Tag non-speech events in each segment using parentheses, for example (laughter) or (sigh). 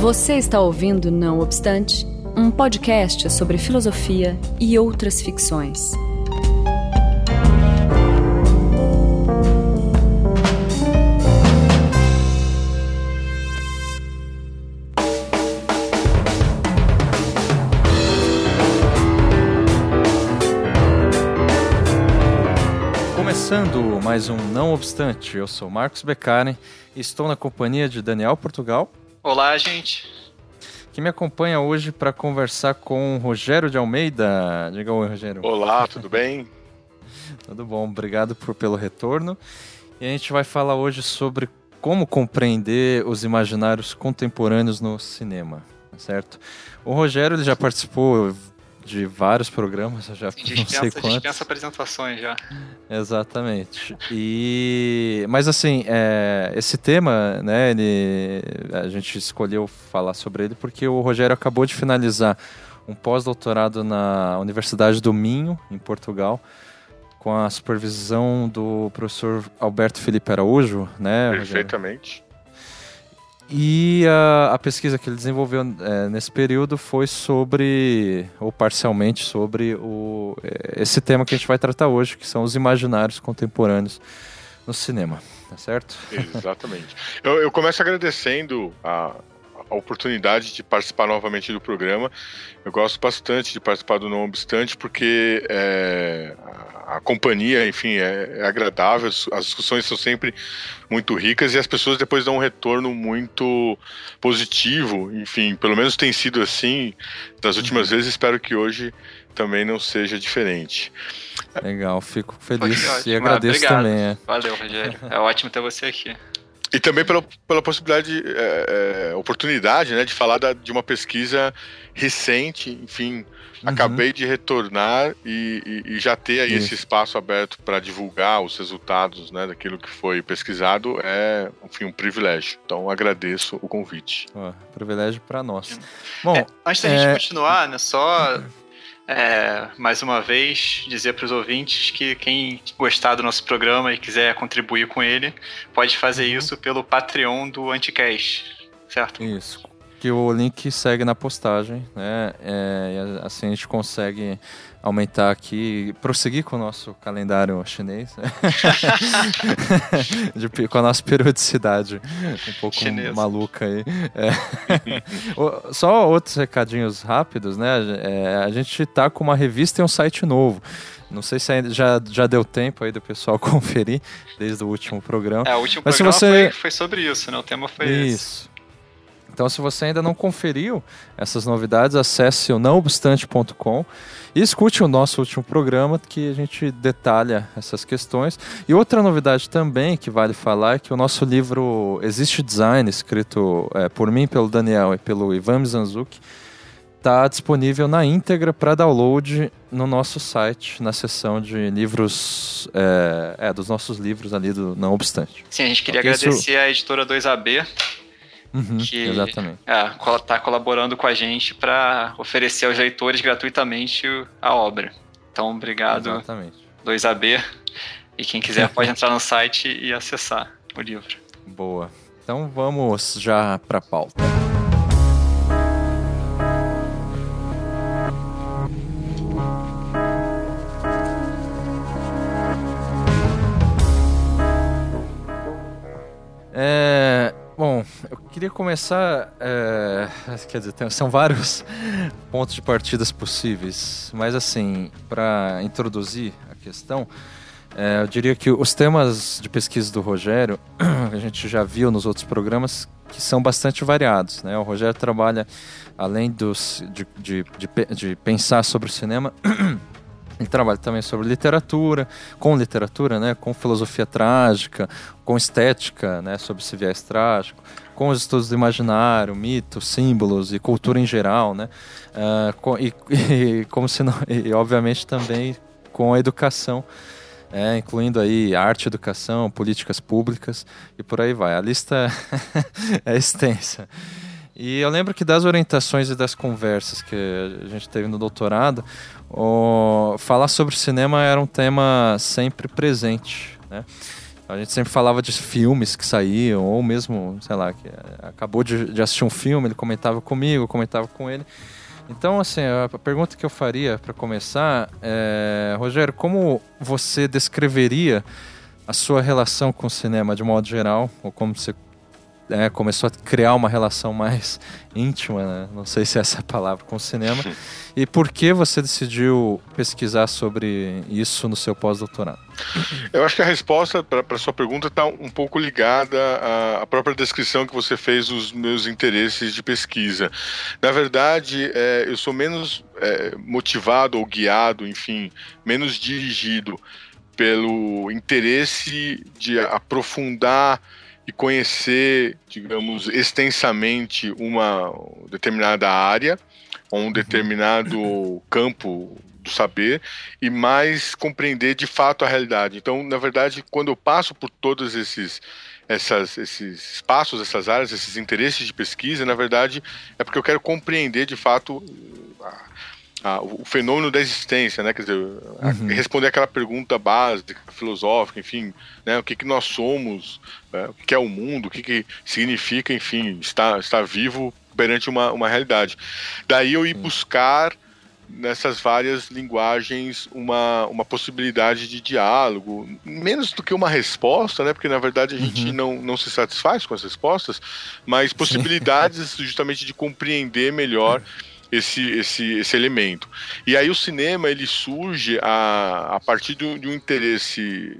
Você está ouvindo Não Obstante, um podcast sobre filosofia e outras ficções. Começando mais um Não Obstante, eu sou Marcos Beccari e estou na companhia de Daniel Portugal. Olá, gente. Que me acompanha hoje para conversar com Rogério de Almeida. Diga oi, Rogério. Olá, tudo bem? (laughs) tudo bom, obrigado por, pelo retorno. E a gente vai falar hoje sobre como compreender os imaginários contemporâneos no cinema, certo? O Rogério ele já participou de vários programas, eu já Sim, não sei quantos. dispensa apresentações já. Exatamente. E mas assim, é, esse tema, né, ele, a gente escolheu falar sobre ele porque o Rogério acabou de finalizar um pós-doutorado na Universidade do Minho, em Portugal, com a supervisão do professor Alberto Felipe Araújo, né? Perfeitamente. Rogério? E a, a, pesquisa que ele desenvolveu é, nesse período foi sobre, ou parcialmente sobre, o, é, esse tema que a gente vai tratar hoje, que são os imaginários contemporâneos no cinema, tá certo? Exatamente. eu, eu começo agradecendo a, a oportunidade de participar novamente do programa. Eu gosto bastante de participar do Não Obstante, porque é, a, a, companhia, enfim, é, é, agradável, as discussões são sempre muito ricas e as pessoas depois dão um retorno muito positivo. Enfim, pelo menos tem sido assim das últimas uhum. vezes, espero que hoje também não seja diferente. Legal, fico feliz e agradeço Obrigado. também. É. Valeu, Rogério. É ótimo ter você aqui. E também pela, pela possibilidade, é, é, oportunidade, né, de falar da, de uma pesquisa recente, enfim, uhum. acabei de retornar e, e, e já ter aí Isso. esse espaço aberto para divulgar os resultados, né, daquilo que foi pesquisado é, enfim, um privilégio. Então agradeço o convite. privilégio para nós. Bom, é, antes da gente é, continuar, né, só é, mais uma vez, dizer para os ouvintes que quem gostar do nosso programa e quiser contribuir com ele, pode fazer uhum. isso pelo Patreon do Anticast, certo? Isso. Que o link segue na postagem, né? É, assim a gente consegue aumentar aqui, prosseguir com o nosso calendário chinês, né? (laughs) de, com a nossa periodicidade um pouco Chinesa. maluca aí. É. (laughs) Só outros recadinhos rápidos, né? É, a gente tá com uma revista e um site novo. Não sei se ainda já, já deu tempo aí do pessoal (laughs) conferir desde o último programa. É, o último Mas programa você... foi, foi sobre isso, né? O tema foi isso. Esse. Então, se você ainda não conferiu essas novidades, acesse o nãoobstante.com e escute o nosso último programa que a gente detalha essas questões. E outra novidade também que vale falar é que o nosso livro Existe Design, escrito é, por mim, pelo Daniel e pelo Ivan Mizanzuki, está disponível na íntegra para download no nosso site, na seção de livros, é, é, dos nossos livros ali do Não Obstante. Sim, a gente queria então, agradecer isso... a editora 2AB Uhum, que exatamente. está é, colaborando com a gente para oferecer aos leitores gratuitamente a obra. Então, obrigado, exatamente. 2AB. E quem quiser (laughs) pode entrar no site e acessar o livro. Boa. Então vamos já para a pauta. É, Bom, eu queria começar. É, quer dizer, são vários (laughs) pontos de partidas possíveis, mas assim, para introduzir a questão, é, eu diria que os temas de pesquisa do Rogério, (clears throat) a gente já viu nos outros programas, que são bastante variados. Né? O Rogério trabalha, além dos, de, de, de, de pensar sobre o cinema. (clears throat) Ele trabalha também sobre literatura, com literatura, né, com filosofia trágica, com estética, né, sobre esse viés trágico, com os estudos do imaginário, mitos, símbolos e cultura em geral, né, uh, com, e, (laughs) e, como se não, e obviamente também com a educação, é, incluindo aí arte, educação, políticas públicas e por aí vai. A lista (laughs) é extensa. E eu lembro que das orientações e das conversas que a gente teve no doutorado, o, falar sobre cinema era um tema sempre presente. Né? A gente sempre falava de filmes que saíam, ou mesmo, sei lá, que acabou de, de assistir um filme, ele comentava comigo, comentava com ele. Então, assim, a pergunta que eu faria para começar é, Rogério, como você descreveria a sua relação com o cinema de modo geral, ou como você é, começou a criar uma relação mais (laughs) íntima, né? não sei se essa é a palavra, com o cinema, e por que você decidiu pesquisar sobre isso no seu pós-doutorado? Eu acho que a resposta para a sua pergunta está um pouco ligada à, à, própria descrição que você fez dos meus interesses de pesquisa. Na verdade, é, eu sou menos é, motivado ou guiado, enfim, menos dirigido pelo interesse de aprofundar e conhecer, digamos, extensamente uma determinada área ou um uhum. determinado (laughs) campo do saber e mais compreender de fato a realidade. Então, na verdade, quando eu passo por todos esses essas, esses espaços, essas áreas, esses interesses de pesquisa, na verdade, é porque eu quero compreender de fato a, o fenômeno da existência, né? Quer dizer, uhum. responder aquela pergunta básica, filosófica, enfim, né? O que, que nós somos, né? o que é o mundo, o que, que significa, enfim, estar, estar vivo perante uma, uma realidade. Daí eu ir uhum. buscar nessas várias linguagens uma, uma possibilidade de diálogo, menos do que uma resposta, né? Porque na verdade a gente uhum. não, não se satisfaz com as respostas, mas possibilidades (laughs) justamente de compreender melhor (laughs) esse, esse, esse elemento. E aí o cinema ele surge a, a partir de um, de um interesse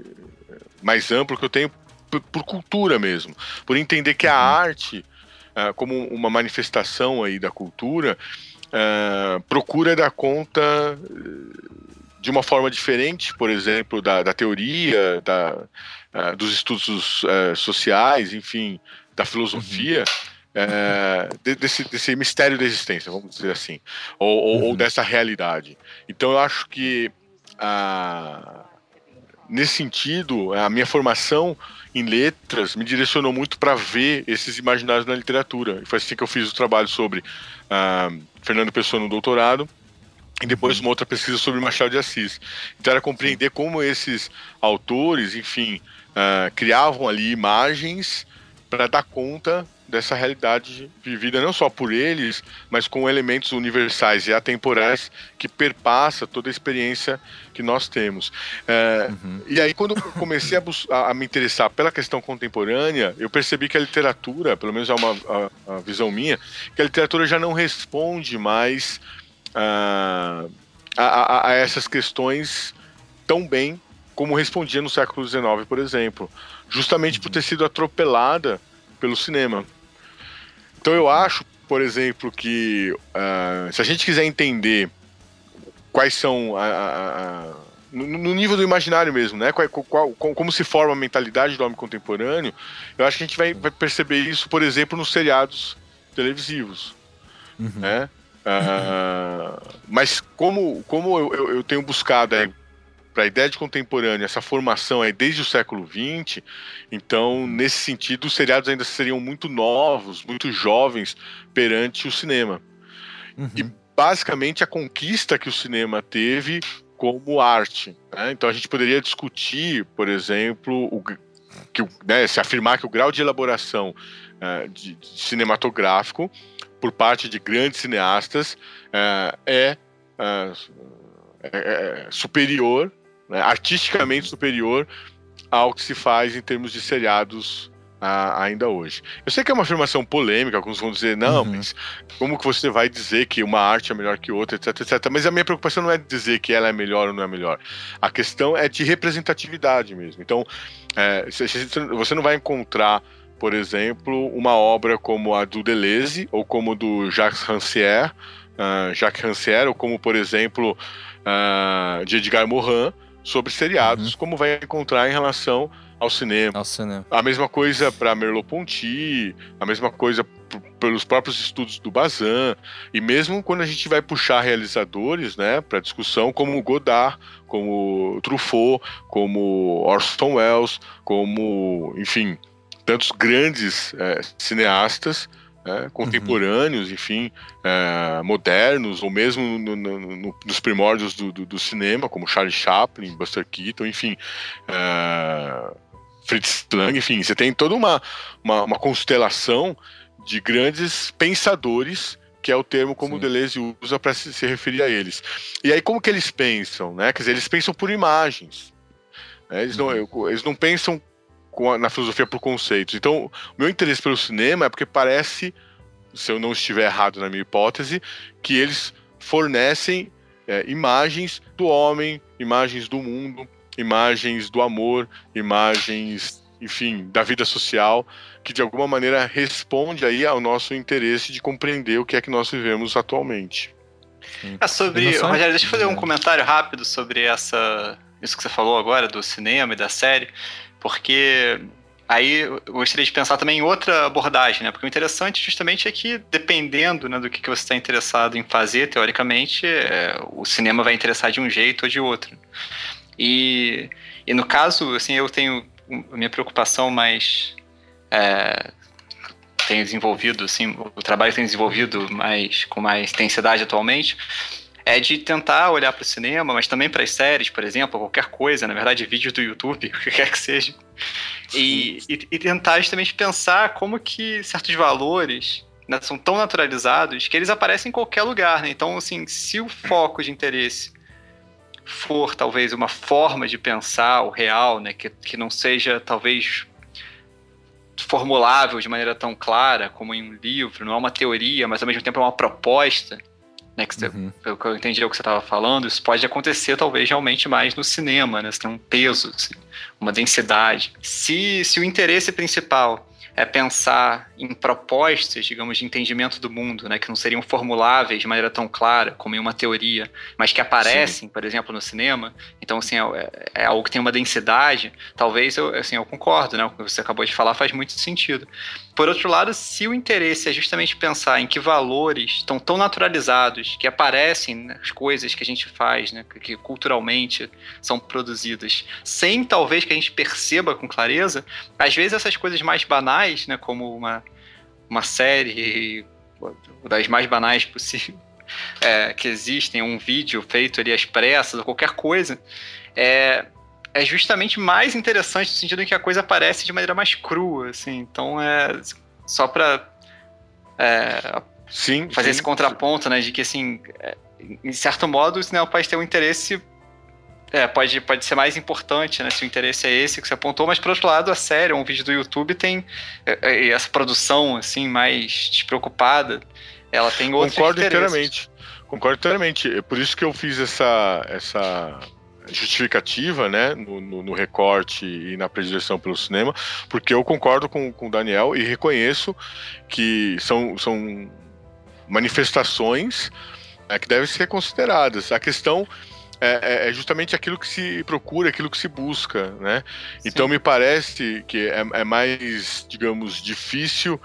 mais amplo que eu tenho por, por cultura mesmo, por entender que a uhum. arte, uh, como uma manifestação aí da cultura, uh, procura dar conta eh, de uma forma diferente, por exemplo, da, da teoria, da, uh, dos estudos sociais, enfim, da filosofia. Uhum é, desse, desse mistério da existência, vamos dizer assim, ou, ou, uhum. ou dessa realidade. Então eu acho que nesse sentido, a minha formação em letras me direcionou muito para ver esses imaginários na literatura. E foi assim que eu fiz o trabalho sobre Fernando Pessoa no doutorado e depois uhum. uma outra pesquisa sobre Machado de Assis. Então era compreender como esses autores, enfim, uh, criavam ali imagens para dar conta dessa realidade vivida não só por eles, mas com elementos universais e atemporais que perpassa toda a experiência que nós temos. É, uhum. E aí, quando eu comecei a, a, me interessar pela questão contemporânea, eu percebi que a literatura, pelo menos é uma a, a visão minha, que a literatura já não responde mais uh, a, a essas questões tão bem como respondia no século XIX, por exemplo, justamente por ter sido atropelada pelo cinema. Então eu acho, por exemplo, que uh, se a gente quiser entender quais são a, a, a, no, no, nível do imaginário mesmo, né? Qual, qual, como se forma a mentalidade do homem contemporâneo, eu acho que a gente vai, vai perceber isso, por exemplo, nos seriados televisivos, uhum. né? Uh, mas como, como eu, eu, eu tenho buscado é, para a ideia de contemporâneo, essa formação aí desde o século XX, então, nesse sentido, os seriados ainda seriam muito novos, muito jovens perante o cinema. Uhum. E basicamente a conquista que o cinema teve como arte. Né? Então a gente poderia discutir, por exemplo, o, que, né, se afirmar que o grau de elaboração uh, de, de cinematográfico por parte de grandes cineastas uh, é, uh, é, superior né, artisticamente superior ao que se faz em termos de seriados ah, ainda hoje. Eu sei que é uma afirmação polêmica, alguns vão dizer, não, uhum. mas como que você vai dizer que uma arte é melhor que outra, etc, etc. Mas a minha preocupação não é dizer que ela é melhor ou não é melhor. A questão é de representatividade mesmo. Então, é, você não vai encontrar, por exemplo, uma obra como a do Deleuze ou como do Jacques Rancière, uh, Jacques Rancière, ou como, por exemplo, uh, de Edgar Morin, sobre seriados, uhum. como vai encontrar em relação ao cinema. Ao cinema. A mesma coisa para Merleau-Ponty, a mesma coisa pelos próprios estudos do Bazin, e mesmo quando a gente vai puxar realizadores, né, para discussão, como Godard, como Truffaut, como Orson Welles, como, enfim, tantos grandes é, cineastas né, contemporâneos, uhum. enfim, é, modernos, ou mesmo no, no, no, nos primórdios do, do, do, cinema, como Charlie Chaplin, Buster Keaton, enfim, é, Fritz Lang, enfim, você tem toda uma, uma, uma constelação de grandes pensadores que é o termo como Sim. Deleuze usa para se, se, referir a eles. E aí, como que eles pensam? Né? Quer dizer, eles pensam por imagens. Né? Eles, não, uhum. eles não pensam a, na filosofia por conceitos. Então, o meu interesse pelo cinema é porque parece, se eu não estiver errado na minha hipótese, que eles fornecem é, imagens do homem, imagens do mundo, imagens do amor, imagens, enfim, da vida social que de alguma maneira responde aí ao nosso interesse de compreender o que é que nós vivemos atualmente. É sobre, Rogério, deixa eu fazer um comentário rápido sobre essa isso que você falou agora do cinema e da série, porque aí eu gostaria de pensar também em outra abordagem, né? Porque o interessante justamente é que dependendo né, do que, você está interessado em fazer, teoricamente, é, o cinema vai interessar de um jeito ou de outro. E, e no caso, assim, eu tenho a minha preocupação mais é, tem desenvolvido, assim, o trabalho tem desenvolvido mais, com mais intensidade atualmente, é de tentar olhar para o cinema, mas também para as séries, por exemplo, qualquer coisa, na verdade, vídeos do YouTube, (laughs) o que quer que seja, e, e, e, tentar justamente pensar como que certos valores né, são tão naturalizados que eles aparecem em qualquer lugar. Né? Então, assim, se o foco de interesse for talvez uma forma de pensar o real, né, que, que não seja talvez formulável de maneira tão clara como em um livro, não é uma teoria, mas ao mesmo tempo é uma proposta, né, que uhum. pelo que eu entendi é o que você estava falando, isso pode acontecer talvez realmente mais no cinema, né, você tem um peso, assim, uma densidade. Se, se o interesse principal é pensar em propostas, digamos, de entendimento do mundo, né, que não seriam formuláveis de maneira tão clara como em uma teoria, mas que aparecem, Sim. por exemplo, no cinema. Então, assim, é, é, algo que tem uma densidade. Talvez eu, assim, eu concordo, né? O que você acabou de falar faz muito sentido. Por outro lado, se o interesse é justamente pensar em que valores estão tão naturalizados, que aparecem nas coisas que a gente faz, né, que culturalmente são produzidas, sem talvez que a gente perceba com clareza, às vezes essas coisas mais banais, né, como uma, uma série das mais banais possível, (laughs) é, que existem, um vídeo feito ali às pressas, ou qualquer coisa, é, é justamente mais interessante no sentido em que a coisa aparece de maneira mais crua, assim. Então é só para é, sim, fazer sim. esse contraponto, né, de que assim, é, em certo modo, o cinema pode ter um interesse é, pode, pode ser mais importante, né? Se o interesse é esse que você apontou, mas por outro lado, a série, um vídeo do YouTube tem é, é, essa produção, assim, mais despreocupada. Ela tem outros Concordo inteiramente. Concordo inteiramente. É por isso que eu fiz essa, essa justificativa, né, no, no, no, recorte e na predileção pelo cinema, porque eu concordo com, com o Daniel e reconheço que são, são manifestações é, que devem ser consideradas. A questão é, é, é, justamente aquilo que se procura, aquilo que se busca, né? Sim. Então me parece que é, é, mais, digamos, difícil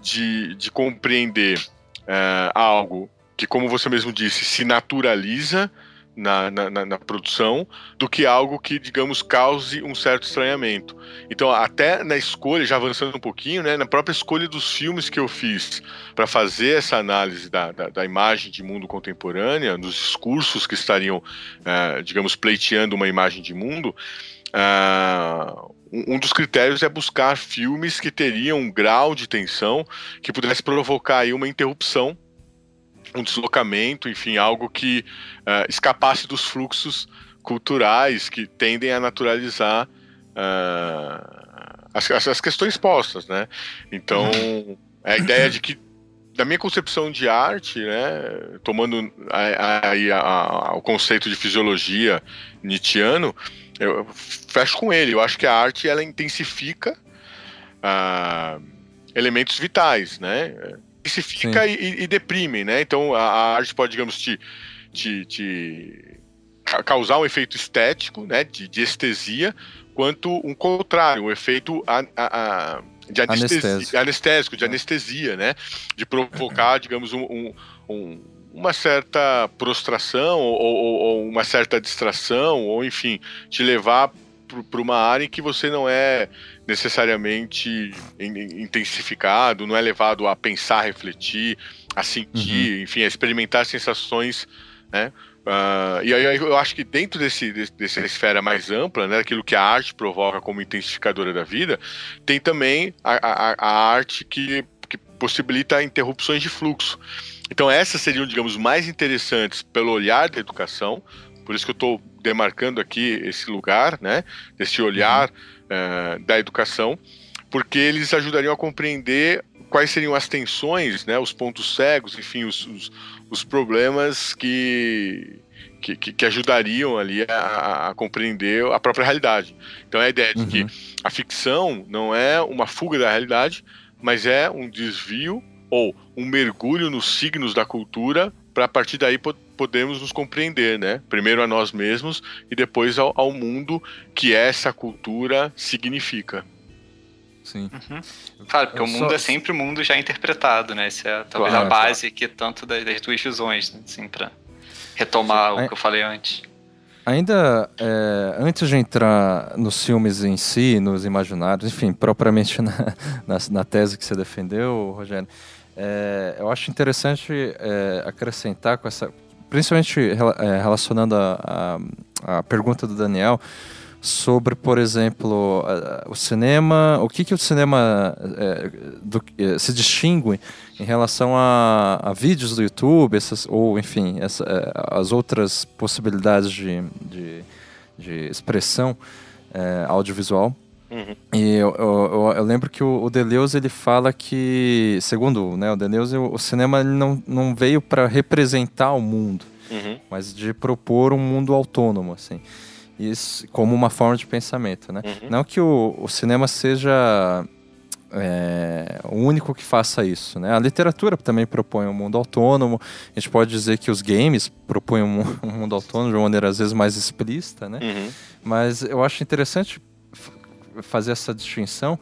de, de compreender é, algo que, como você mesmo disse, se naturaliza na, na, na, produção do que algo que, digamos, cause um certo estranhamento. Então, até na escolha, já avançando um pouquinho, né, na própria escolha dos filmes que eu fiz para fazer essa análise da, da, da, imagem de mundo contemporânea, nos discursos que estariam, uh, digamos, pleiteando uma imagem de mundo, uh, um dos critérios é buscar filmes que teriam um grau de tensão que pudesse provocar aí uma interrupção um deslocamento, enfim, algo que uh, escapasse dos fluxos culturais que tendem a naturalizar uh, as, as, questões postas, né? Então, uhum. a ideia de que, da minha concepção de arte, né, tomando aí o conceito de fisiologia nietzschiano, eu fecho com ele. Eu acho que a arte ela intensifica uh, elementos vitais, né? Intensifica e, e, deprime, né? Então a, a, arte pode, digamos, te, te, te causar um efeito estético, né? De, de estesia, quanto um contrário, um efeito a, a, de anestesia, anestésico. anestésico, de anestesia, né? De provocar, digamos, um, um, um uma certa prostração ou, ou, ou, uma certa distração, ou enfim, te levar para uma área em que você não é necessariamente intensificado, não é levado a pensar, a refletir, a sentir, uhum. enfim, a experimentar sensações né, Uh, e aí eu acho que dentro desse, desse, dessa esfera mais ampla, né, aquilo que a arte provoca como intensificadora da vida, tem também a, a, a arte que, que possibilita interrupções de fluxo. Então essas seriam, digamos, mais interessantes pelo olhar da educação, por isso que eu estou demarcando aqui esse lugar, né, desse olhar uh, da educação, porque eles ajudariam a compreender quais seriam as tensões, né, os pontos cegos, enfim, os, os, os problemas que, que, que, ajudariam ali a, a, compreender a própria realidade. Então é a ideia de uhum. que a ficção não é uma fuga da realidade, mas é um desvio ou um mergulho nos signos da cultura para a partir daí podemos nos compreender, né? Primeiro a nós mesmos e depois ao, ao mundo que essa cultura significa. Sim. Uhum. Claro, porque Eu o mundo só... é sempre o mundo já interpretado, né? Essa é talvez claro, a base claro. aqui, tanto das, das duas visões, né? assim, pra retomar Sim. o que eu falei antes. Ainda é, antes de entrar nos filmes em si, nos imaginários, enfim, propriamente (laughs) na, na, na tese que você defendeu, Rogério, é, eu acho interessante é, acrescentar com essa, principalmente é, relacionando a, a, a pergunta do Daniel, sobre, por exemplo, o cinema, o que, que o cinema é, do, é, se distingue em relação a, a, vídeos do YouTube, essas, ou enfim, essa, é, as outras possibilidades de, de, de expressão é, audiovisual. Uhum. E eu, eu, eu, lembro que o, Deleuze ele fala que, segundo né, o Deleuze, o, cinema não, não veio para representar o mundo, uhum. mas de propor um mundo autônomo, assim isso como uma forma de pensamento, né? Uhum. Não que o, o cinema seja é, o único que faça isso, né? A literatura também propõe um mundo autônomo. A gente pode dizer que os games propõem um, (laughs) um mundo autônomo de uma maneira às vezes mais explícita, né? Uhum. Mas eu acho interessante fazer essa distinção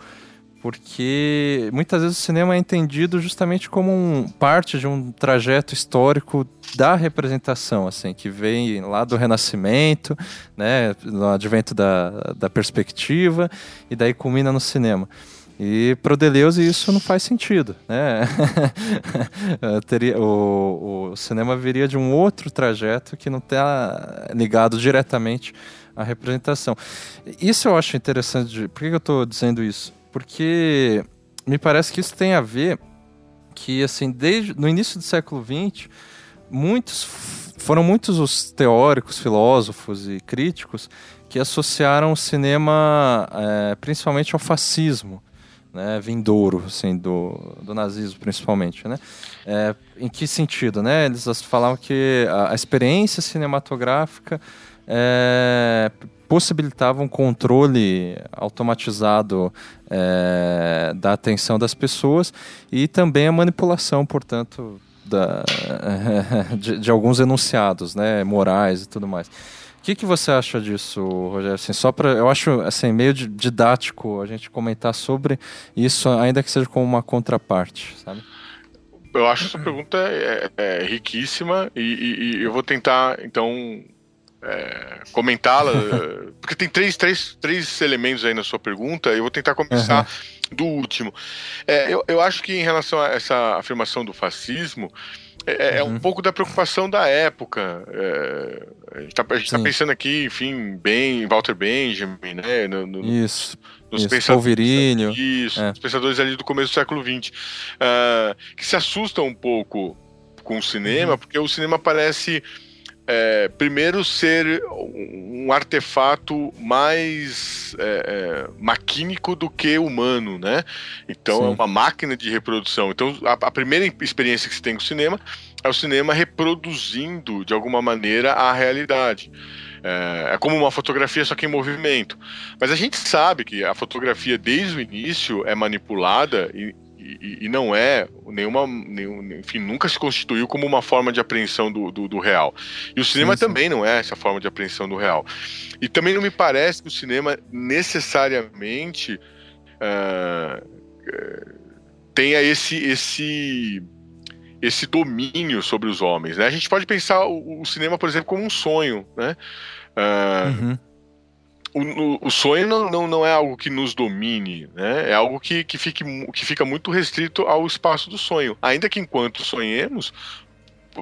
porque muitas vezes o cinema é entendido justamente como um, parte de um trajeto histórico da representação, assim, que vem lá do Renascimento, né, no advento da, da perspectiva, e daí culmina no cinema. E para o Deleuze isso não faz sentido, né? (laughs) Teria, o, o cinema viria de um outro trajeto que não está ligado diretamente à representação. Isso eu acho interessante. De, por que eu estou dizendo isso? porque me parece que isso tem a ver que assim desde no início do século XX muitos foram muitos os teóricos, filósofos e críticos que associaram o cinema é, principalmente ao fascismo, né, vindouro, assim, do, do nazismo principalmente, né? É, em que sentido, né? Eles falavam que a, a experiência cinematográfica é, possibilitava um controle automatizado é, da atenção das pessoas e também a manipulação, portanto, da, (laughs) de, de, alguns enunciados né, morais e tudo mais. O que, que você acha disso, Rogério? Assim, só para, eu acho assim meio didático a gente comentar sobre isso, ainda que seja como uma contraparte, sabe? Eu acho essa pergunta é, é riquíssima e, e, e eu vou tentar então é, comentá-la, (laughs) porque tem três, três, três elementos aí na sua pergunta, eu vou tentar começar uhum. do último. É, eu, eu acho que em relação a essa afirmação do fascismo, é, é uhum. um pouco da preocupação da época. É, a gente está tá pensando aqui, enfim, bem, Walter Benjamin, né? No, no, isso. Nos isso, pensadores, isso, é. os pensadores ali do começo do século XX, uh, ah, que se assustam um pouco com o cinema, uhum. porque o cinema parece é, primeiro ser um artefato mais é, é, maquínico do que humano, né? Então Sim. é uma máquina de reprodução. Então a, a, primeira experiência que se tem com o cinema é o cinema reproduzindo de alguma maneira a realidade. É, é como uma fotografia só que em movimento. Mas a gente sabe que a fotografia desde o início é manipulada e, e, e, não é nenhuma, nenhum, enfim, nunca se constituiu como uma forma de apreensão do, do, do real. E o cinema sim, sim. também não é essa forma de apreensão do real. E também não me parece que o cinema necessariamente uh, tenha esse, esse, esse domínio sobre os homens. Né? A gente pode pensar o, o cinema, por exemplo, como um sonho, né? Uh, uhum o, o, sonho não, não, não é algo que nos domine, né? É algo que, que, fique, que fica muito restrito ao espaço do sonho. Ainda que enquanto sonhemos,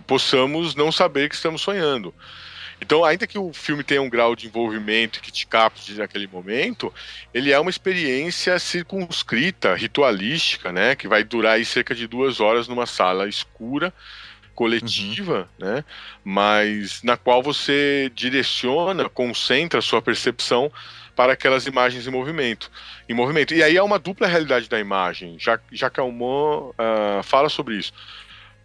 possamos não saber que estamos sonhando. Então, ainda que o filme tenha um grau de envolvimento que te capte naquele momento, ele é uma experiência circunscrita, ritualística, né? Que vai durar cerca de duas horas numa sala escura, coletiva, uhum. né? Mas na qual você direciona, concentra a sua percepção para aquelas imagens em movimento. Em movimento. E aí é uma dupla realidade da imagem. Já Calmon uh, fala sobre isso.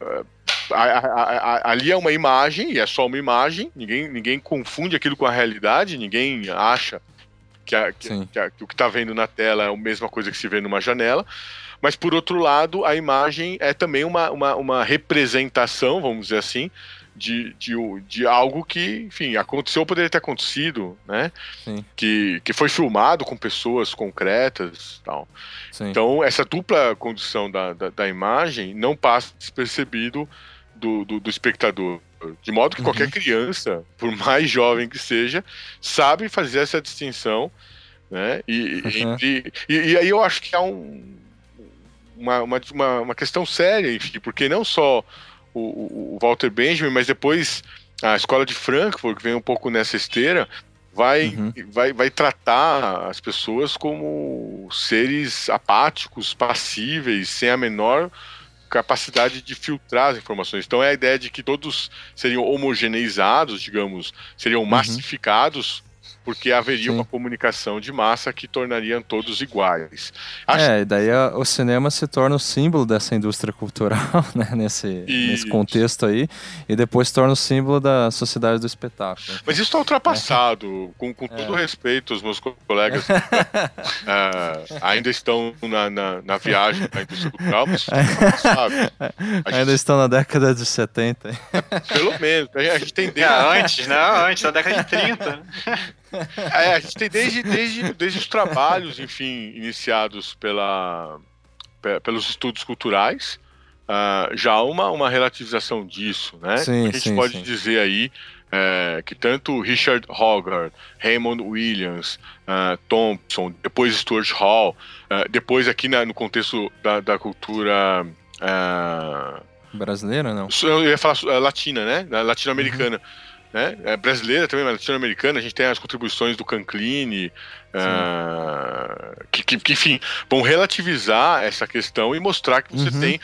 Uh, a, a, a, ali é uma imagem, e é só uma imagem, ninguém, ninguém confunde aquilo com a realidade, ninguém acha que, que, que, que o que está vendo na tela é a mesma coisa que se vê numa janela. Mas, por outro lado, a imagem é também uma, uma, uma representação, vamos dizer assim, de, de, de algo que, enfim, aconteceu, poderia ter acontecido, né? Sim. Que, que foi filmado com pessoas concretas tal. Sim. Então, essa dupla condição da, da, da, imagem não passa despercebido do, do, do espectador. De modo que uhum. qualquer criança, por mais jovem que seja, sabe fazer essa distinção, né? E, uhum. e, e, e aí eu acho que há um, uma, uma, uma questão séria, enfim, porque não só o, o, Walter Benjamin, mas depois a escola de Frankfurt, que vem um pouco nessa esteira, vai, uhum. vai, vai tratar as pessoas como seres apáticos, passíveis, sem a menor capacidade de filtrar as informações. Então é a ideia de que todos seriam homogeneizados, digamos, seriam uhum. massificados porque haveria Sim. uma comunicação de massa que tornariam todos iguais. Acho... É, e daí a, o cinema se torna o símbolo dessa indústria cultural, (laughs) né, nesse, nesse contexto aí, e depois se torna o símbolo da sociedade do espetáculo. Mas isso está ultrapassado, é. com, com todo é. respeito, os meus colegas (laughs) uh, ainda estão na, na, na viagem da indústria cultural, mas isso Ainda gente... estão na década de 70. Pelo menos, a gente tem... Não, antes, não, antes, na década de 30. (laughs) (laughs) É, a gente tem desde, desde, desde os trabalhos, enfim, iniciados pela, pelos estudos culturais, uh, já uma, uma relativização disso, né? Sim, a gente sim, pode sim. dizer aí é, que tanto Richard Hogarth, Raymond Williams, uh, Thompson, depois Stuart Hall, uh, depois aqui na, no contexto da, da cultura brasileira, não? Eu ia falar latina, né? Latino-americana. Uhum né? É brasileira também, mas latino-americana, a gente tem as contribuições do Canclini, uh, que, que, que, enfim, vão relativizar essa questão e mostrar que você uhum. tem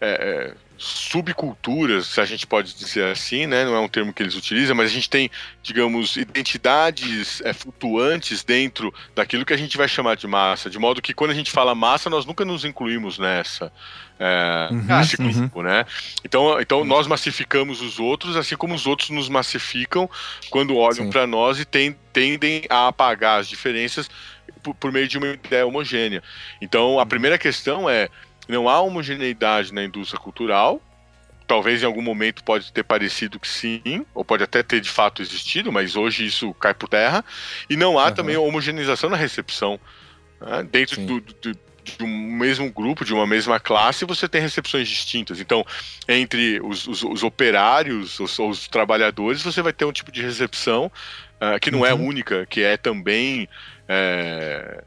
é, é, subculturas, se a gente pode dizer assim, né? Não é um termo que eles utilizam, mas a gente tem, digamos, identidades é, flutuantes dentro daquilo que a gente vai chamar de massa, de modo que quando a gente fala massa, nós nunca nos incluímos nessa é, uhum, nesse grupo, uhum. né? Então, então nós massificamos os outros, assim como os outros nos massificam quando olham para nós e tem, tendem a apagar as diferenças por, por, meio de uma ideia homogênea. Então, a primeira questão é não há homogeneidade na indústria cultural. Talvez em algum momento pode ter parecido que sim, ou pode até ter de fato existido, mas hoje isso cai por terra. E não há uhum. também homogeneização na recepção. Né? Dentro do, do, de um mesmo grupo, de uma mesma classe, você tem recepções distintas. Então, entre os, os, os operários, os, os, trabalhadores, você vai ter um tipo de recepção uh, que não é uhum. é única, que é também. É,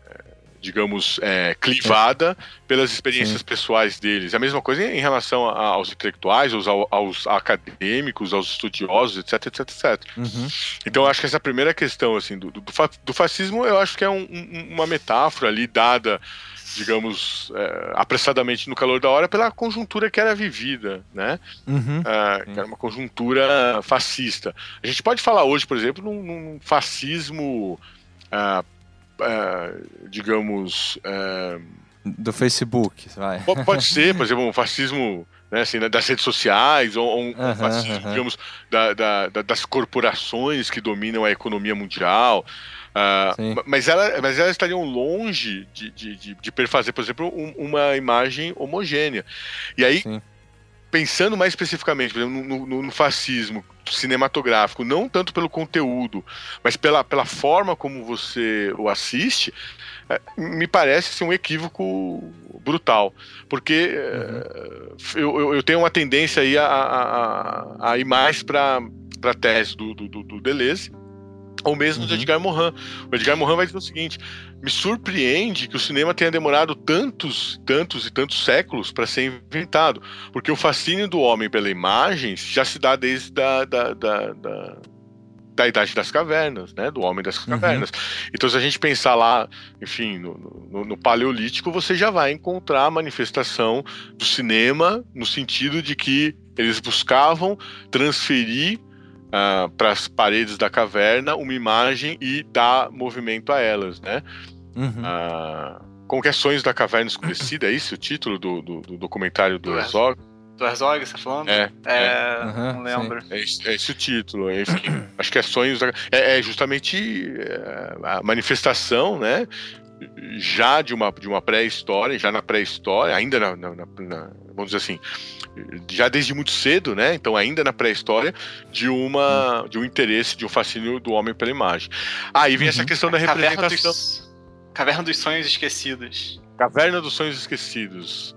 digamos, é, clivada pelas experiências Sim. pessoais deles. A mesma coisa em relação aos intelectuais, aos, aos acadêmicos, aos estudiosos, etc, etc, etc. Uhum. Então, acho que essa primeira questão, assim, do, do, do fascismo, eu acho que é um, um, uma metáfora ali dada digamos, é, apressadamente no calor da hora pela conjuntura que era vivida, né? Uhum. É, que era uma conjuntura fascista. A gente pode falar hoje, por exemplo, num, num fascismo, é, é digamos... É, do Facebook, vai. Pode ser, por exemplo, um fascismo né, assim, das redes sociais, ou, um uhum, fascismo, uhum. digamos, da, da, das corporações que dominam a economia mundial. Uh, mas, ela, mas elas estariam longe de, de, de, de perfazer, por exemplo, um, uma imagem homogênea. E aí, Sim. Pensando mais especificamente, por exemplo, no, no, no, fascismo cinematográfico, não tanto pelo conteúdo, mas pela, pela forma como você o assiste, é, me parece assim, um equívoco brutal. Porque uhum. eu, eu, eu, tenho uma tendência aí a, a, a ir mais para a tese do, do, do Deleuze ou mesmo uhum. do Edgar Morin. O Edgar Morin vai dizer o seguinte: me surpreende que o cinema tenha demorado tantos, tantos e tantos séculos para ser inventado, porque o fascínio do homem pela imagem já se dá desde a, da, da, da, da idade das cavernas, né? Do homem das uhum. cavernas. Uhum. Então, se a gente pensar lá, enfim, no, no, no, Paleolítico, você já vai encontrar a manifestação do cinema no sentido de que eles buscavam transferir uh, para as paredes da caverna uma imagem e dar movimento a elas, né? Uhum. Uh, como que é Sonhos da Caverna Escurecida, é isso o título do, do, do documentário do Herzog? Do Herzog, você tá falando? É. é, é uhum, não lembro. É esse, é esse, o título, enfim. acho que é Sonhos da... É, é justamente é, a manifestação, né? Já de uma, de uma pré-história, já na pré-história, ainda na, na, na, Vamos dizer assim, já desde muito cedo, né? Então, ainda na pré-história, de uma de um interesse, de um fascínio do homem pela imagem. Aí vem uhum. essa questão da representação. Caverna dos, Caverna dos Sonhos Esquecidos. Caverna dos Sonhos Esquecidos.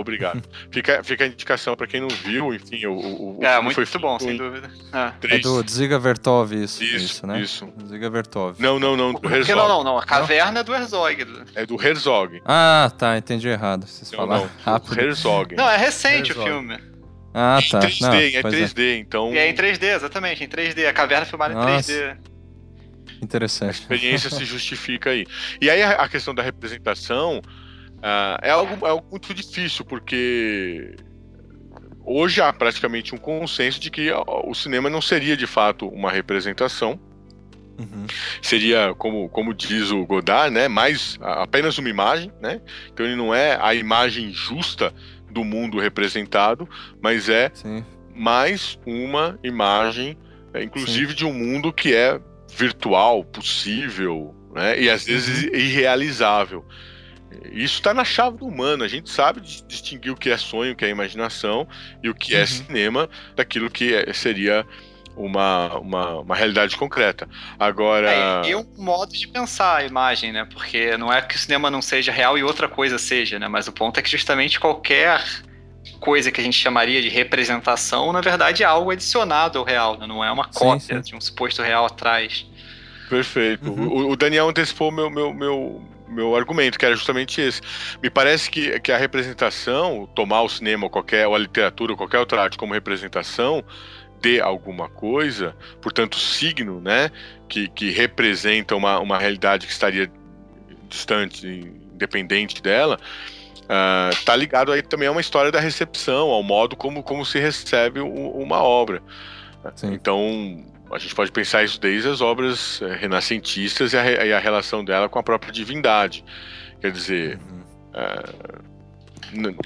Obrigado. fica, fica a indicação para quem não viu, enfim, o, o, É, muito, foi bom, sem dúvida. Ah. É do Dziga Vertov, isso, isso, isso né? Isso. Dziga Vertov. Não, não, não, do Herzog. Não, não, não, a caverna não? é do Herzog. É do Herzog. Ah, tá, entendi errado. Vocês não, falaram não, rápido. Herzog. Não, é recente Herzog. o filme. Ah, tá. Em 3D, não, é 3D, é. então... É em 3D, exatamente, em 3D. A caverna é filmada Nossa. em 3D. Interessante. A experiência se justifica aí. E aí a questão da representação uh, é, algo, é algo muito difícil, porque hoje há praticamente um consenso de que o cinema não seria de fato uma representação. Uhum. Seria, como, como diz o Godard, né, mais apenas uma imagem, né? Então ele não é a imagem justa do mundo representado, mas é Sim. mais uma imagem, é, inclusive Sim. de um mundo que é virtual, possível, né? E às vezes uhum. irrealizável. Isso está na chave do humano. A gente sabe distinguir o que é sonho, o que é imaginação e o que é uhum. é cinema daquilo que é, seria uma, uma, uma, realidade concreta. Agora. É, e um modo de pensar a imagem, né? Porque não é que o cinema não seja real e outra coisa seja, né? Mas o ponto é que justamente qualquer coisa que a gente chamaria de representação, na verdade, é algo adicionado ao real, né? não é uma cópia sim, sim. de um suposto real atrás. Perfeito. Uhum. O, o, Daniel antecipou meu, meu, meu, meu argumento, que era justamente esse. Me parece que, que a representação, tomar o cinema ou qualquer, ou a literatura, ou qualquer outra arte como representação de alguma coisa, portanto, signo, né, que, que representa uma, uma realidade que estaria distante, independente dela, uh, tá ligado aí também a uma história da recepção, ao modo como, como se recebe uma obra. Sim. Então, a gente pode pensar isso desde as obras eh, renascentistas e a, e a, relação dela com a própria divindade. Quer dizer. Uhum. Uh,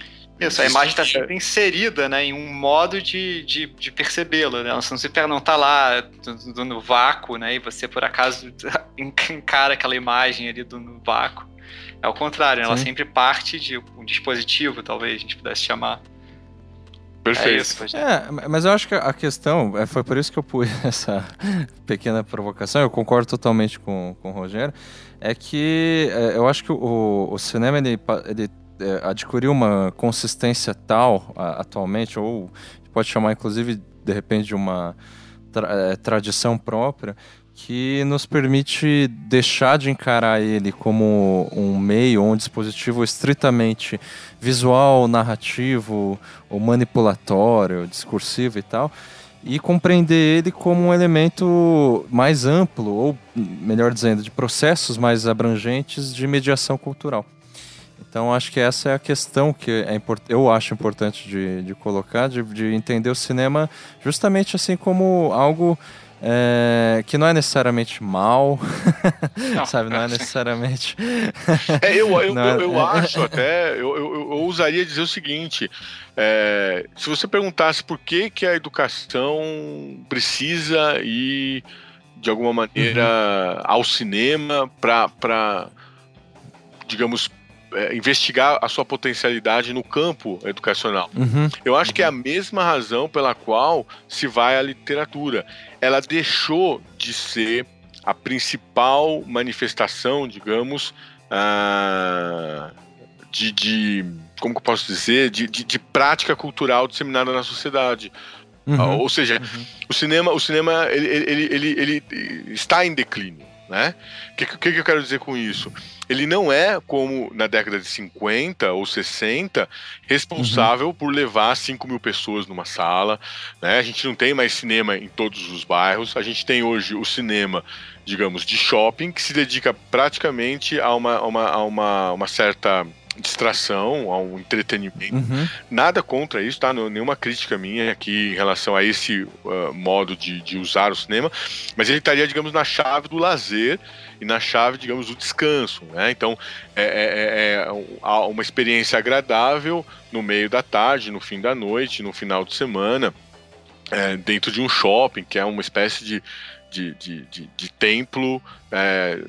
isso, a imagem está sempre inserida né, em um modo de, de, de percebê-la. Né? Você não está lá no, no, vácuo né, e você, por acaso, (laughs) encara aquela imagem ali do, no vácuo. É o contrário, né? ela sempre parte de um dispositivo, talvez a gente pudesse chamar. Perfeito. É, é, mas eu acho que a questão, é, foi por isso que eu pus (laughs) essa pequena provocação, eu concordo totalmente com, com o Rogério, é que é, eu acho que o, o cinema ele, ele adquiriu uma consistência tal atualmente, ou pode chamar inclusive de repente de uma tra tradição própria, que nos permite deixar de encarar ele como um meio, um dispositivo estritamente visual, narrativo, ou manipulatório, discursivo e tal, e compreender ele como um elemento mais amplo, ou melhor dizendo, de processos mais abrangentes de mediação cultural. Então acho que essa é a questão que é eu acho importante de, de colocar, de, de entender o cinema justamente assim como algo é, que não é necessariamente mal, (laughs) não. sabe? Não é (laughs) necessariamente. É, eu, eu, é... eu, acho até, eu, eu, eu ousaria dizer o seguinte: é, se você perguntasse por que, que a educação precisa ir de alguma maneira uhum. ao cinema para, digamos, é, investigar a sua potencialidade no campo educacional. Uhum. Eu acho que é a mesma razão pela qual se vai à literatura. Ela deixou de ser a principal manifestação, digamos, uh, de, de, como que eu posso dizer, de, de, de prática cultural disseminada na sociedade Uhum. Ou seja, uhum. o cinema, o cinema ele, ele, ele, ele, está em declínio. Né? O que, que, que eu quero dizer com isso? Ele não é, como na década de 50 ou 60, responsável uhum. por levar 5 mil pessoas numa sala. Né? A gente não tem mais cinema em todos os bairros. A gente tem hoje o cinema, digamos, de shopping, que se dedica praticamente a uma, a uma, a uma, uma certa distração, a um entretenimento. Uhum. Nada contra isso, tá? Nenhuma crítica minha aqui em relação a esse uh, modo de, de usar o cinema, mas ele estaria, digamos, na chave do lazer e na chave, digamos, do descanso. Né? Então, é, é, é, é uma experiência agradável no meio da tarde, no fim da noite, no final de semana, é, dentro de um shopping, que é uma espécie de de, de, de, de templo é,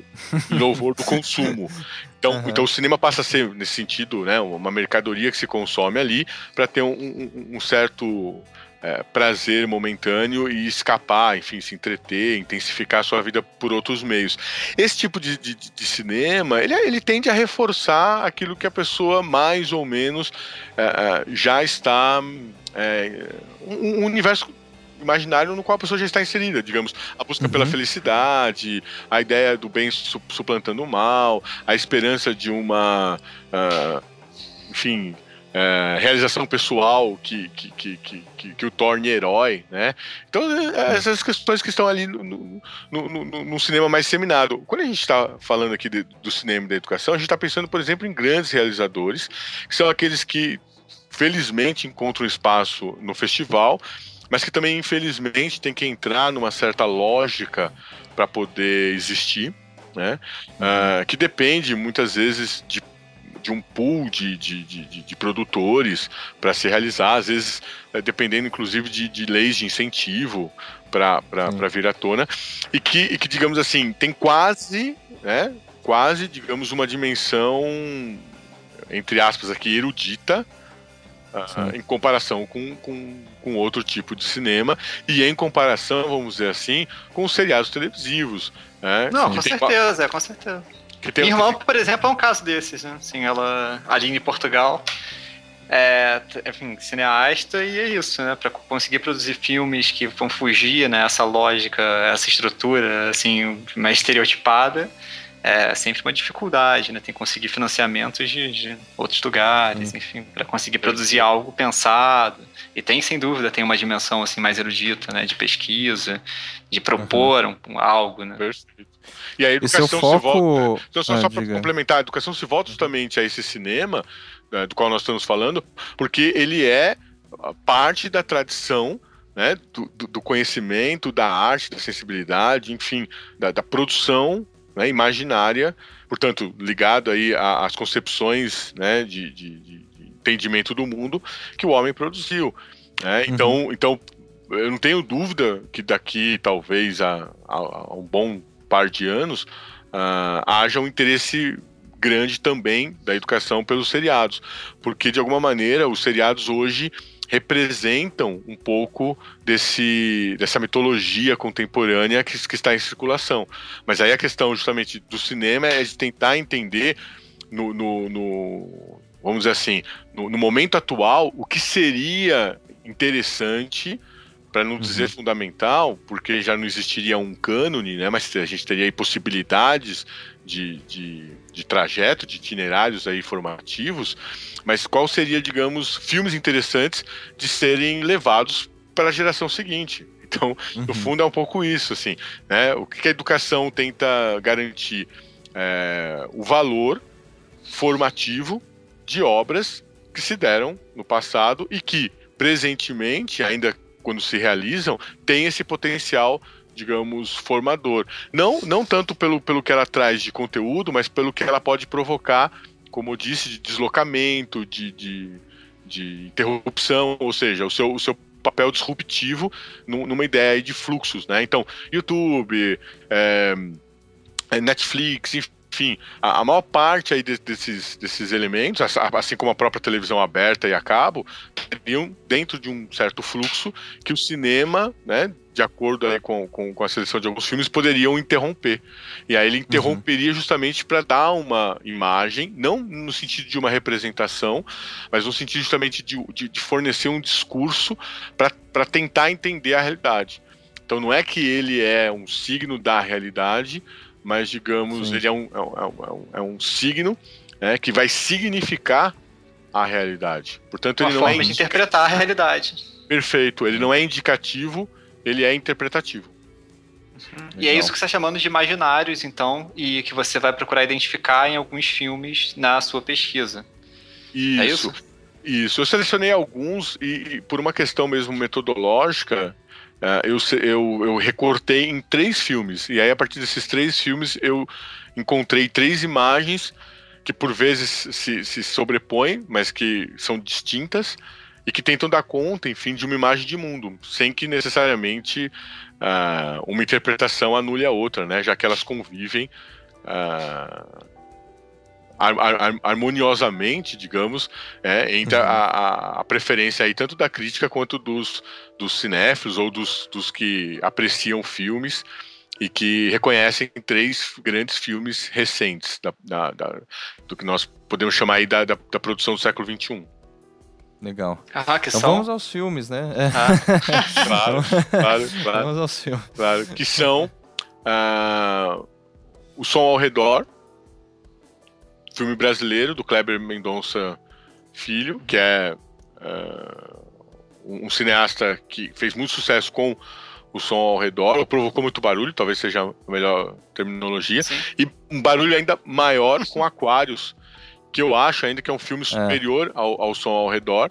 em louvor do (laughs) consumo. Então, uhum. então o cinema passa a ser, nesse sentido, né, uma mercadoria que se consome ali para ter um, um, um certo é, prazer momentâneo e escapar, enfim, se entreter, intensificar a sua vida por outros meios. Esse tipo de, de, de cinema, ele, ele tende a reforçar aquilo que a pessoa mais ou menos é, é já está. É, um, um universo imaginário no qual a pessoa já está inserida, digamos, a busca uhum. pela felicidade, a ideia do bem suplantando o mal, a esperança de uma, uh, enfim, uh, realização pessoal que, que, que, que, que o torne herói, né? Então, é, essas questões que estão ali no, no, no, no cinema mais seminado. Quando a gente está falando aqui de, do cinema e da educação, a gente está pensando, por exemplo, em grandes realizadores, que são aqueles que felizmente encontram espaço no festival mas que também, infelizmente, tem que entrar numa certa lógica para poder existir, né? Uhum. Uh, que depende muitas vezes de, de um pool de, de, de, de produtores para se realizar, às vezes é, dependendo inclusive de, de leis de incentivo para vir à tona, e que, e que, digamos assim, tem quase, né, quase, digamos, uma dimensão, entre aspas aqui, erudita, uh, em comparação com, com, com outro tipo de cinema e em comparação, vamos dizer assim, com os seriados televisivos. Né? Não, com certeza, com certeza. Minha irmã, por exemplo, é um caso desses, né? Assim, ela, ali em Portugal, é, enfim, cineasta e é isso, né? Para conseguir produzir filmes que vão fugir, né? Essa lógica, essa estrutura, assim, mais estereotipada é sempre uma dificuldade, né? Tem que conseguir financiamentos de, de outros lugares, hum. enfim, para conseguir produzir algo pensado. E tem, sem dúvida, tem uma dimensão assim mais erudita, né? De pesquisa, de propor uhum. um, algo, né? E a educação e foco... se volta. Então, só, ah, só para complementar, a educação se volta justamente a esse cinema né, do qual nós estamos falando, porque ele é parte da tradição né, do, do, conhecimento, da arte, da sensibilidade, enfim, da, da produção né, imaginária, portanto, ligado aí às concepções né, de, de, de, entendimento do mundo que o homem produziu. Né? Então, uhum. então, eu não tenho dúvida que daqui, talvez, a, a, a um bom par de anos, uh, haja um interesse grande também da educação pelos seriados, porque de alguma maneira os seriados hoje representam um pouco desse, dessa mitologia contemporânea que, que, está em circulação. Mas aí a questão justamente do cinema é de tentar entender no, no, no vamos dizer assim, no, no, momento atual, o que seria interessante para não dizer uhum. fundamental, porque já não existiria um cânone, né? Mas a gente teria possibilidades de, de, de trajeto, de itinerários aí formativos, mas qual seria, digamos, filmes interessantes de serem levados para a geração seguinte? Então, uhum. no fundo, é um pouco isso, assim, né? O que a educação tenta garantir? É, o valor formativo de obras que se deram no passado e que, presentemente, ainda quando se realizam, tem esse potencial digamos, formador. Não, não tanto pelo, pelo que ela traz de conteúdo, mas pelo que ela pode provocar, como eu disse, de deslocamento, de, de, de interrupção, ou seja, o seu, o seu papel disruptivo numa ideia de fluxos, né? Então, YouTube, é, Netflix, enfim, a, a maior parte aí de, desses, desses elementos, assim como a própria televisão aberta e a cabo, estariam dentro de um certo fluxo que o cinema, né, de acordo com, com, com, a seleção de alguns filmes, poderiam interromper. E aí ele interromperia uhum. justamente para dar uma imagem, não no sentido de uma representação, mas no sentido justamente de, de, de fornecer um discurso para tentar entender a realidade. Então não é que ele é um signo da realidade, mas digamos, Sim. ele é um, é um, é um, é um signo né, que vai significar a realidade. Portanto, Uma ele não é de interpretar a realidade. Perfeito. Ele não é indicativo, ele é interpretativo. Uhum. E é isso que você está chamando de imaginários, então, e que você vai procurar identificar em alguns filmes na sua pesquisa. Isso. É isso? Isso. Eu selecionei alguns e, e por uma questão mesmo metodológica, eu, eu, eu recortei em três filmes. E aí, a partir desses três filmes, eu encontrei três imagens que por vezes se, se sobrepõem, mas que são distintas e que tentam dar conta, enfim, de uma imagem de mundo, sem que necessariamente uh, uma interpretação anule a outra, né? Já que elas convivem uh, harmoniosamente, digamos, é, entre uhum. a, a, preferência aí tanto da crítica quanto dos, dos cinéfilos ou dos, dos que apreciam filmes e que reconhecem três grandes filmes recentes da, da, da, do que nós podemos chamar aí da, da, da produção do século XXI. Legal. Ah, que então são... vamos aos filmes, né? É. Ah. (laughs) claro, claro, (laughs) claro. Vamos aos filmes. Claro, que são uh, O Som ao Redor, filme brasileiro do Kleber Mendonça Filho, que é uh, um cineasta que fez muito sucesso com o som ao redor, ou provocou muito barulho, talvez seja a melhor terminologia, Sim. e um barulho ainda maior com Aquários, que eu acho ainda que é um filme é. superior é. ao, ao som ao redor.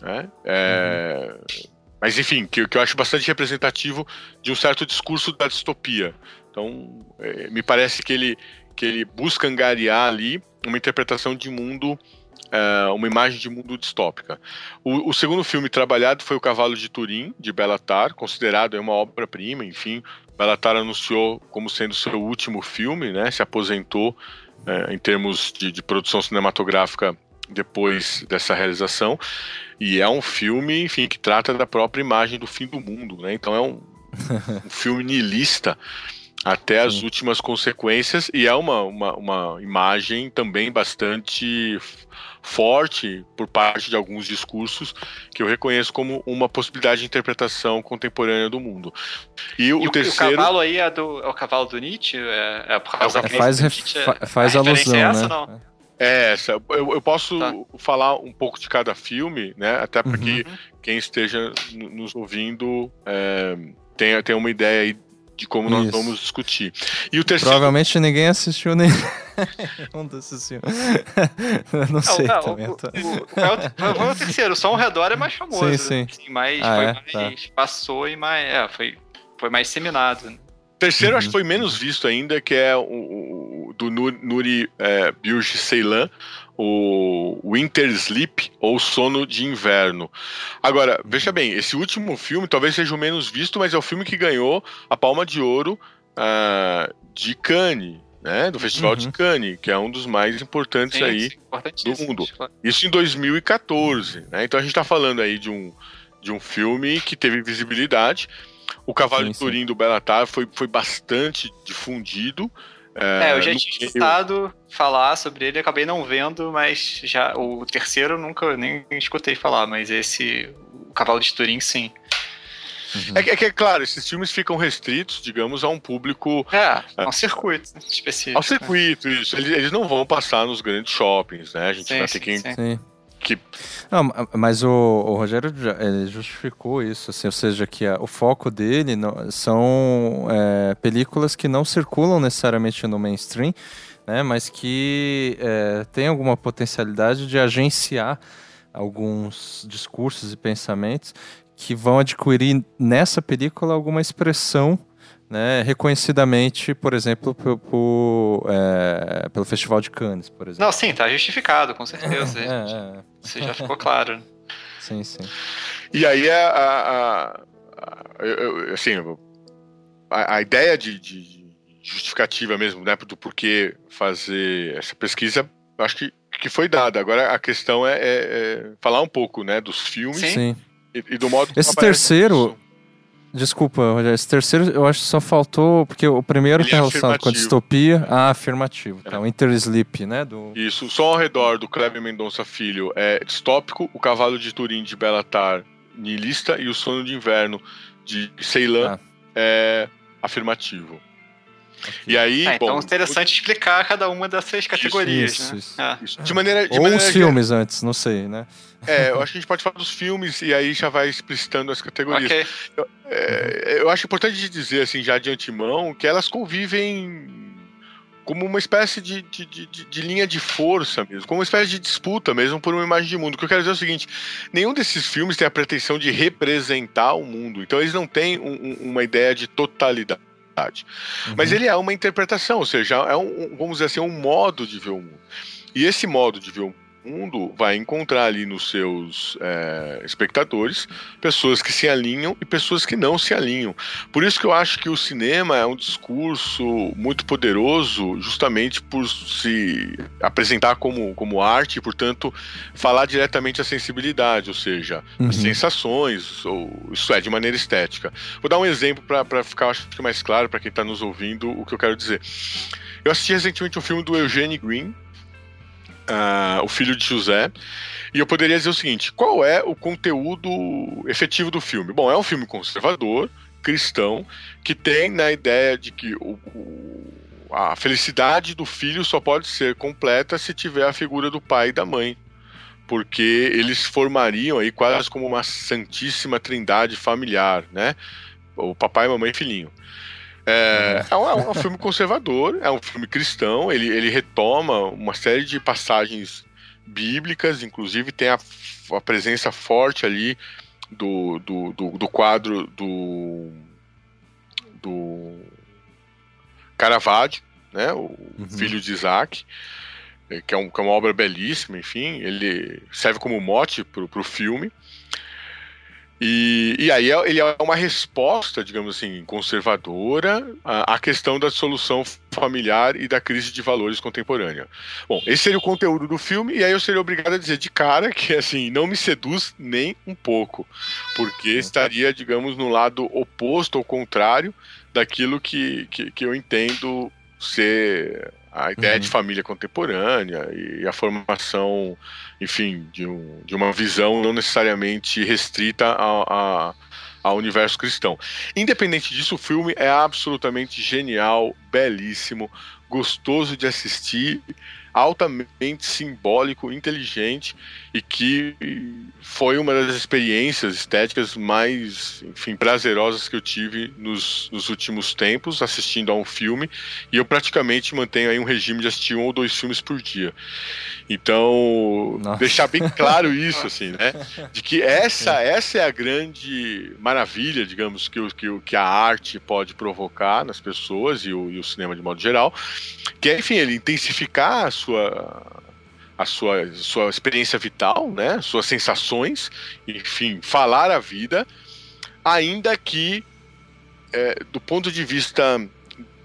Né? É, uhum. Mas enfim, que, que eu acho bastante representativo de um certo discurso da distopia. Então, é, me parece que ele que ele busca angariar ali uma interpretação de mundo, uh, uma imagem de mundo distópica. O, o, segundo filme trabalhado foi O Cavalo de Turim, de Belatar, considerado uma obra-prima, enfim. Belatar anunciou como sendo seu último filme, né, se aposentou uh, em termos de, de produção cinematográfica depois dessa realização. E é um filme, enfim, que trata da própria imagem do fim do mundo, né? Então é um, (laughs) um filme niilista até as últimas consequências e é uma, uma, uma imagem também bastante forte por parte de alguns discursos que eu reconheço como uma possibilidade de interpretação contemporânea do mundo. E, o, e terceiro. O cavalo aí é, do, é o cavalo do Nietzsche? É, é por causa é, faz, Nietzsche, é faz a alusão, é essa, né? Não? É essa. Eu, eu posso tá. falar um pouco de cada filme, né? Até porque uhum. quem esteja nos ouvindo é, tem, tem uma ideia aí de como Isso. nós vamos discutir. E o terceiro. Provavelmente ninguém assistiu nem. (laughs) um desses filmes. não sei não, também. O, tá. o, o, o, o, terceiro, só ao redor é mais famoso. Sim, sim. Assim, mais, ah, é? mais tá. passou e mais. É, foi, foi mais disseminado. O terceiro uhum. acho que foi menos visto ainda, que é o, do Nuri é, Bilge Ceylan, o Winter Sleep ou Sono de Inverno. Agora, veja bem, esse último filme talvez seja o menos visto, mas é o filme que ganhou a Palma de Ouro uh, de Cannes. Né, do Festival uhum. de Cannes, que é um dos mais importantes sim, aí do mundo. Isso em 2014. Né? Então a gente está falando aí de um, de um filme que teve visibilidade. O Cavalo sim, de Turim do Bellatar foi, foi bastante difundido. É, eu já tinha escutado falar sobre ele, acabei não vendo, mas já o terceiro eu nunca nem escutei falar, mas esse, o Cavalo de Turim, sim. Uhum. É, é, que, é claro, esses filmes ficam restritos, digamos, a um público. É, a um circuito específico. Ao circuito, né? isso. Eles, eles, não vão passar nos grandes shoppings, né? A gente sim, vai ter que. Sim que... Não, mas o, o Rogério justificou isso, assim, ou seja, que a, o foco dele são é, películas que não circulam necessariamente no mainstream, né, mas que é, tem alguma potencialidade de agenciar alguns discursos e pensamentos que vão adquirir nessa película alguma expressão né, reconhecidamente, por exemplo, por, por, é, pelo Festival de Cannes, por exemplo. Não, sim, está justificado, com certeza. É, é. Isso já ficou claro. Sim, sim. E aí a, a, a, a assim, a, a ideia de, de, justificativa mesmo, né, do porquê fazer essa pesquisa, acho que, que foi dada. Agora a questão é, é, é falar um pouco, né, dos filmes Sim. E, e, do modo Esse terceiro, Desculpa, Rogério, esse terceiro eu acho que só faltou, porque o primeiro Ele tem é relação com a distopia. Ah, afirmativo. É. Tá, o Intersleep, né? Do... Isso, só ao redor do Kleber Mendonça Filho é distópico, o Cavalo de Turim de Belatar niilista e o Sono de Inverno de Ceilã ah. é afirmativo. E aí, bom, então é interessante o... explicar cada uma dessas categorias. Isso, né? isso, ah. De maneira, de Ou maneira os filmes antes, não sei, né? É, eu acho que a gente pode falar dos filmes e aí já vai explicitando as categorias. Okay. Eu, é, eu acho importante dizer, assim, já de antemão, que elas convivem como uma espécie de, de, de, de, linha de força mesmo, como uma espécie de disputa mesmo por uma imagem de mundo. O que eu quero dizer é o seguinte: nenhum desses filmes tem a pretensão de representar o mundo, então eles não têm um, um, uma ideia de totalidade. Uhum. Mas ele é uma interpretação, ou seja, é um, vamos dizer assim, um modo de ver o mundo. E esse modo de ver o mundo vai encontrar ali nos seus é, espectadores pessoas que se alinham e pessoas que não se alinham. Por isso que eu acho que o cinema é um discurso muito poderoso, justamente por se apresentar como, como arte e, portanto, falar diretamente a sensibilidade, ou seja, uhum. as sensações, ou, isso é, de maneira estética. Vou dar um exemplo para ficar acho que mais claro para quem está nos ouvindo o que eu quero dizer. Eu assisti recentemente um filme do Eugene Green, uh, o filho de José. E eu poderia dizer o seguinte: qual é o conteúdo efetivo do filme? Bom, é um filme conservador, cristão, que tem na ideia de que o, o, a felicidade do filho só pode ser completa se tiver a figura do pai e da mãe. Porque eles formariam aí quase como uma santíssima trindade familiar, né? O papai, mamãe e filhinho. É, é, um, é, um, filme conservador, é um filme cristão, ele, ele retoma uma série de passagens bíblicas, inclusive tem a, a presença forte ali do, do, do, do quadro do, do Caravaggio, né, o uhum. filho de Isaac, que é, um, que é uma obra belíssima, enfim, ele serve como mote para o filme. E, e aí é, ele é uma resposta, digamos assim, conservadora à, à questão da dissolução familiar e da crise de valores contemporânea. Bom, esse seria o conteúdo do filme, e aí eu seria obrigado a dizer de cara que, assim, não me seduz nem um pouco, porque estaria, digamos, no lado oposto, ao contrário, daquilo que, que, que eu entendo ser a ideia uhum. de família contemporânea e a formação, enfim, de, um, de uma visão não necessariamente restrita a, a, ao universo cristão. Independente disso, o filme é absolutamente genial, belíssimo, gostoso de assistir altamente simbólico, inteligente e que foi uma das experiências estéticas mais, enfim, prazerosas que eu tive nos, nos últimos tempos assistindo a um filme e eu praticamente mantenho aí um regime de assistir um ou dois filmes por dia. Então, Nossa. deixar bem claro (laughs) isso, assim, né? De que essa, essa é a grande maravilha, digamos, que, que, que a arte pode provocar nas pessoas e o, e o cinema de modo geral, que é, enfim, ele intensificar a sua a sua, sua experiência vital, né? Suas sensações, enfim, falar a vida, ainda que é, do ponto de vista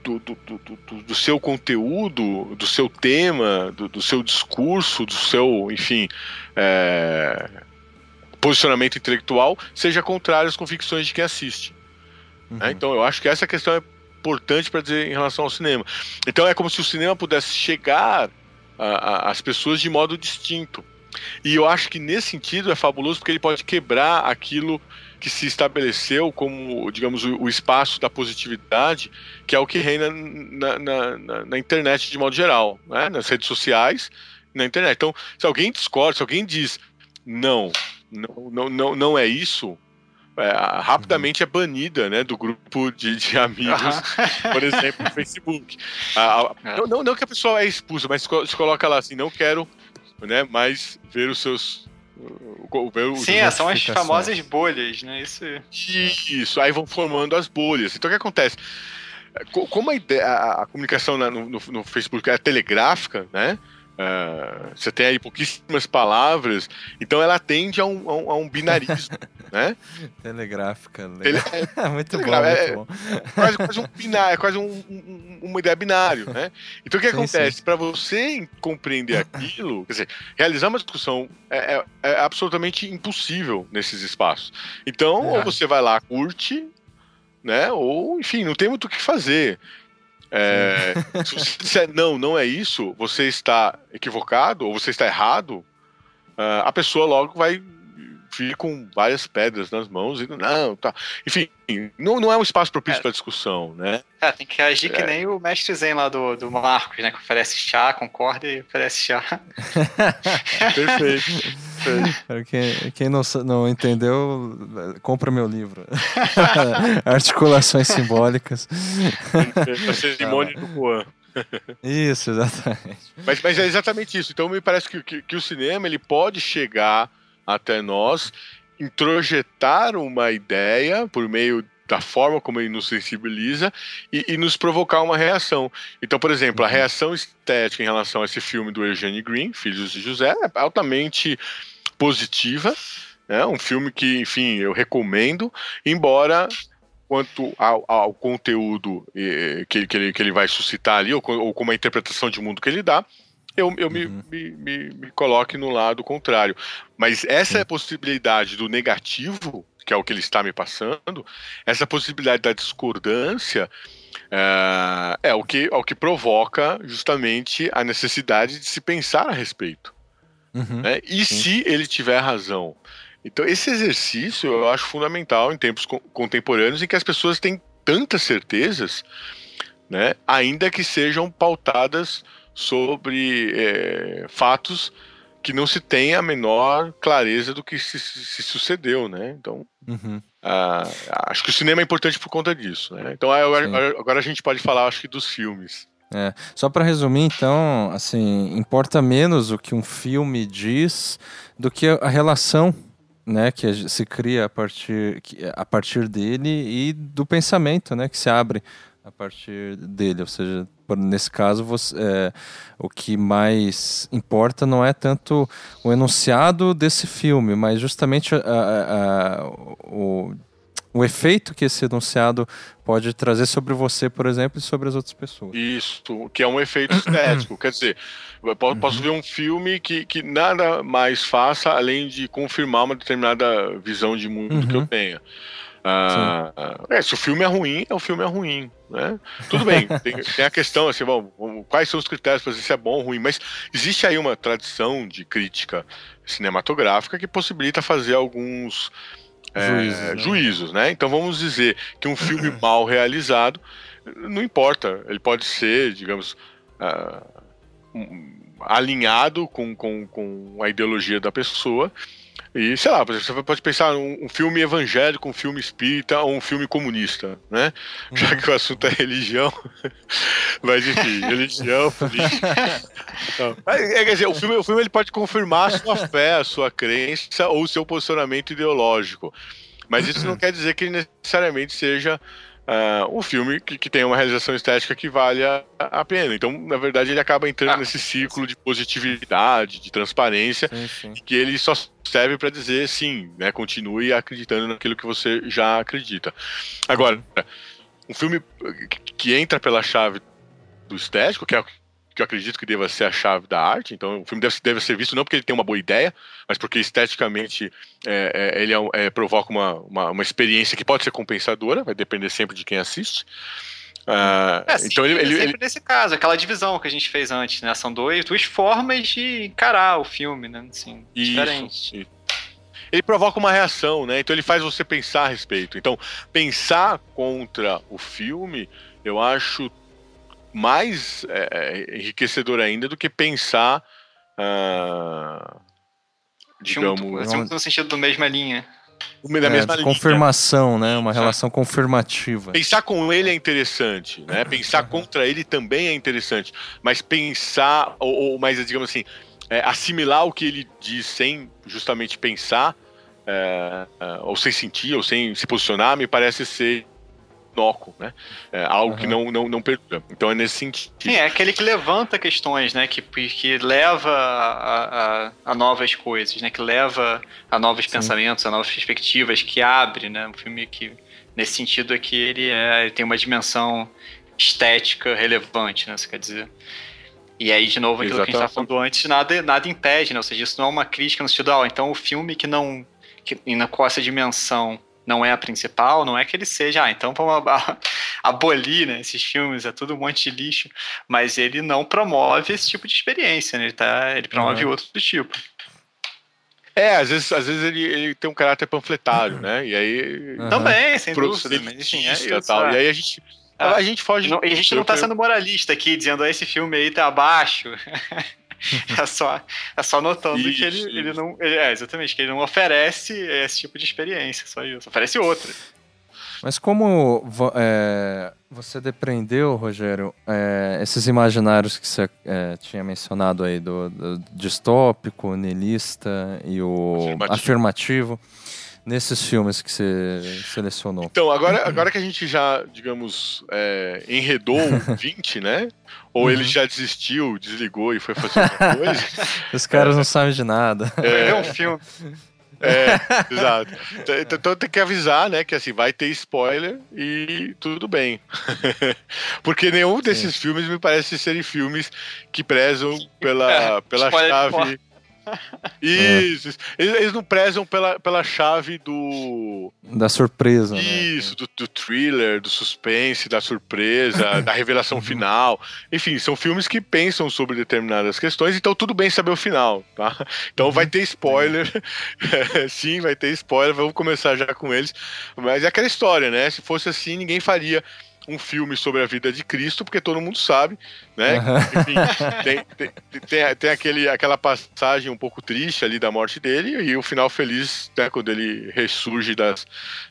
do, do, do, do, seu conteúdo, do seu tema, do, do, seu discurso, do seu, enfim, é, posicionamento intelectual, seja contrário às convicções de quem assiste. Né? Uhum. Então eu acho que essa questão é importante para dizer em relação ao cinema. Então é como se o cinema pudesse chegar às pessoas de modo distinto. E eu acho que nesse sentido é fabuloso porque ele pode quebrar aquilo que se estabeleceu como, digamos, o, o espaço da positividade, que é o que reina na, na, na, na internet de modo geral, né? nas redes sociais, na internet. Então, se alguém discorda, se alguém diz não, não, não, não, não é isso, é, rapidamente é banida né, do grupo de, de amigos, uhum. por exemplo, no Facebook. Ah, não, não, não, que a pessoa é expulsa, mas se coloca lá assim, não quero né, mais ver os seus Sim, é, são as famosas bolhas, né? Isso... Isso, aí vão formando as bolhas. Então o que acontece? Como a, ideia, a, a comunicação no, no, no, Facebook é telegráfica, né? Uh, você tem aí pouquíssimas palavras, então ela tende a um, a um, a um binarismo, (laughs) né? Telegráfica, Ele (laughs) é, muito, bom, é, muito bom. É quase, quase um binário, é quase um, um, uma ideia binário, né? Então o que sim, acontece? Para você compreender aquilo, quer dizer, realizar uma discussão é, é, é absolutamente impossível nesses espaços. Então, é. ou você vai lá, curte, né? Ou, enfim, não tem muito o que fazer. É, se você disser, não, não é isso, você está equivocado ou você está errado, uh, a pessoa logo vai vir com várias pedras nas mãos e não, tá. Enfim, não, não é um espaço propício é. para discussão, né? É, tem que agir é. que nem o mestre Zen lá do, do Marcos, né? Que oferece chá, concorda e oferece chá. (laughs) Perfeito. (laughs) Quem, quem não, não entendeu, compra meu livro. (laughs) Articulações simbólicas. A cerimônia do Juan. Isso, exatamente. Mas, mas é exatamente isso. Então me parece que, que, que o cinema ele pode chegar até nós, introjetar uma ideia por meio da forma como ele nos sensibiliza e, e, nos provocar uma reação. Então, por exemplo, a uhum. reação estética em relação a esse filme do Eugene Green, Filhos de José, é altamente positiva. É um filme que, enfim, eu recomendo, embora quanto ao, ao conteúdo eh, que, que, ele, que ele vai suscitar ali, ou, ou como a interpretação de mundo que ele dá, eu, eu uhum. me, me, me, coloque no lado contrário. Mas essa é a possibilidade do negativo, que é o que ele está me passando, essa possibilidade da discordância é, é, o, que, é o que provoca justamente a necessidade de se pensar a respeito. Uhum. Né? E Sim. se ele tiver razão? Então, esse exercício eu acho fundamental em tempos co contemporâneos em que as pessoas têm tantas certezas, né, ainda que sejam pautadas sobre é, fatos que não se tem a menor clareza do que se, se sucedeu, né? Então, uhum. acho que o cinema é importante por conta disso, né? Então, agora, agora a gente pode falar, acho que, dos filmes. É. Só para resumir, então, assim, importa menos o que um filme diz do que a relação né, que se cria a partir, a partir dele e do pensamento né, que se abre a partir dele. Ou seja, nesse caso, você, é, o que mais importa não é tanto o enunciado desse filme, mas justamente a, a, a, o, o efeito que esse enunciado pode trazer sobre você, por exemplo, e sobre as outras pessoas. Isso, que é um efeito estético. Quer dizer, eu posso uhum. ver um filme que, que nada mais faça além de confirmar uma determinada visão de mundo uhum. que eu uhum. tenha. Ah, é, se o filme é ruim, o filme é ruim. Né? Tudo bem, tem, tem, a questão assim, bom, quais são os critérios para dizer se é bom ou ruim, mas existe aí uma tradição de crítica cinematográfica que possibilita fazer alguns é, juízos, né? juízos, né? Então vamos dizer que um filme (clears throat) mal realizado, não importa, ele pode ser, digamos, uh, um, alinhado com, com, com a ideologia da pessoa e, sei lá, você pode pensar um, um filme evangélico, um filme espírita ou um filme comunista, né? Uhum. Já que o assunto é religião. (laughs) Mas, enfim, religião, política. (laughs) É, quer dizer, o filme, o filme ele pode confirmar a sua fé, a sua crença ou o seu posicionamento ideológico. Mas isso não quer dizer que ele necessariamente seja uh, um filme que, que tem uma realização estética que vale a, a, pena. Então, na verdade, ele acaba entrando ah, nesse ciclo de positividade, de transparência, sim, sim. que ele só serve para dizer sim, né? Continue acreditando naquilo que você já acredita. Agora, um filme que entra pela chave do estético, que é que eu acredito que deva ser a chave da arte. Então, o filme deve, deve ser visto não porque ele tem uma boa ideia, mas porque esteticamente é, é, ele é, é, provoca uma, uma, uma, experiência que pode ser compensadora, vai depender sempre de quem assiste. Uh, é, então ele, ele, sempre ele... nesse caso, aquela divisão que a gente fez antes, né? São dois, duas formas de encarar o filme, né? Assim, isso, diferente. Ele provoca uma reação, né? Então ele faz você pensar a respeito. Então, pensar contra o filme, eu acho mais é, é, enriquecedor ainda do que pensar. Uh, digamos. Assim, no sentido da mesma linha. Da mesma linha. Confirmação, né? Uma relação confirmativa. Pensar com ele é interessante, né? Pensar contra ele também é interessante. Mas pensar, ou, ou mais, digamos assim, é, assimilar o que ele diz sem justamente pensar, é, é, ou sem sentir, ou sem se posicionar, me parece ser inócuo, né? É algo uhum. que não, não, não perdura. Então é nesse sentido. Sim, é aquele que levanta questões, né? Que, que leva a, a, a novas coisas, né? Que leva a novos Sim. pensamentos, a novas perspectivas, que abre, né? Um filme que, nesse sentido, é que ele, é, ele tem uma dimensão estética relevante, né? Você quer dizer. E aí, de novo, aquilo Exatamente. que a gente estava falando antes, nada, nada impede, né? Ou seja, isso não é uma crítica no sentido, ah, então o filme que não. Que, na qual essa dimensão não é a principal, não é que ele seja, ah, então vamos (laughs) abolir né, esses filmes, é tudo um monte de lixo, mas ele não promove esse tipo de experiência, né? ele, tá, ele promove uhum. outro do tipo. É, às vezes, às vezes ele, ele tem um caráter panfletário, né? E aí. Uhum. Também, sem dúvida. Mas, enfim, é isso, tal. É. E aí a gente. Ah, a gente foge. Não, e a gente não tá sendo moralista aqui, dizendo, ah, esse filme aí tá abaixo. (laughs) (laughs) é, só, é só notando isso, que ele, ele não. Ele, é, exatamente, que ele não oferece esse tipo de experiência, só isso. Oferece outra. Mas como é, você depreendeu, Rogério, é, esses imaginários que você é, tinha mencionado aí, do, do distópico, niilista e o afirmativo. afirmativo, nesses filmes que você selecionou? Então, agora, agora que a gente já, digamos, é, enredou 20, (laughs) né? Ou uhum. ele já desistiu, desligou e foi fazer outra coisa. (laughs) Os caras não sabem de nada. É, é um filme. É, exato. Então, tem que avisar, né, que assim, vai ter spoiler e tudo bem. (laughs) Porque nenhum desses Sim. filmes me parece serem filmes que prezam pela, é, pela chave isso, eles, eles, não prezam pela, pela chave do. Da surpresa. Né? Isso, né? do, do, thriller, do suspense, da surpresa, (laughs) da revelação final. Enfim, são filmes que pensam sobre determinadas questões, então tudo bem saber o final, tá? Então vai ter spoiler. (laughs) Sim, vai ter spoiler, vamos começar já com eles. Mas é aquela história, né? Se fosse assim, ninguém faria um filme sobre a vida de Cristo, porque todo mundo sabe, né? Uhum. Enfim, tem, tem, tem, tem, aquele, aquela passagem um pouco triste ali da morte dele e o final feliz, né, quando ele ressurge das,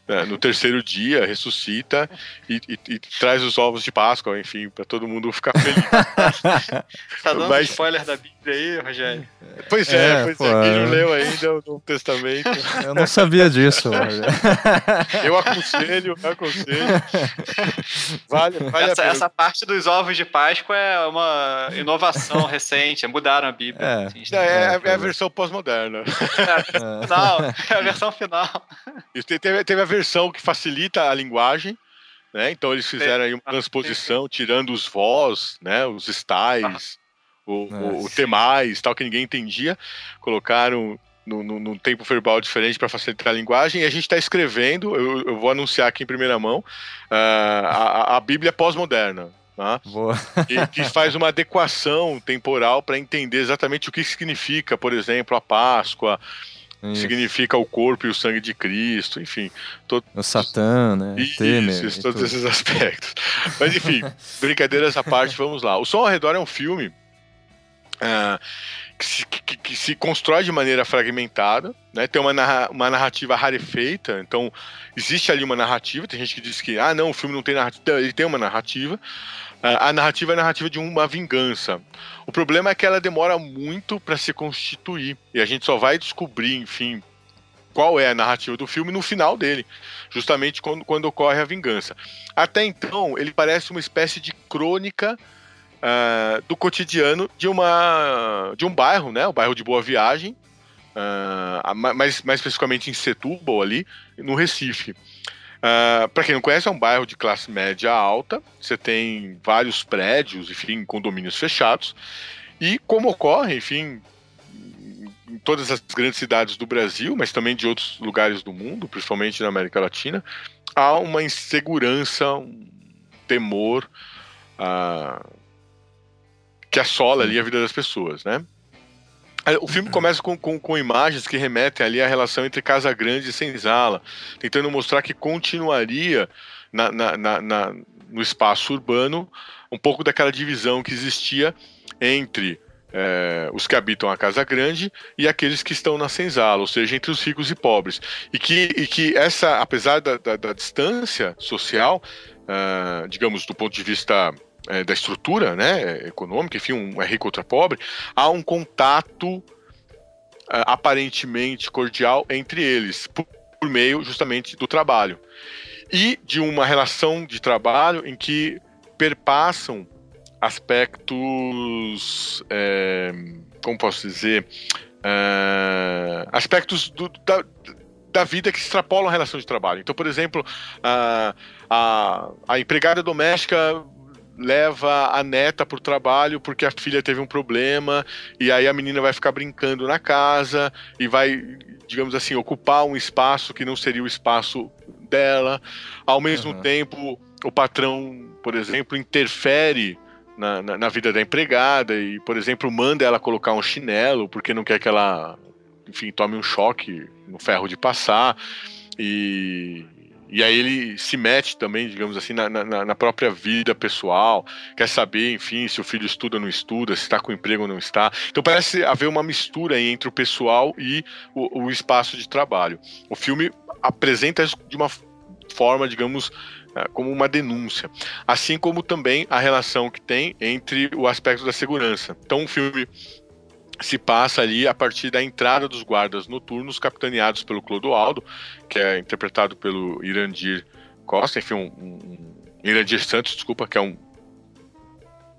né, no terceiro dia, ressuscita e, e, e, traz os ovos de Páscoa, enfim, para todo mundo ficar feliz. (laughs) tá dando Mas... spoiler da Bíblia aí, Rogério? Pois é, é pois pô, é. Quem não leu ainda o Novo Testamento. Eu não sabia disso. (laughs) eu aconselho, eu aconselho. Vale, vale essa, essa, parte dos ovos de Páscoa é uma inovação recente, mudaram a Bíblia. É, assim, é, é, é a versão pós-moderna. É, não, é a versão final. Teve, teve a versão que facilita a linguagem, né? Então eles fizeram aí uma transposição, tirando os vós, né? Os styles, o, o, o tal, que ninguém entendia. Colocaram num tempo verbal diferente para facilitar a linguagem. E a gente está escrevendo, eu, eu, vou anunciar aqui em primeira mão, uh, a, a Bíblia pós-moderna. Tá? E, que faz uma adequação temporal para entender exatamente o que significa, por exemplo, a Páscoa, isso. significa o corpo e o sangue de Cristo, enfim. Todo... O Satã, né? Isso, Temer, isso todos esses aspectos. Mas enfim, (laughs) brincadeiras à parte, vamos lá. O Som ao Redor é um filme uh, que, se, que, que, se, constrói de maneira fragmentada, né? tem uma, narra uma narrativa rarefeita, então existe ali uma narrativa, tem gente que diz que, ah não, o filme não tem narrativa, ele tem uma narrativa, a narrativa é a narrativa de uma vingança. O problema é que ela demora muito para se constituir. E a gente só vai descobrir, enfim, qual é a narrativa do filme no final dele, justamente quando, quando ocorre a vingança. Até então, ele parece uma espécie de crônica uh, do cotidiano de uma de um bairro, né? O bairro de Boa Viagem, uh, mais, mais especificamente em Setúbal ali, no Recife. Uh, ah, para quem não conhece, é um bairro de classe média alta. Você tem vários prédios, enfim, condomínios fechados. E como ocorre, enfim, em todas as grandes cidades do Brasil, mas também de outros lugares do mundo, principalmente na América Latina, há uma insegurança, um temor uh, que assola ali a vida das pessoas, né? O filme começa com, com, com, imagens que remetem ali à relação entre Casa Grande e Senzala, tentando mostrar que continuaria na, na, na, na, no espaço urbano um pouco daquela divisão que existia entre é, os que habitam a Casa Grande e aqueles que estão na Senzala, ou seja, entre os ricos e pobres. E que, e que essa, apesar da, da, da distância social, uh, digamos, do ponto de vista é, da estrutura né, econômica, enfim, um é rico contra pobre, há um contato é, aparentemente cordial entre eles, por, por meio justamente do trabalho. E de uma relação de trabalho em que perpassam aspectos. É, como posso dizer? É, aspectos do, da, da vida que extrapolam a relação de trabalho. Então, por exemplo, a, a empregada doméstica leva a neta pro trabalho porque a filha teve um problema, e aí a menina vai ficar brincando na casa e vai, digamos assim, ocupar um espaço que não seria o espaço dela. Ao mesmo uhum. tempo, o patrão, por exemplo, interfere na, na, na, vida da empregada e, por exemplo, manda ela colocar um chinelo porque não quer que ela, enfim, tome um choque no ferro de passar. E, e aí ele se mete também, digamos assim, na, na, na, própria vida pessoal, quer saber, enfim, se o filho estuda ou não estuda, se está com emprego ou não está. Então parece haver uma mistura entre o pessoal e o, o espaço de trabalho. O filme apresenta isso de uma forma, digamos, eh, como uma denúncia. Assim como também a relação que tem entre o aspecto da segurança. Então o filme se passa ali a partir da entrada dos guardas noturnos capitaneados pelo Clodoaldo, que é interpretado pelo Irandir Costa, enfim, um, um Irandir Santos, desculpa, que é um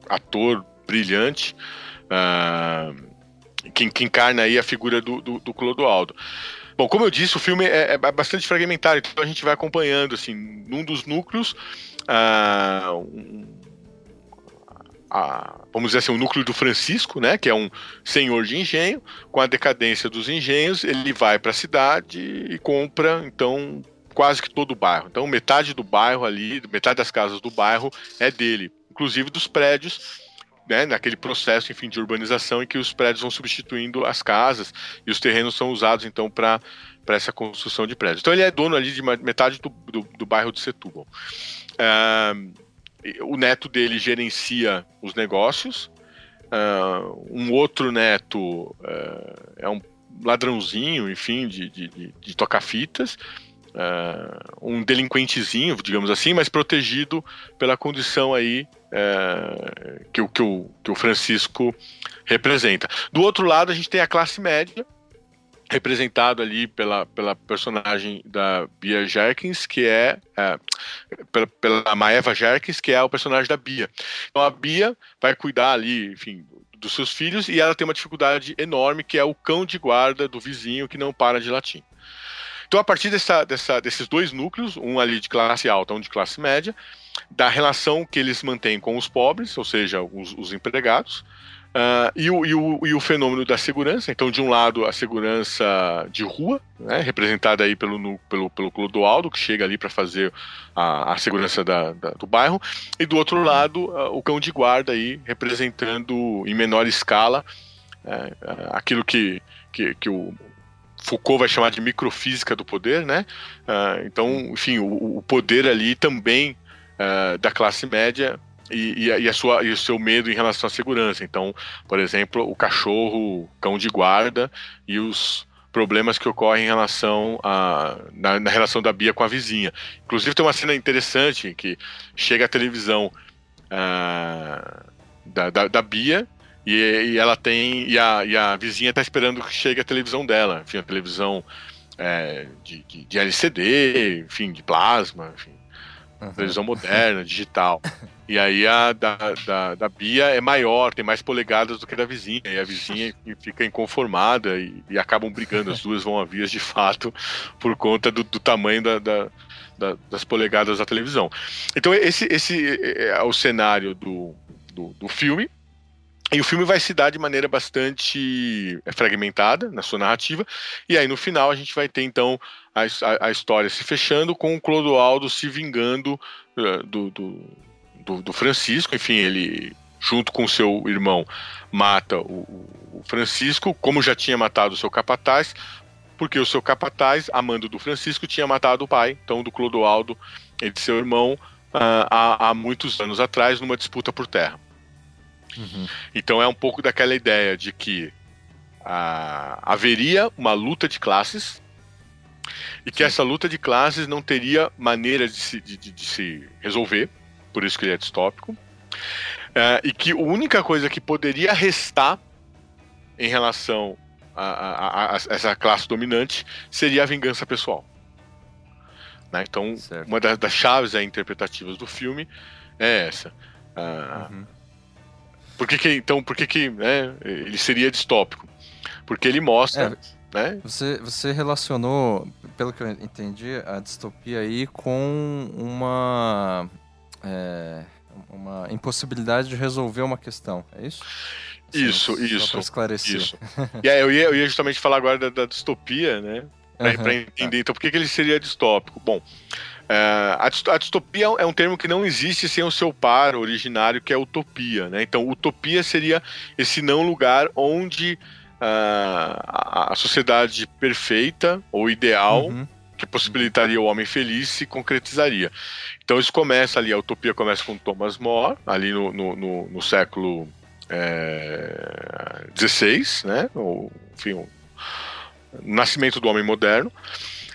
ator brilhante, uh, que, que, encarna aí a figura do, do, do, Clodoaldo. Bom, como eu disse, o filme é, é, bastante fragmentado, então a gente vai acompanhando, assim, num dos núcleos, uh, um, a, vamos dizer assim, o núcleo do Francisco, né, que é um senhor de engenho, com a decadência dos engenhos, ele vai para a cidade e compra, então, quase que todo o bairro. Então, metade do bairro ali, metade das casas do bairro é dele, inclusive dos prédios, né, naquele processo, enfim, de urbanização em que os prédios vão substituindo as casas e os terrenos são usados, então, para para essa construção de prédios. Então ele é dono ali de metade do, do, do bairro de Setúbal. Uh, o neto dele gerencia os negócios. Uh, um outro neto uh, é um ladrãozinho, enfim, de, de, de, de tocar fitas. Uh, um delinquentezinho, digamos assim, mas protegido pela condição aí que, que, o, que o Francisco representa. Do outro lado, a gente tem a classe média, representado ali pela, pela personagem da Bia Jerkins, que é, é pela, pela Maeva Jerkins, que é o personagem da Bia. Então a Bia vai cuidar ali, enfim, dos seus filhos e ela tem uma dificuldade enorme que é o cão de guarda do vizinho que não para de latir. Então a partir dessa, dessa, desses dois núcleos, um ali de classe alta, um de classe média, da relação que eles mantêm com os pobres, ou seja, os, os empregados, Uh, e, o, e, o, e, o, fenômeno da segurança, então, de um lado, a segurança de rua, né, representada aí pelo, pelo, pelo Clodoaldo, que chega ali para fazer a, a segurança da, da, do bairro, e do outro lado, uh, o cão de guarda aí, representando em menor escala uh, aquilo que, que, que, o Foucault vai chamar de microfísica do poder, né? então, enfim, o, o, poder ali também da classe média e, e, a sua, e o seu medo em relação à segurança. Então, por exemplo, o cachorro, cão de guarda e os problemas que ocorrem em relação a na, na, relação da Bia com a vizinha. Inclusive tem uma cena interessante que chega a televisão uh, da, da, da, Bia e, e, ela tem e a, e a vizinha está esperando que chegue a televisão dela, enfim, a televisão é, de, de, de, LCD, enfim, de plasma, enfim, uhum. televisão moderna, digital. E aí a da, da, da, Bia é maior, tem mais polegadas do que a da vizinha. E a vizinha (laughs) fica inconformada e, e acabam brigando. As duas vão a vias de fato por conta do, do tamanho da, da, da, das polegadas da televisão. Então esse, esse é, é o cenário do, do, do filme. E o filme vai se dar de maneira bastante é, fragmentada na sua narrativa. E aí no final a gente vai ter então a, a, a história se fechando com o Clodoaldo se vingando uh, do, do do, do Francisco, enfim, ele junto com seu irmão mata o, o, Francisco, como já tinha matado o seu capataz, porque o seu capataz, amando do Francisco, tinha matado o pai, então do Clodoaldo e de seu irmão, uh, há, há, muitos anos atrás, numa disputa por terra. Uhum. Então é um pouco daquela ideia de que uh, haveria uma luta de classes e que essa luta de classes não teria maneira de se, de, de, de se resolver por isso que ele é distópico. É, e que a única coisa que poderia restar em relação a, a, a, a essa classe dominante seria a vingança pessoal. Né? Então, certo. uma das, das, chaves interpretativas do filme é essa. Ah, uhum. Por que, que então, por que, que né, ele seria distópico? Porque ele mostra. É, né? Você, você relacionou, pelo que eu entendi, a distopia aí com uma é, uma impossibilidade de resolver uma questão, é isso? Isso, Sim, isso. esclarecer. Isso. e aí, eu ia, eu ia justamente falar agora da, da distopia, né? Pra, uhum, pra entender. Tá. Então, por que, que ele seria distópico? Bom, Uh, a distopia é um termo que não existe sem o seu par originário, que é utopia. Né? Então, utopia seria esse não lugar onde a, a, sociedade perfeita ou ideal, uhum. que possibilitaria o homem feliz, se concretizaria. Então, isso começa ali, a utopia começa com Thomas More, ali no, no, no, no século XVI, é, né? Ou, enfim, o nascimento do homem moderno,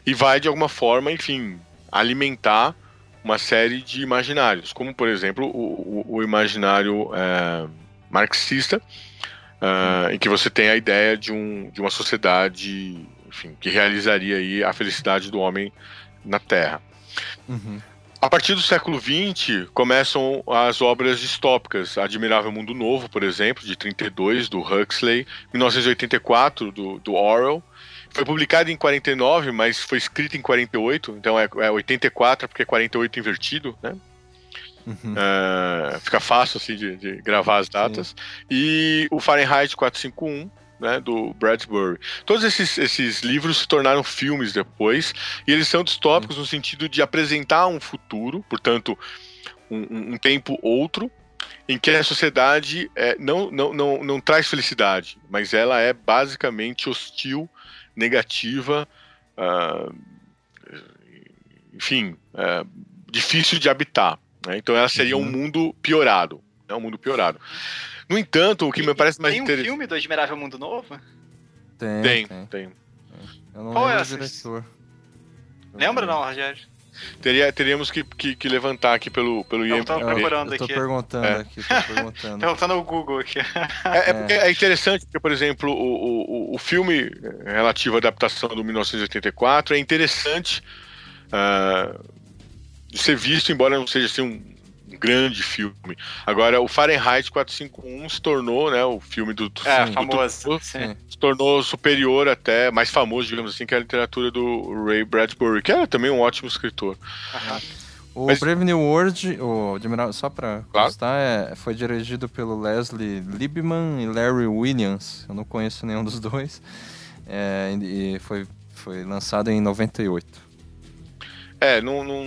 e vai, de alguma forma, enfim alimentar uma série de imaginários, como por exemplo o, o, o imaginário é, marxista, uh, em que você tem a ideia de, um, de uma sociedade enfim, que realizaria aí a felicidade do homem na Terra. Uhum. A partir do século XX começam as obras distópicas, Admirável Mundo Novo, por exemplo, de 32 do Huxley, 1984 do, do Orwell, foi publicado em 49, mas foi escrito em 48, então é, é 84 porque é 48 invertido, né? Uhum. Uh, fica fácil assim de, de gravar as datas. Sim. E o Fahrenheit 451, né, do Bradbury. Todos esses, esses livros se tornaram filmes depois, e eles são distópicos no sentido de apresentar um futuro, portanto, um, um tempo outro, em que a sociedade é, não, não, não, não traz felicidade, mas ela é basicamente hostil negativa, uh, enfim, uh, difícil de habitar. Né? Então ela seria uhum. um mundo piorado. É né? um mundo piorado. No entanto, o que e, me parece mais interessante. Tem um filme do Admirável Mundo Novo? Tem. Tem, tem. tem. Eu não Qual lembro é o diretor. Lembra não, Rogério? Teria, teríamos que, que, que, levantar aqui pelo, pelo IMDb. Eu tô procurando eu tô aqui. Perguntando é. aqui tô perguntando (laughs) perguntando ao Google aqui. É, é, porque é interessante, porque, por exemplo, o, o, o filme relativo à adaptação do 1984 é interessante uh, de ser visto, embora não seja assim, um grande filme. Agora, o Fahrenheit 451 se tornou, né, o filme do... É, famoso. Do, sim. Se tornou superior até, mais famoso, digamos assim, que a literatura do Ray Bradbury, que era também um ótimo escritor. O Mas... Brave New World, o Admiral, só pra claro. constar, é, foi dirigido pelo Leslie Liebman e Larry Williams. Eu não conheço nenhum dos dois. É, e foi, foi lançado em 98. É, não, não,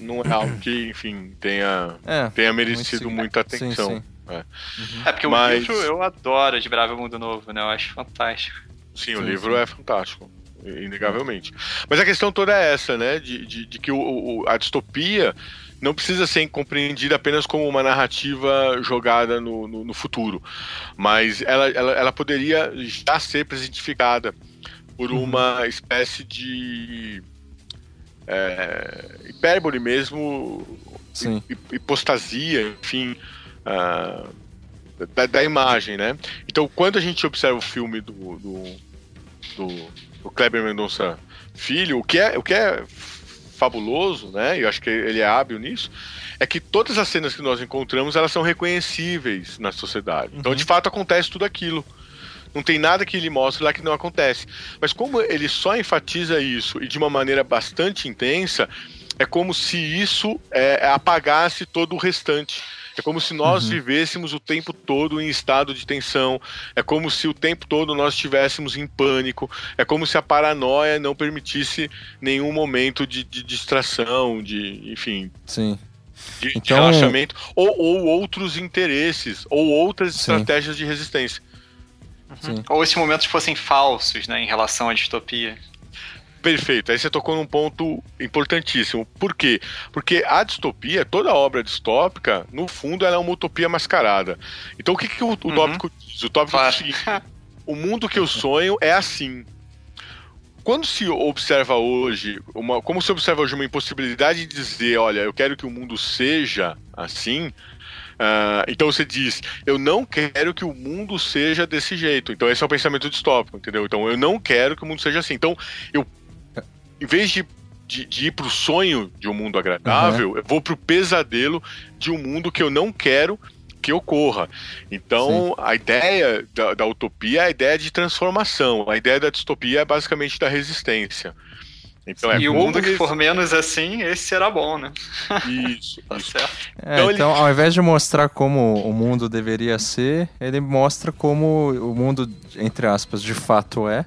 não é algo que, enfim, tenha, é, tenha merecido muita atenção. Sim, sim. É. Uhum. é. porque Mas... o livro eu adoro de Bravo Mundo Novo, né? Eu acho fantástico. Sim, sim o livro é fantástico, inegavelmente. Mas a questão toda é essa, né? De, de, de que o, o, a distopia não precisa ser compreendida apenas como uma narrativa jogada no, no, no futuro, mas ela, ela, ela, poderia já ser presentificada por uhum. uma espécie de é, hipérbole mesmo, Sim. hipostasia, enfim, uh, da, da, imagem, né? Então, quando a gente observa o filme do, do, do, do Kleber Mendonça Filho, o que é, o que é fabuloso, né? Eu acho que ele é hábil nisso. É que todas as cenas que nós encontramos elas são reconhecíveis na sociedade. Então, uhum. Então, de fato, acontece tudo aquilo. Não tem nada que ele mostre lá que não acontece. Mas como ele só enfatiza isso e de uma maneira bastante intensa, é como se isso é, apagasse todo o restante. É como se nós uhum. vivêssemos o tempo todo em estado de tensão. É como se o tempo todo nós estivéssemos em pânico. É como se a paranoia não permitisse nenhum momento de, de distração, de, enfim. Sim. De, então... de relaxamento. Ou, ou, outros interesses, ou outras Sim. estratégias de resistência. Uhum. Ou esses momentos fossem falsos, né, em relação à distopia. Perfeito. Aí você tocou num ponto importantíssimo. Por quê? Porque a distopia, toda obra distópica, no fundo, ela é uma utopia mascarada. Então o que, que o, o uhum. tópico diz? O tópico claro. diz o seguinte: o mundo que eu sonho é assim. Quando se observa hoje, uma, como se observa hoje uma impossibilidade de dizer, olha, eu quero que o mundo seja assim, Uh, então você diz, eu não quero que o mundo seja desse jeito. Então esse é o pensamento distópico, entendeu? Então eu não quero que o mundo seja assim. Então eu, em vez de, de, de ir pro sonho de um mundo agradável, uhum. eu vou pro pesadelo de um mundo que eu não quero que ocorra. Então, Sim. a ideia da, da, utopia é a ideia de transformação. A ideia da distopia é basicamente da resistência. Então, é e o mundo que for menos assim, esse será bom, né? Isso. (laughs) tá isso. certo. É, então, então ele... ao invés de mostrar como o mundo deveria ser, ele mostra como o mundo, entre aspas, de fato é.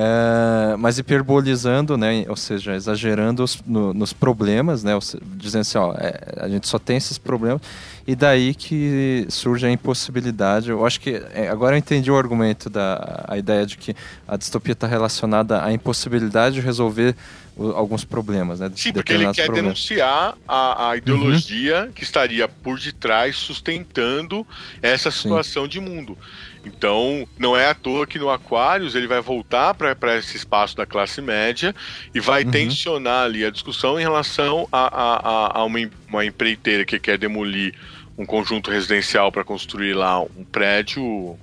É, mas hiperbolizando, né, ou seja, exagerando os, no, nos problemas, né, dizendo assim, ó, é, a gente só tem esses problemas, e daí que surge a impossibilidade. Eu acho que é, agora eu entendi o argumento da a ideia de que a distopia está relacionada à impossibilidade de resolver o, alguns problemas, né? Sim, porque ele quer problemas. denunciar a, a ideologia uhum. que estaria por detrás sustentando essa situação Sim. de mundo. Então, não é à toa que no Aquarius ele vai voltar para esse espaço da classe média e vai uhum. tensionar ali a discussão em relação a, a, a uma, uma empreiteira que quer demolir um conjunto residencial para construir lá um prédio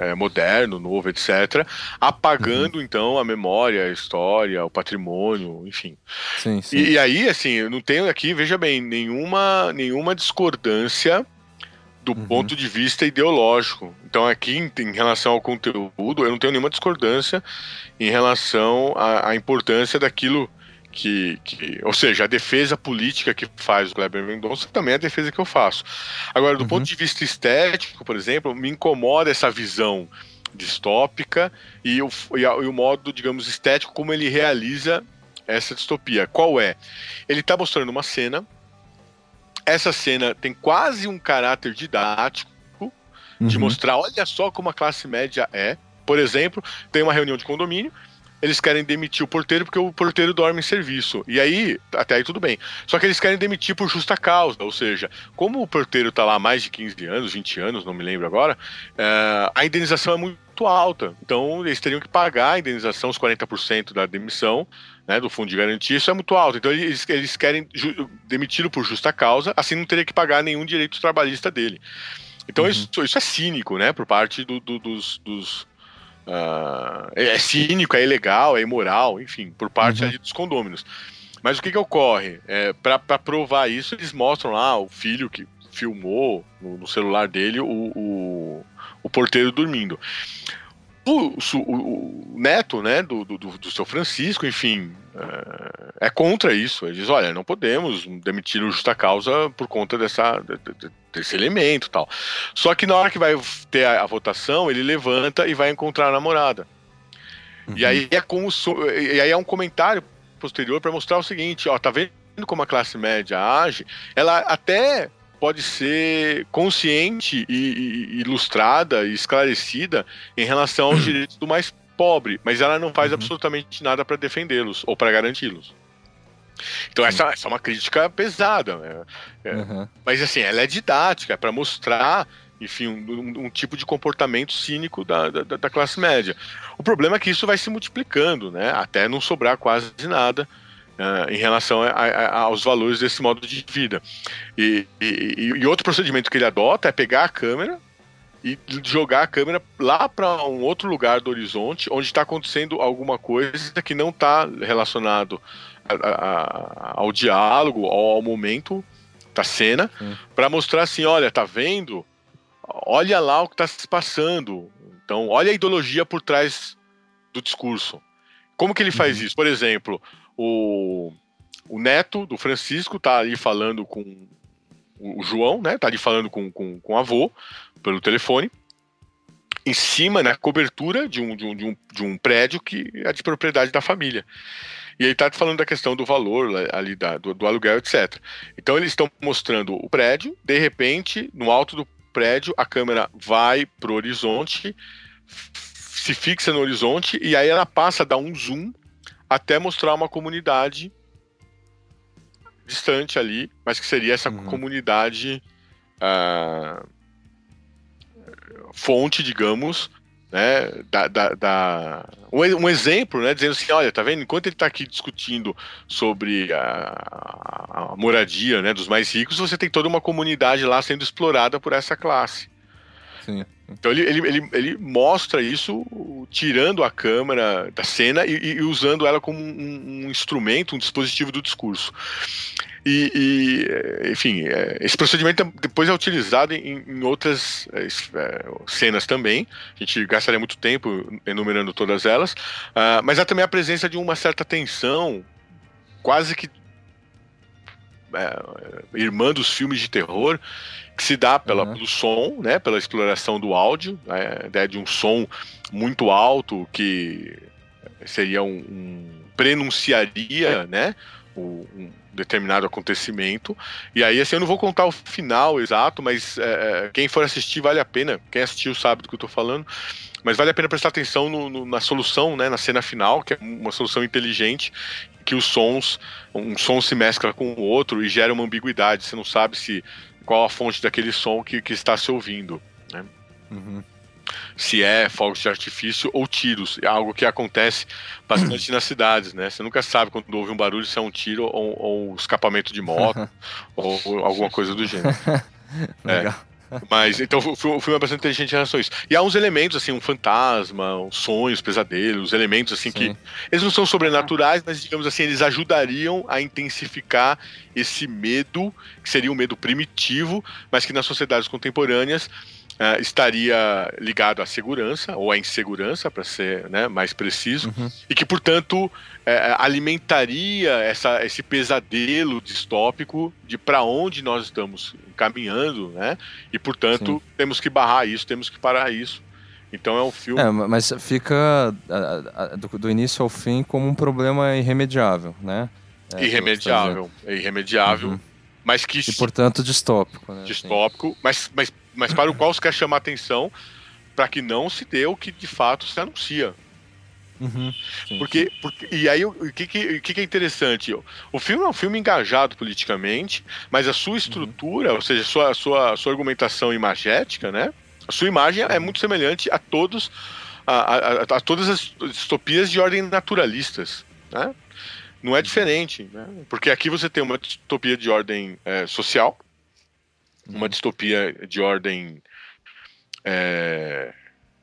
é, moderno, novo, etc., apagando uhum. então a memória, a história, o patrimônio, enfim. Sim, sim. E, e, aí, assim, eu não tenho aqui, veja bem, nenhuma, nenhuma discordância do uhum. ponto de vista ideológico. Então, aqui, em, em, relação ao conteúdo, eu não tenho nenhuma discordância em relação à, à importância daquilo que, que, Ou seja, a defesa política que faz o Kleber Mendonça também é a defesa que eu faço. Agora, do uhum. ponto de vista estético, por exemplo, me incomoda essa visão distópica e o, e, a, e o modo, digamos, estético como ele realiza essa distopia. Qual é? Ele está mostrando uma cena essa cena tem quase um caráter didático uhum. de mostrar, olha só como a classe média é. Por exemplo, tem uma reunião de condomínio, eles querem demitir o porteiro porque o porteiro dorme em serviço. E aí, até aí tudo bem. Só que eles querem demitir por justa causa, ou seja, como o porteiro está lá há mais de 15 anos, 20 anos, não me lembro agora, é, a indenização é muito alta. Então, eles teriam que pagar a indenização, os 40% da demissão, né, do fundo de garantia, isso é muito alto. Então eles, eles querem demiti-lo por justa causa, assim não teria que pagar nenhum direito trabalhista dele. Então uhum. isso, isso é cínico, né, por parte do, do, dos, dos uh, é cínico, é ilegal, é imoral, enfim, por parte uhum. dos condôminos. Mas o que que ocorre? É, para provar isso, eles mostram lá o filho que filmou no, no celular dele o, o, o porteiro dormindo. O, o, o, neto, né, do, do, do seu Francisco, enfim, é, é, contra isso. Ele diz: olha, não podemos demitir o justa causa por conta dessa, desse elemento tal. Só que na hora que vai ter a, a votação, ele levanta e vai encontrar a namorada. Uhum. E aí é como e aí é um comentário posterior para mostrar o seguinte: ó, tá vendo como a classe média age? Ela até pode ser consciente e, e ilustrada e esclarecida em relação aos direitos do mais pobre, mas ela não faz uhum. absolutamente nada para defendê-los ou para garanti-los. Então essa, essa, é uma crítica pesada, né? é, uhum. mas assim ela é didática, é para mostrar, enfim, um, um, tipo de comportamento cínico da, da, da, classe média. O problema é que isso vai se multiplicando, né? Até não sobrar quase nada uh, em relação a, a, aos valores desse modo de vida. E, e, e, outro procedimento que ele adota é pegar a câmera e jogar a câmera lá para um outro lugar do horizonte, onde está acontecendo alguma coisa que não está relacionado a, ao diálogo ou ao momento da cena, para mostrar assim, olha, tá vendo? Olha lá o que está se passando. Então, olha a ideologia por trás do discurso. Como que ele faz uhum. isso? Por exemplo, o, o neto do Francisco tá ali falando com o João, né? Tá ali falando com, com, com o avô pelo telefone. Em cima, na cobertura de um, de, um, de, um, de um prédio que é de propriedade da família. E ele está falando da questão do valor ali da, do, do aluguel, etc. Então eles estão mostrando o prédio, de repente, no alto do prédio, a câmera vai pro horizonte, se fixa no horizonte, e aí ela passa a dar um zoom até mostrar uma comunidade distante ali, mas que seria essa uhum. comunidade uh, fonte, digamos, né, da, da, da, um, exemplo, né, dizendo assim, olha, tá vendo, enquanto ele está aqui discutindo sobre a, a, moradia, né, dos mais ricos, você tem toda uma comunidade lá sendo explorada por essa classe. Sim. Então ele, ele, ele, ele, mostra isso tirando a câmera da cena e, e usando ela como um, um, instrumento, um dispositivo do discurso. E, e enfim, é, esse procedimento depois é utilizado em, em outras é, cenas também. A gente gastaria muito tempo enumerando todas elas, uh, mas há também a presença de uma certa tensão, quase que é, irmã dos filmes de terror, que se dá pela, uhum. pelo som, né, pela exploração do áudio, né, a ideia de um som muito alto que seria um, um prenunciaria, né, um, determinado acontecimento. E aí, assim, eu não vou contar o final exato, mas é, é, quem for assistir vale a pena. Quem assistiu sabe do que eu tô falando. Mas vale a pena prestar atenção no, no, na solução, né, na cena final, que é uma solução inteligente, que os sons, um som se mescla com o outro e gera uma ambiguidade. Você não sabe se qual a fonte daquele som que, que está se ouvindo. Né? Uhum se é fogos de artifício ou tiros. É algo que acontece bastante (clears throat) nas cidades, né? Você nunca sabe quando ouve um barulho se é um tiro ou, ou um escapamento de moto ou, (laughs) ou, alguma coisa do gênero. (laughs) Legal. É. Mas, então, o filme é bastante inteligente em relação a isso. E há uns elementos, assim, um fantasma, uns sonhos, pesadelos, elementos, assim, Sim. que. Eles não são sobrenaturais, mas, digamos assim, eles ajudariam a intensificar esse medo, que seria um medo primitivo, mas que nas sociedades contemporâneas Uh, estaria ligado à segurança ou à insegurança, para ser né, mais preciso, uhum. e que, portanto, uh, alimentaria essa, esse pesadelo distópico de para onde nós estamos caminhando, né? E, portanto, Sim. temos que barrar isso, temos que parar isso. Então é um filme. É, mas fica do, do, início ao fim como um problema irremediável, né? É, irremediável, é irremediável. Uhum. Mas que... E, portanto, distópico. Né? Distópico, mas, mas mas para o qual se quer chamar atenção para que não se dê o que de fato se anuncia. Uhum, porque, porque, e aí o que, que, que, é interessante? O filme é um filme engajado politicamente, mas a sua estrutura, uhum. ou seja, a sua, a sua, a sua argumentação imagética, né? A sua imagem é muito semelhante a todos a, a, a todas as distopias de ordem naturalistas, né? Não é diferente, né? Porque aqui você tem uma distopia de ordem é, social, uma distopia de ordem é,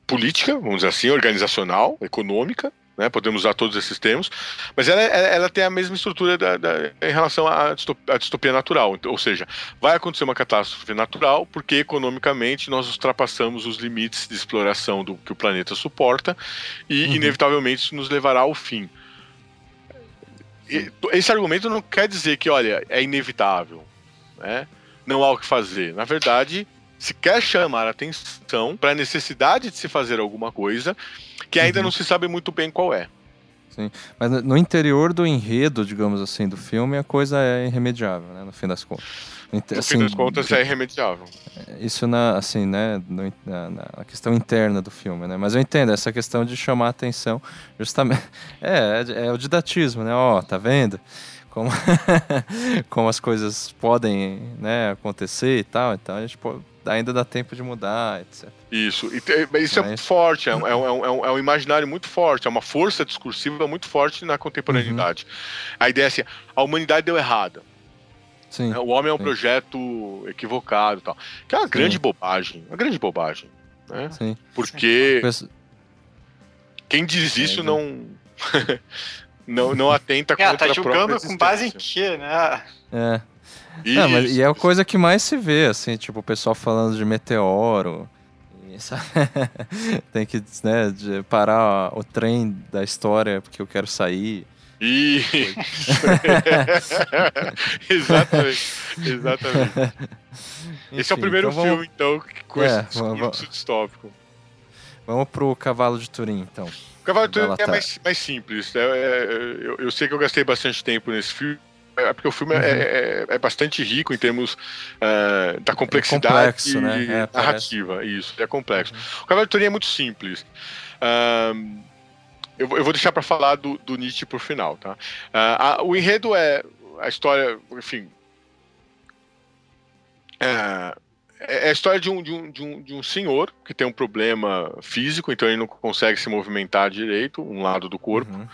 política, vamos dizer assim, organizacional, econômica, né, podemos usar todos esses termos, mas ela, ela, tem a mesma estrutura da, da, em relação à distopia, à distopia, natural, ou seja, vai acontecer uma catástrofe natural porque economicamente nós ultrapassamos os limites de exploração do que o planeta suporta e uhum. inevitavelmente isso nos levará ao fim. Esse argumento não quer dizer que, olha, é inevitável, né? Não há o que fazer. Na verdade, se quer chamar atenção para a necessidade de se fazer alguma coisa que ainda uhum. não se sabe muito bem qual é. Sim. Mas no interior do enredo, digamos assim, do filme, a coisa é irremediável, né? No fim das contas. No assim, fim das contas, é irremediável. Isso na, assim, né, no, na, na, questão interna do filme, né? Mas eu entendo essa questão de chamar atenção, justamente. (laughs) É, é, é o didatismo, né? Ó, oh, tá vendo? Como, (laughs) como as coisas podem né, acontecer e tal. Então a gente pode, ainda dá tempo de mudar, etc. Isso, e, isso é Mas... é forte, é um, é, um, é, um, é um imaginário muito forte, é uma força discursiva muito forte na contemporaneidade. Uhum. A ideia é assim: a humanidade deu errada. Sim, o homem é um sim. projeto equivocado tal. Que é uma sim. grande bobagem. Uma grande bobagem. Né? Sim. Porque quem diz isso é, não. (laughs) não, não atenta é, contra tá julgando com base em quê, né? É. Isso. É, mas, e é a coisa que mais se vê, assim, tipo, o pessoal falando de meteoro. (laughs) Tem que né, parar o trem da história porque eu quero sair. Isso. (laughs) exatamente. Exatamente. Enfim, (laughs) esse é o primeiro então filme, então, com é, esse discurso distópico. Vamos pro Cavalo de Turim, então. Cavalo de Turim é mais, mais simples. É, é, eu, eu, sei que eu gastei bastante tempo nesse filme. É porque o filme é, uhum. é, é, bastante rico em termos uh, da complexidade complexo, né? narrativa. Isso, é complexo. Uhum. O Cavalo de é muito simples. Uh, eu, eu, vou deixar para falar do, do, Nietzsche por final, tá? Uh, a, o enredo é a história, enfim. Uh, é, é a história de um, de, um, de, um, de um senhor que tem um problema físico, então ele não consegue se movimentar direito, um lado do corpo. Uhum.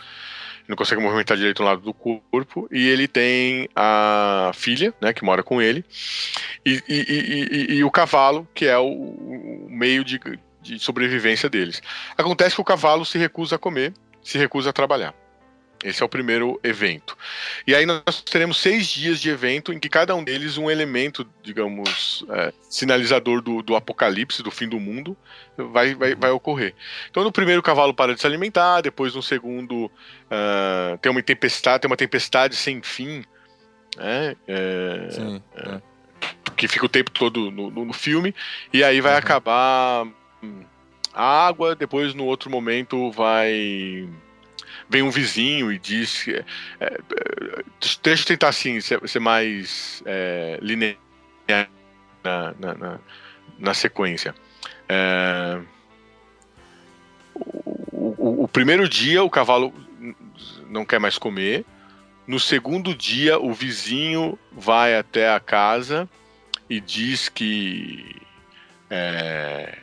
não consegue movimentar direito o lado do corpo, e ele tem a filha, né, que mora com ele, e, e, e, e o cavalo, que é o, o meio de, de sobrevivência deles. Acontece que o cavalo se recusa a comer, se recusa a trabalhar. Esse é o primeiro evento. E aí nós teremos seis dias de evento em que cada um deles um elemento, digamos, é, sinalizador do, do, apocalipse, do fim do mundo, vai, vai, vai ocorrer. Então no primeiro o cavalo para de se alimentar, depois no segundo uh, tem uma tempestade, tem uma tempestade sem fim, né? É, Sim, é. que fica o tempo todo no, no, no filme, e aí vai uhum. acabar hum, a água, depois no outro momento vai vem um vizinho e diz. É, é, deixa eu tentar assim, ser, ser mais é, linear na, na, na, na sequência. É, o, o, o, primeiro dia o cavalo não quer mais comer. No segundo dia, o vizinho vai até a casa e diz que é,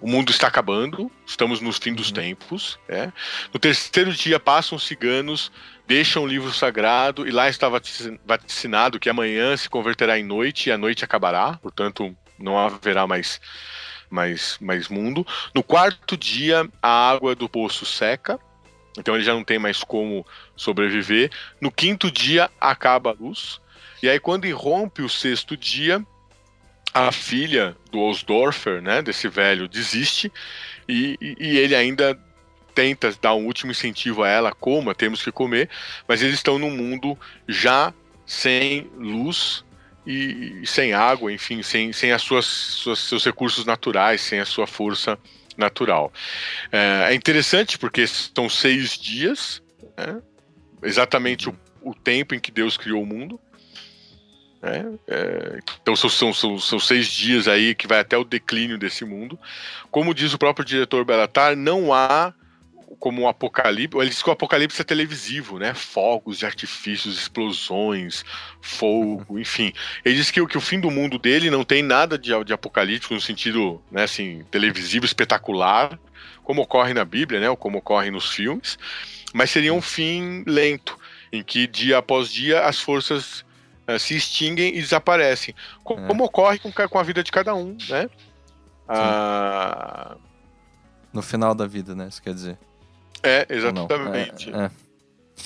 o mundo está acabando, estamos no fim dos uhum. tempos. É. No terceiro dia passam ciganos, deixam o livro sagrado e lá está vaticinado que amanhã se converterá em noite e a noite acabará, portanto não haverá mais, mais, mais mundo. No quarto dia a água do poço seca, então ele já não tem mais como sobreviver. No quinto dia acaba a luz. E aí, quando irrompe o sexto dia, a filha do Osdorfer, né, desse velho, desiste e, e, ele ainda tenta dar um último incentivo a ela, coma, temos que comer, mas eles estão num mundo já sem luz e, e sem água, enfim, sem, sem as suas, suas, seus recursos naturais, sem a sua força natural. É, é interessante porque são seis dias, né, exatamente o, o tempo em que Deus criou o mundo, né? É, então são, são, são, são, seis dias aí que vai até o declínio desse mundo. Como diz o próprio diretor Belatar, não há como um apocalipse. Ele diz que o apocalipse é televisivo, né? Fogos de artifícios, explosões, fogo, uhum. enfim. Ele diz que, que o fim do mundo dele não tem nada de, de apocalíptico no sentido, né, assim, televisivo, espetacular, como ocorre na Bíblia, né? Ou como ocorre nos filmes. Mas seria um fim lento, em que dia após dia as forças uh, se extinguem e desaparecem. Como, é. como ocorre com, com, a vida de cada um, né? Ah... No final da vida, né? Isso quer dizer. É, exatamente. É, é.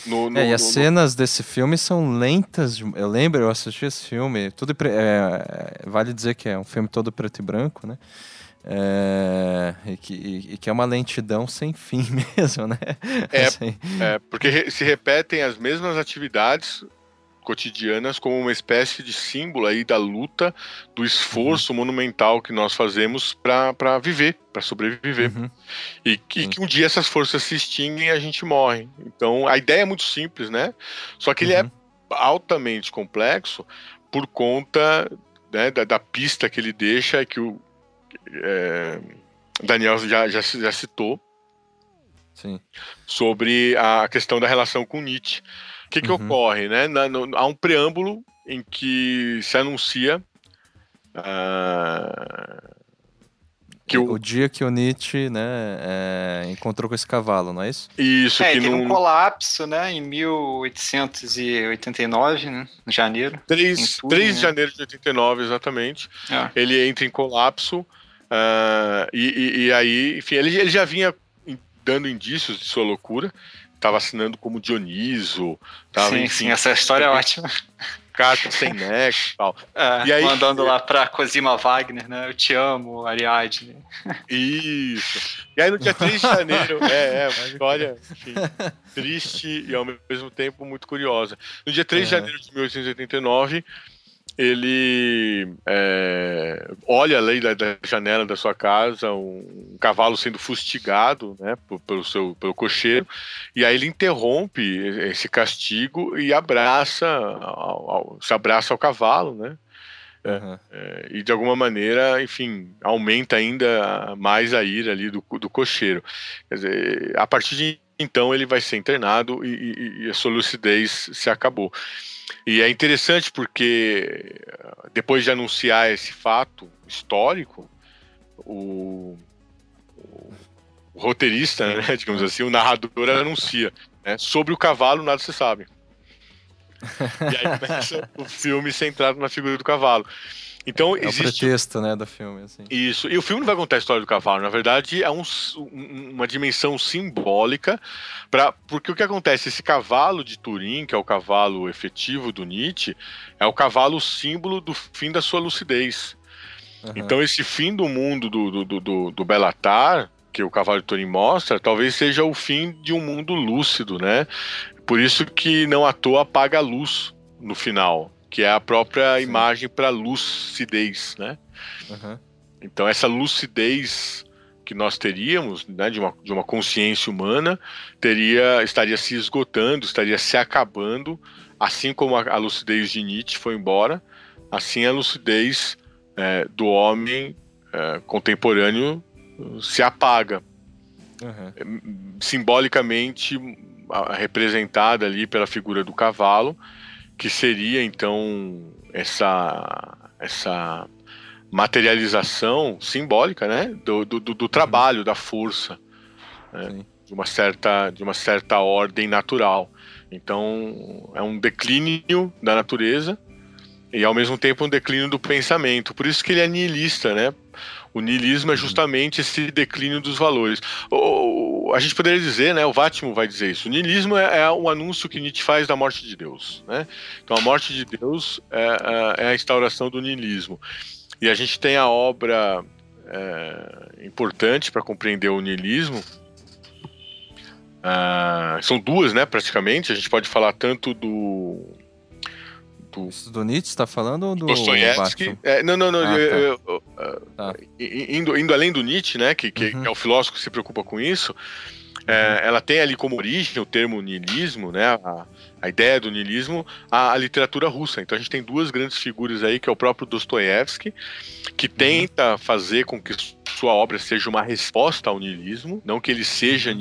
No, no, é, e as no, cenas desse filme são lentas. Eu lembro, eu assisti esse filme. Tudo é, vale dizer que é um filme todo preto e branco, né? É, e, que, e, que, é uma lentidão sem fim (laughs) mesmo, né? É, assim. é porque se repetem as mesmas atividades cotidianas como uma espécie de símbolo aí da luta, do esforço uhum. monumental que nós fazemos para viver, para sobreviver. Uhum. E, que, que, um dia essas forças se extinguem e a gente morre. Então a ideia é muito simples, né? Só que ele é uhum. altamente complexo por conta né, da, da, pista que ele deixa, que o é, Daniel já, já, já citou. Sim. Sobre a questão da relação com Nietzsche. O que, que uhum. ocorre, né? Na, no, há um preâmbulo em que se anuncia uh, que o... o... dia que o Nietzsche né, é, encontrou com esse cavalo, não é isso? Isso, é, que teve num... um colapso, né, em 1889, né, em janeiro. 3, tudo, 3 de né? janeiro de 89, exatamente. É. Ele entra em colapso uh, e, e, e, aí, enfim, ele, ele já vinha dando indícios de sua loucura tava assinando como Dioniso. Tava, sim, enfim, sim, essa história é (laughs) ótima. Carta sem nexo e tal. É, e aí, mandando lá pra Cosima Wagner, né? Eu te amo, Ariadne. Isso. E aí no dia 3 de janeiro, (laughs) é, é, uma história enfim, triste e ao mesmo tempo muito curiosa. No dia 3 é. de janeiro de 1889, ele é, olha ali da, da, janela da sua casa um, um cavalo sendo fustigado né, pelo seu pelo cocheiro e aí ele interrompe esse castigo e abraça ao, ao, se abraça ao cavalo né uhum. é, e de alguma maneira enfim aumenta ainda mais a ira ali do, do cocheiro quer dizer a partir de então ele vai ser internado e, e, e a sua lucidez se acabou e é interessante porque depois de anunciar esse fato histórico, o, o, o roteirista, né, (laughs) digamos assim, o narrador anuncia. Né, Né? Sobre o cavalo, nada se sabe. e aí começa (laughs) o filme centrado na figura do cavalo. Então, é existe... o pretexto, né, do filme. Assim. Isso. E o filme não vai contar a história do cavalo. Na verdade, é um, uma dimensão simbólica. Pra, porque o que acontece? Esse cavalo de Turim, que é o cavalo efetivo do Nietzsche, é o cavalo símbolo do fim da sua lucidez. Uhum. Então, esse fim do mundo do, do, do, do Belatar, que o cavalo de Turim mostra, talvez seja o fim de um mundo lúcido, né? Por isso que não à toa apaga a luz no final que é a própria Sim. imagem para lucidez, né? Uhum. Então essa lucidez que nós teríamos, né, de uma, de uma consciência humana, teria estaria se esgotando, estaria se acabando, assim como a, a lucidez de Nietzsche foi embora, assim a lucidez é, do homem é, contemporâneo se apaga. Uhum. Simbolicamente representada ali pela figura do cavalo, que seria então essa essa materialização simbólica, né, do, do, do trabalho, da força, né, de uma certa de uma certa ordem natural. Então é um declínio da natureza e ao mesmo tempo um declínio do pensamento. Por isso que ele é nihilista, né? O niilismo é uhum. justamente esse declínio dos valores. O, a gente poderia dizer, né, o Vátimo vai dizer isso, o niilismo é, é um anúncio que Nietzsche faz da morte de Deus. Né? Então a morte de Deus é, é, é a instauração do niilismo. E a gente tem a obra é, importante para compreender o niilismo, Uh, são duas, né, praticamente. A gente pode falar tanto do do. Isso do Nietzsche está falando ou do Dostoiévski? É, não, não, não. Ah, eu, tá. eu, eu, tá. indo, indo além do Nietzsche, né, que, que, uhum. é o filósofo que se preocupa com isso, é, uhum. ela tem ali como origem o termo niilismo, né, a, a ideia do niilismo, a, a, literatura russa. Então a gente tem duas grandes figuras aí, que é o próprio Dostoiévski, que uhum. tenta fazer com que sua obra seja uma resposta ao niilismo, não que ele seja uhum.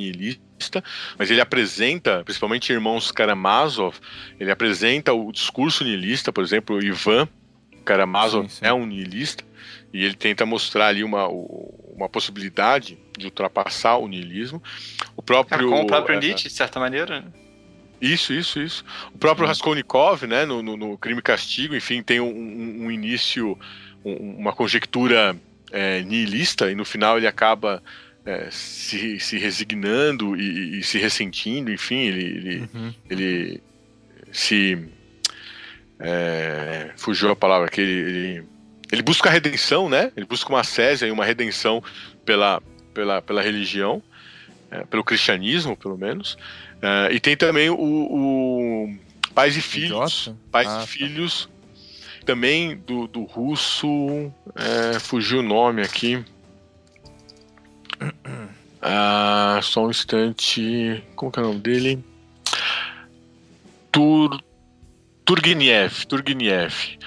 Niilista mas ele apresenta, principalmente Irmãos Karamazov, ele apresenta o discurso niilista, por exemplo, o Ivan Karamazov sim, sim. é um niilista, e ele tenta mostrar ali uma, uma possibilidade de ultrapassar o niilismo. O próprio, é, com o próprio é, Nietzsche, de certa maneira. Isso, isso, isso. O próprio Sim. Raskolnikov, né, no, no, no, Crime e Castigo, enfim, tem um, um início, um, uma conjectura é, nihilista, e no final ele acaba é, se, se resignando e, e, se ressentindo, enfim, ele, ele, uhum. ele se. É, fugiu a palavra que ele, ele, ele, busca a redenção, né? Ele busca uma césia e uma redenção pela, pela, pela religião, é, pelo cristianismo, pelo menos. É, e tem também o, o Pais e Filhos. Pais ah, e tá. Filhos, também do, do russo. É, fugiu o nome aqui. Ah, só um instante. Como que é o nome dele? Tur... Turgenev. Turgenev.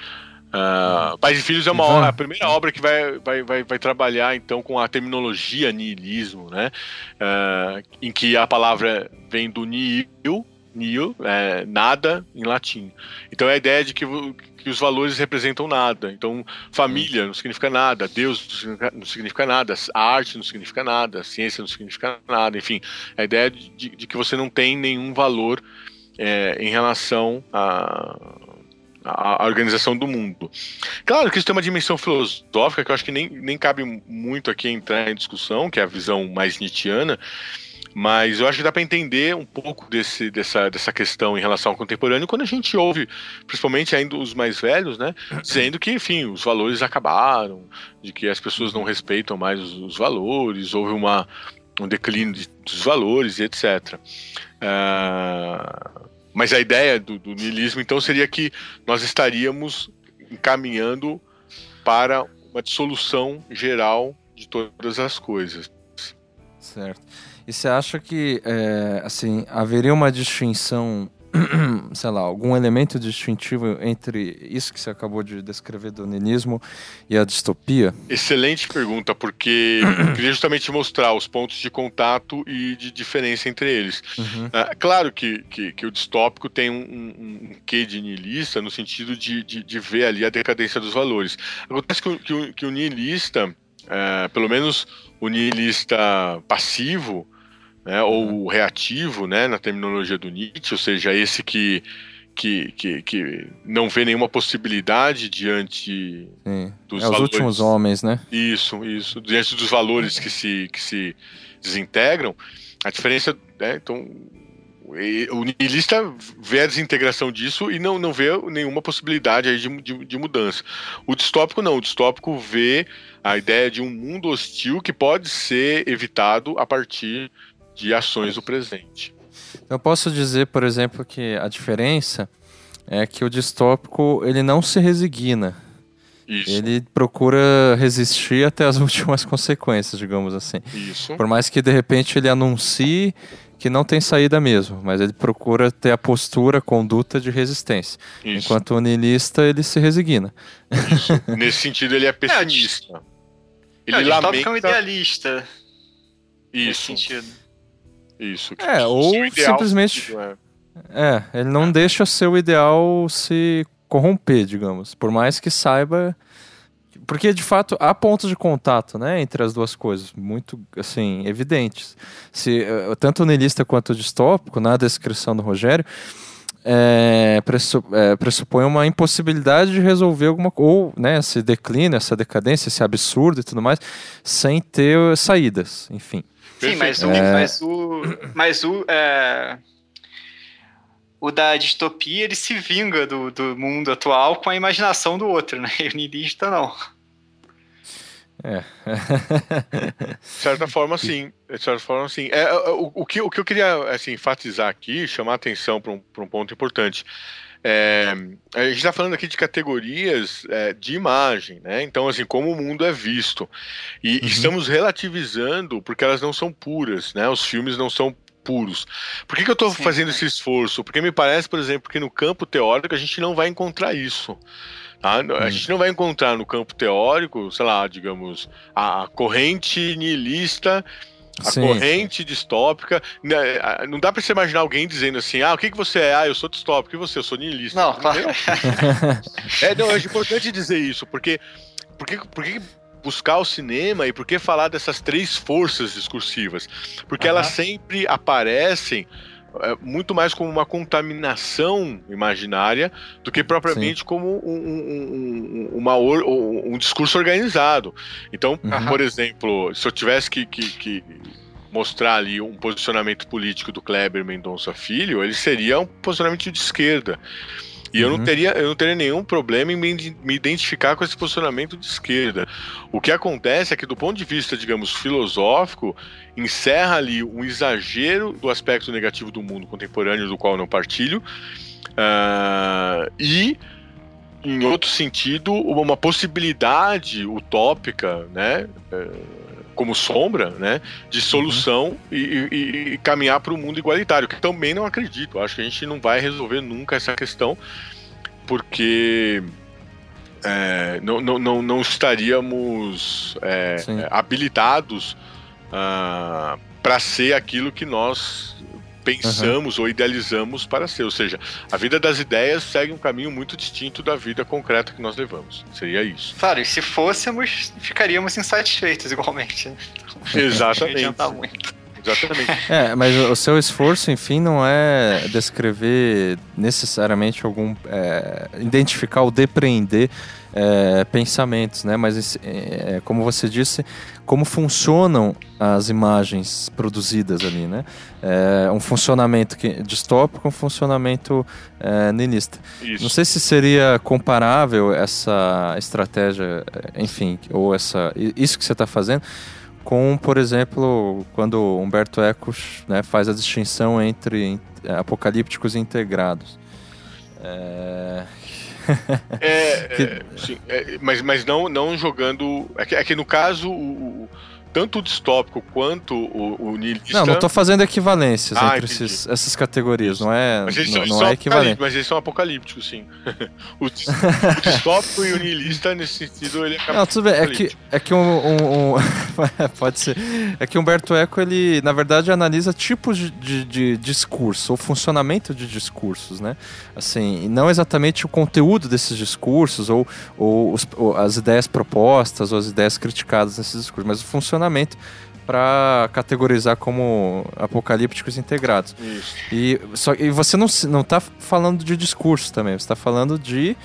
Uh, Pais e Filhos é uma obra, a primeira obra que vai, vai, vai, vai, trabalhar então com a terminologia niilismo, né? Uh, em que a palavra vem do nihil, nihil, é, nada em latim. Então é a ideia de que que os valores representam nada. Então, família não significa nada, Deus não significa nada, a arte não significa nada, ciência não significa nada, enfim, a ideia de, de que você não tem nenhum valor é, em relação a, a, organização do mundo. Claro que isso tem uma dimensão filosófica que eu acho que nem, nem cabe muito aqui entrar em discussão, que é a visão mais nietzschiana, mas eu acho que dá para entender um pouco desse, dessa, dessa questão em relação ao contemporâneo quando a gente ouve, principalmente ainda os mais velhos, né, (clears throat) dizendo que, enfim, os valores acabaram, de que as pessoas não respeitam mais os, os valores, houve uma, um declínio de, dos valores e etc. Uh, ah, mas a ideia do, do niilismo, então, seria que nós estaríamos encaminhando para uma dissolução geral de todas as coisas. Certo. E você acha que, é, assim, haveria uma distinção, (clears throat) sei lá, algum elemento distintivo entre isso que você acabou de descrever do ninismo e a distopia? Excelente pergunta, porque (clears throat) eu queria justamente mostrar os pontos de contato e de diferença entre eles. Uhum. É, claro que, que, que, o distópico tem um, um, um quê de nihilista no sentido de, de, de, ver ali a decadência dos valores. Acontece que, que, o, que o nihilista, é, pelo menos o nihilista passivo, né, ou reativo, né, na terminologia do Nietzsche, ou seja, esse que que, que, que não vê nenhuma possibilidade diante Sim. dos é, valores. Os últimos homens, né? Isso, isso. Diante dos valores que se, que se desintegram, a diferença. Né, então, o niilista vê a desintegração disso e não, não vê nenhuma possibilidade aí de, de, de, mudança. O distópico não, o distópico vê a ideia de um mundo hostil que pode ser evitado a partir de ações do presente. Eu posso dizer, por exemplo, que a diferença é que o distópico ele não se resigna. Isso. Ele procura resistir (laughs) até as últimas consequências, digamos assim. Isso. Por mais que de repente ele anuncie que não tem saída mesmo, mas ele procura ter a postura, a conduta de resistência. Isso. Enquanto o niilista, ele se resigna. (laughs) Nesse sentido, ele é pessimista. É, ele é, lamenta... é um idealista. Isso. Nesse sentido. Isso. É, ou simplesmente. É. é. ele não é. deixa seu ideal se corromper, digamos. Por mais que saiba. Porque de fato há pontos de contato, né, entre as duas coisas, muito assim evidentes. Se eh, tanto o niilista quanto o distópico, na descrição do Rogério, é, é, pressupõe uma impossibilidade de resolver alguma coisa, ou né, se declina, essa decadência, esse absurdo e tudo mais, sem ter saídas, enfim. Sim, mas o, é... mas o, mas o, é... o da distopia ele se vinga do, do mundo atual com a imaginação do outro, né? (laughs) E o niilista não. É. de certa forma, sim. De certa forma, sim. É, é, o, o, que, o que eu queria assim, enfatizar aqui, chamar a atenção para um, um ponto importante. É, a gente está falando aqui de categorias é, de imagem, né? Então, assim, como o mundo é visto. E uhum. estamos relativizando porque elas não são puras, né? Os filmes não são puros. Por que, que eu estou fazendo esse esforço? Porque me parece, por exemplo, que no campo teórico a gente não vai encontrar isso. Tá? A uhum. gente não vai encontrar no campo teórico, sei lá, digamos, a corrente nihilista a Sim. corrente distópica. Né, não dá para você imaginar alguém dizendo assim: ah, o que, que você é? Ah, eu sou distópico. E você? Eu sou niilista. Não, claro. (laughs) é, não, é importante dizer isso, porque. Porque, porque buscar o cinema e por que falar dessas três forças discursivas? Porque elas sempre aparecem é, muito mais como uma contaminação imaginária do que propriamente Sim. como um, um, um, uma, um, discurso organizado. Então, uhum. por exemplo, se eu tivesse que, que, que mostrar ali um posicionamento político do Kleber Mendonça Filho, ele seria um posicionamento de esquerda. E uhum. eu, não uhum. teria, eu não teria nenhum problema em me, me identificar com esse posicionamento de esquerda. O que acontece é que, do ponto de vista, digamos, filosófico, encerra ali um exagero do aspecto negativo do mundo contemporâneo, do qual eu não partilho, uh, e em outro sentido, uma possibilidade utópica, né? Uh, como sombra, né, de solução uhum. e, e, e, caminhar para o mundo igualitário, que também não acredito. Acho que a gente não vai resolver nunca essa questão, porque é, não, não, não, não, estaríamos é, habilitados ah, para ser aquilo que nós pensamos uhum. ou idealizamos para ser. Ou seja, a vida das ideias segue um caminho muito distinto da vida concreta que nós levamos. Seria isso. Claro, e se fôssemos, ficaríamos insatisfeitos igualmente. Né? (laughs) Exatamente. Não muito. Exatamente. É, mas o seu esforço, enfim, não é descrever necessariamente algum. É, identificar ou depreender é, pensamentos, né? Mas, é, como você disse, como funcionam as imagens produzidas ali, né? É um funcionamento que, distópico, um funcionamento é, niilista. Não sei se seria comparável essa estratégia, enfim, ou essa isso que você está fazendo com, por exemplo, quando Humberto Eco né, faz a distinção entre apocalípticos e integrados. É... é, que... é, sim, é, mas, mas não, não jogando. É que, é que no caso o, tanto o distópico quanto o, o niilista. Não, não estou fazendo equivalências ah, entre esses, essas categorias, não é, mas não, não é equivalente. Mas eles são apocalípticos, sim. (laughs) o, o, distópico e o niilista, nesse sentido, ele é Não, tudo bem, é que, é que um, um, um (laughs) pode ser, é que Humberto Eco, ele, na verdade, analisa tipos de, de, de discurso, ou funcionamento de discursos, né? Assim, não exatamente o conteúdo desses discursos, ou, ou, os, ou as ideias propostas, ou as ideias criticadas nesses discursos, mas o funcionamento funcionamento para categorizar como apocalípticos integrados. Isso. E, só, e você não, não tá falando de discurso também, você está falando de.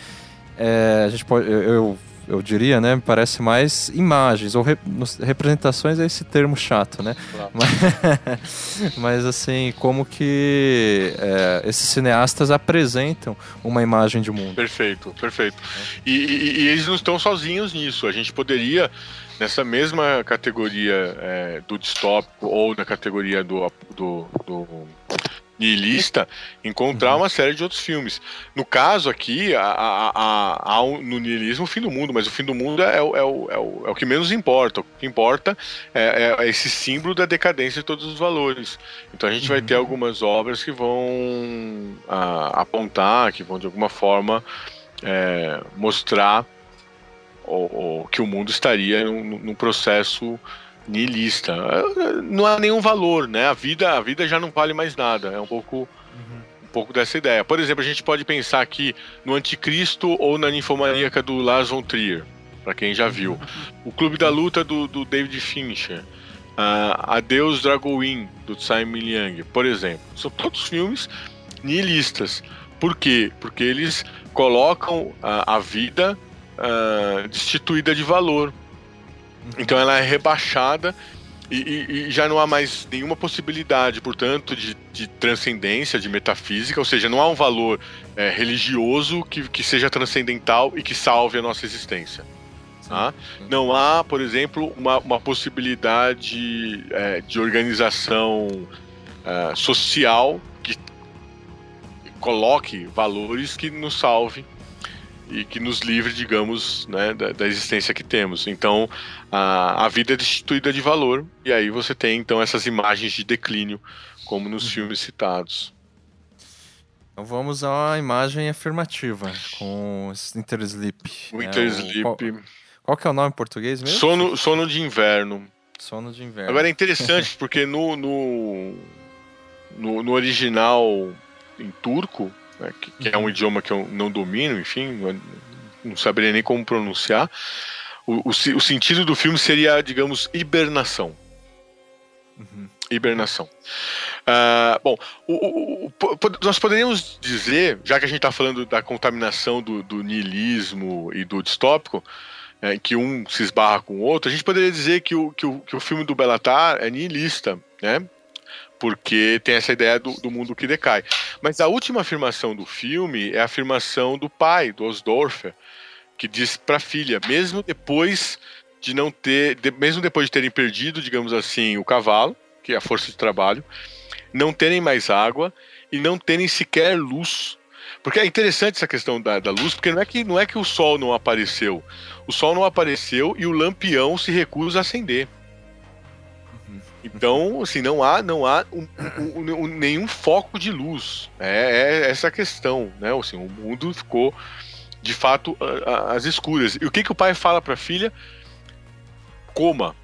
É, a gente pode, eu, eu, eu, diria, né? Parece mais imagens, ou re, representações é esse termo chato, né? Claro. Mas, (laughs) mas, assim, como que é, esses cineastas apresentam uma imagem de mundo. Perfeito, perfeito. E, e, e eles não estão sozinhos nisso. A gente poderia nessa mesma categoria é, do distópico ou na categoria do, do, do nihilista, encontrar uhum. uma série de outros filmes. No caso aqui, há, no nihilismo o fim do mundo, mas o fim do mundo é, o, é, o, é, o, é o que menos importa. O que importa é, é, esse símbolo da decadência de todos os valores. Então a gente uhum. vai ter uhum. algumas obras que vão a, apontar, que vão de alguma forma é, mostrar ou, ou que o mundo estaria num, num processo nihilista. Não há nenhum valor, né? A vida, a vida já não vale mais nada. É um pouco, uhum. um pouco dessa ideia. Por exemplo, a gente pode pensar aqui no Anticristo ou na Ninfomaníaca do Lars von Trier, para quem já viu. O Clube da Luta do, do David Fincher. Uh, Adeus Dragowin do Tsai Ming por exemplo. São todos filmes nihilistas. Por quê? Porque eles colocam a, a vida uh, destituída de valor. Então ela é rebaixada e, e, e, já não há mais nenhuma possibilidade, portanto, de, de, transcendência, de metafísica, ou seja, não há um valor é, religioso que, que seja transcendental e que salve a nossa existência. Tá? Não há, por exemplo, uma, uma possibilidade é, de organização é, social que coloque valores que nos salve e que nos livre, digamos, né, da, da, existência que temos. Então, a, a vida é destituída de valor, e aí você tem, então, essas imagens de declínio, como nos uhum. filmes citados. Então vamos à imagem afirmativa, com Winter Sleep. Winter é, Sleep. Qual, qual, que é o nome em português mesmo? Sono, sono de inverno. Sono de inverno. Agora é interessante, (laughs) porque no, no, no, no original em turco, né, que, que, é um idioma que eu não domino, enfim, não saberia nem como pronunciar. O, o, o sentido do filme seria, digamos, hibernação. Uhum. Hibernação. Uh, bom, o, nós poderíamos dizer, já que a gente está falando da contaminação do, do niilismo e do distópico, é, que um se esbarra com o outro, a gente poderia dizer que o, que o, que o filme do Belatar é niilista, né? Porque tem essa ideia do, do, mundo que decai. Mas a última afirmação do filme é a afirmação do pai, do Osdorfer, que diz para a filha, mesmo depois de não ter, de, mesmo depois de terem perdido, digamos assim, o cavalo, que é a força de trabalho, não terem mais água e não terem sequer luz. Porque é interessante essa questão da, da luz, porque não é, que, não é que o sol não apareceu. O sol não apareceu e o lampião se recusa a acender. Então, assim, não há, não há um, um, um, nenhum foco de luz. É, é, essa a questão, né? Assim, o mundo ficou, de fato, às escuras. E o que, que o pai fala para a filha? Coma,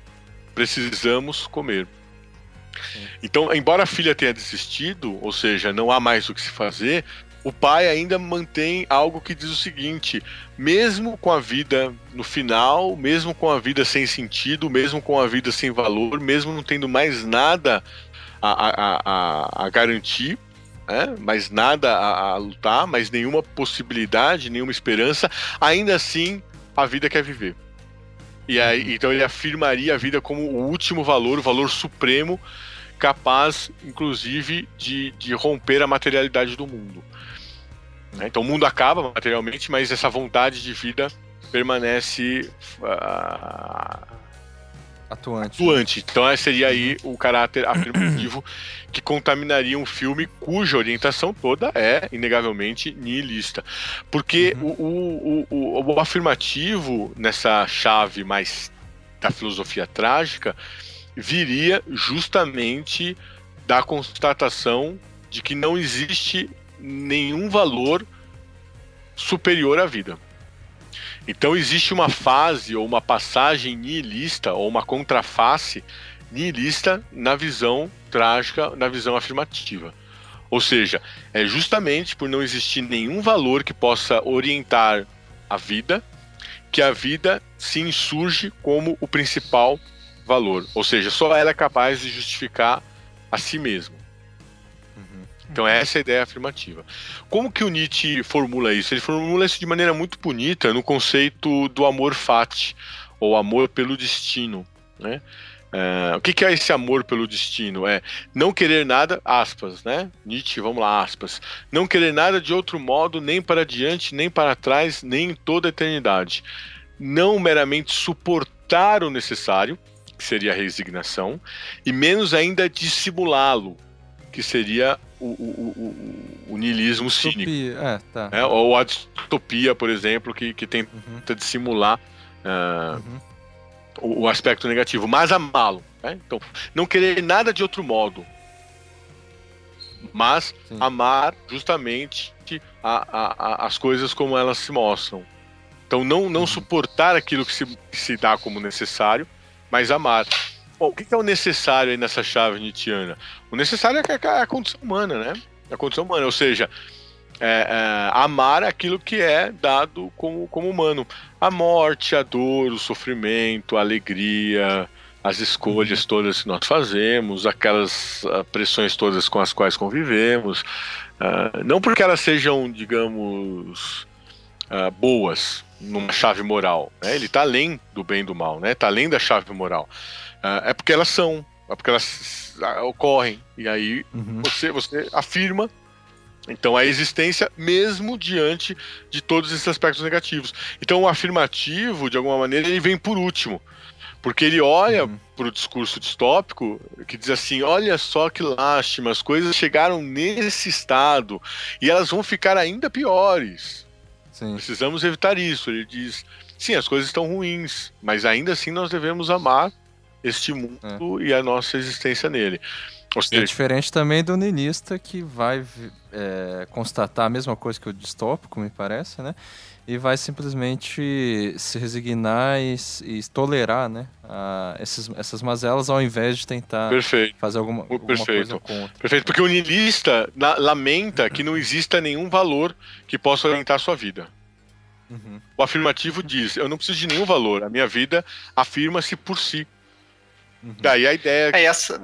precisamos comer. Então, embora a filha tenha desistido, ou seja, não há mais o que se fazer, o pai ainda mantém algo que diz o seguinte: mesmo com a vida no final, mesmo com a vida sem sentido, mesmo com a vida sem valor, mesmo não tendo mais nada a, a, a, a garantir, né? mais nada a, a, lutar, mais nenhuma possibilidade, nenhuma esperança, ainda assim a vida quer viver. E aí, uhum. então ele afirmaria a vida como o último valor, o valor supremo, capaz, inclusive, de, de romper a materialidade do mundo. Né? Então o mundo acaba materialmente, mas essa vontade de vida permanece uh, atuante. atuante. Então seria aí o caráter afirmativo (clears throat) que contaminaria um filme cuja orientação toda é, inegavelmente, nihilista. Porque uhum. o, o, o, o afirmativo nessa chave mais da filosofia trágica viria justamente da constatação de que não existe nenhum valor superior à vida. Então existe uma fase ou uma passagem nihilista ou uma contraface nihilista na visão trágica, na visão afirmativa. Ou seja, é justamente por não existir nenhum valor que possa orientar a vida que a vida se insurge como o principal valor. Ou seja, só ela é capaz de justificar a si mesmo. Então essa é a ideia afirmativa. Como que o Nietzsche formula isso? Ele formula isso de maneira muito bonita no conceito do amor fati, ou amor pelo destino. Né? Uh, o que, que, é esse amor pelo destino? É não querer nada, aspas, né? Nietzsche, vamos lá, aspas. Não querer nada de outro modo, nem para diante, nem para trás, nem em toda a eternidade. Não meramente suportar o necessário, que seria a resignação, e menos ainda dissimulá-lo, que seria o, o, o, o niilismo cínico. É, tá. é, ou a distopia, por exemplo, que, que tenta uhum. dissimular. Uh, uhum o, o aspecto negativo, mas amá-lo. Né? Então, não querer nada de outro modo, mas Sim. amar justamente a, a, a, as coisas como elas se mostram. Então, não, não uhum. suportar aquilo que se, que se dá como necessário, mas amar. Bom, o que é o necessário aí nessa chave nietzschiana? O necessário é, é a condição humana, né? A condição humana, ou seja, é, é, amar aquilo que é dado como, como humano. A morte, a dor, o sofrimento, a alegria, as escolhas uhum. todas que nós fazemos, aquelas uh, pressões todas com as quais convivemos. Uh, não porque elas sejam, digamos, uh, boas numa chave moral. Né? Ele está além do bem e do mal, está né? Tá além da chave moral. É porque elas são, é porque elas ocorrem. E aí uhum. você, você afirma então, a existência mesmo diante de todos esses aspectos negativos. Então, o afirmativo, de alguma maneira, ele vem por último. Porque ele olha uhum. para o discurso distópico que diz assim: olha só que lástima, as coisas chegaram nesse estado e elas vão ficar ainda piores. Sim. Precisamos evitar isso. Ele diz: sim, as coisas estão ruins, mas ainda assim nós devemos amar este mundo é. e a nossa existência nele. Seja, é diferente também do ninista que vai é, constatar a mesma coisa que o distópico, me parece, né? E vai simplesmente se resignar e, e tolerar, né? A, esses, essas mazelas ao invés de tentar Perfeito. fazer alguma, alguma Perfeito. coisa contra. Perfeito, porque o niilista lamenta que não exista nenhum valor que possa orientar a sua vida. Uhum. O afirmativo diz: eu não preciso de nenhum valor, a minha vida afirma-se por si. Uhum. Daí a ideia. É essa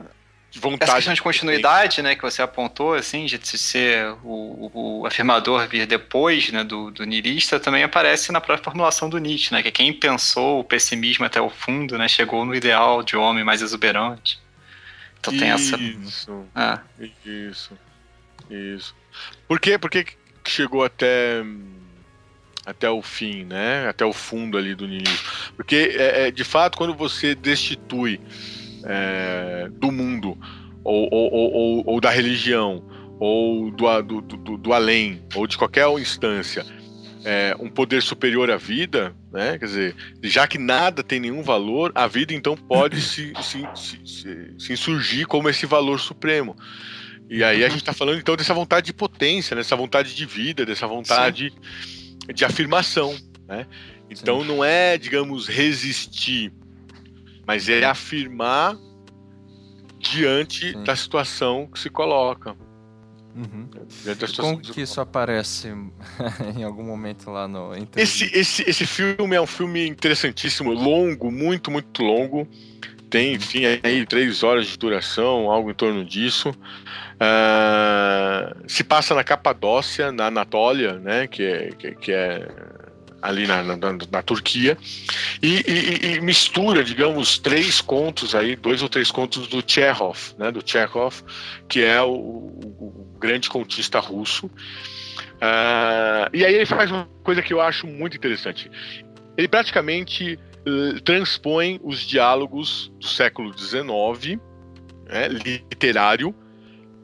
vontade. Essa questão de continuidade, né, que você apontou, assim, de ser o, o, afirmador vir depois, né, do, do niilista, também aparece na própria formulação do Nietzsche, né, que quem pensou o pessimismo até o fundo, né, chegou no ideal de homem mais exuberante. Então tem essa. Isso. Ah. Isso. Isso. Por quê? Por que chegou até até o fim, né? Até o fundo ali do niilismo. Porque, é, é, de fato, quando você destitui é, do mundo, ou, ou, ou, ou, da religião, ou do, do, do, do, além, ou de qualquer instância, é, um poder superior à vida, né? Quer dizer, já que nada tem nenhum valor, a vida então pode (laughs) se, se, se, se insurgir como esse valor supremo. E aí a gente está falando então dessa vontade de potência, dessa vontade de vida, dessa vontade Sim. De afirmação, né? Então Sim. não é, digamos, resistir mas é afirmar diante Sim. da situação que se coloca. Uhum. Como que, isso aparece (laughs) em algum momento lá no. Esse, esse, esse filme é um filme interessantíssimo, longo, muito, muito longo. Tem, uhum. enfim, aí três horas de duração, algo em torno disso. Uh, se passa na Capadócia, na Anatólia, né? Que é, que, que é ali na, na, na Turquia, e, e, e, mistura, digamos, três contos aí, dois ou três contos do Chekhov, né, do Chekhov, que é o, o, o grande contista russo. Uh, e aí ele faz uma coisa que eu acho muito interessante. Ele praticamente uh, transpõe os diálogos do século XIX, né, literário,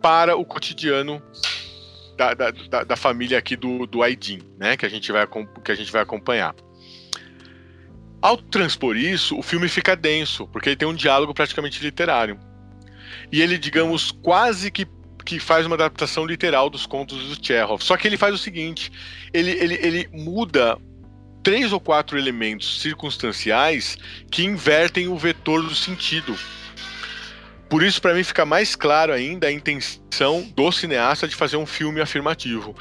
para o cotidiano da, da, da, família aqui do, do Aidin, né? Que a, gente vai, que a gente vai acompanhar. Ao transpor isso, o filme fica denso, porque ele tem um diálogo praticamente literário. E ele, digamos, quase que, que faz uma adaptação literal dos contos do Chekhov. Só que ele faz o seguinte: ele, ele, ele muda três ou quatro elementos circunstanciais que invertem o vetor do sentido. Por isso, para mim, fica mais claro ainda a intenção do cineasta de fazer um filme afirmativo.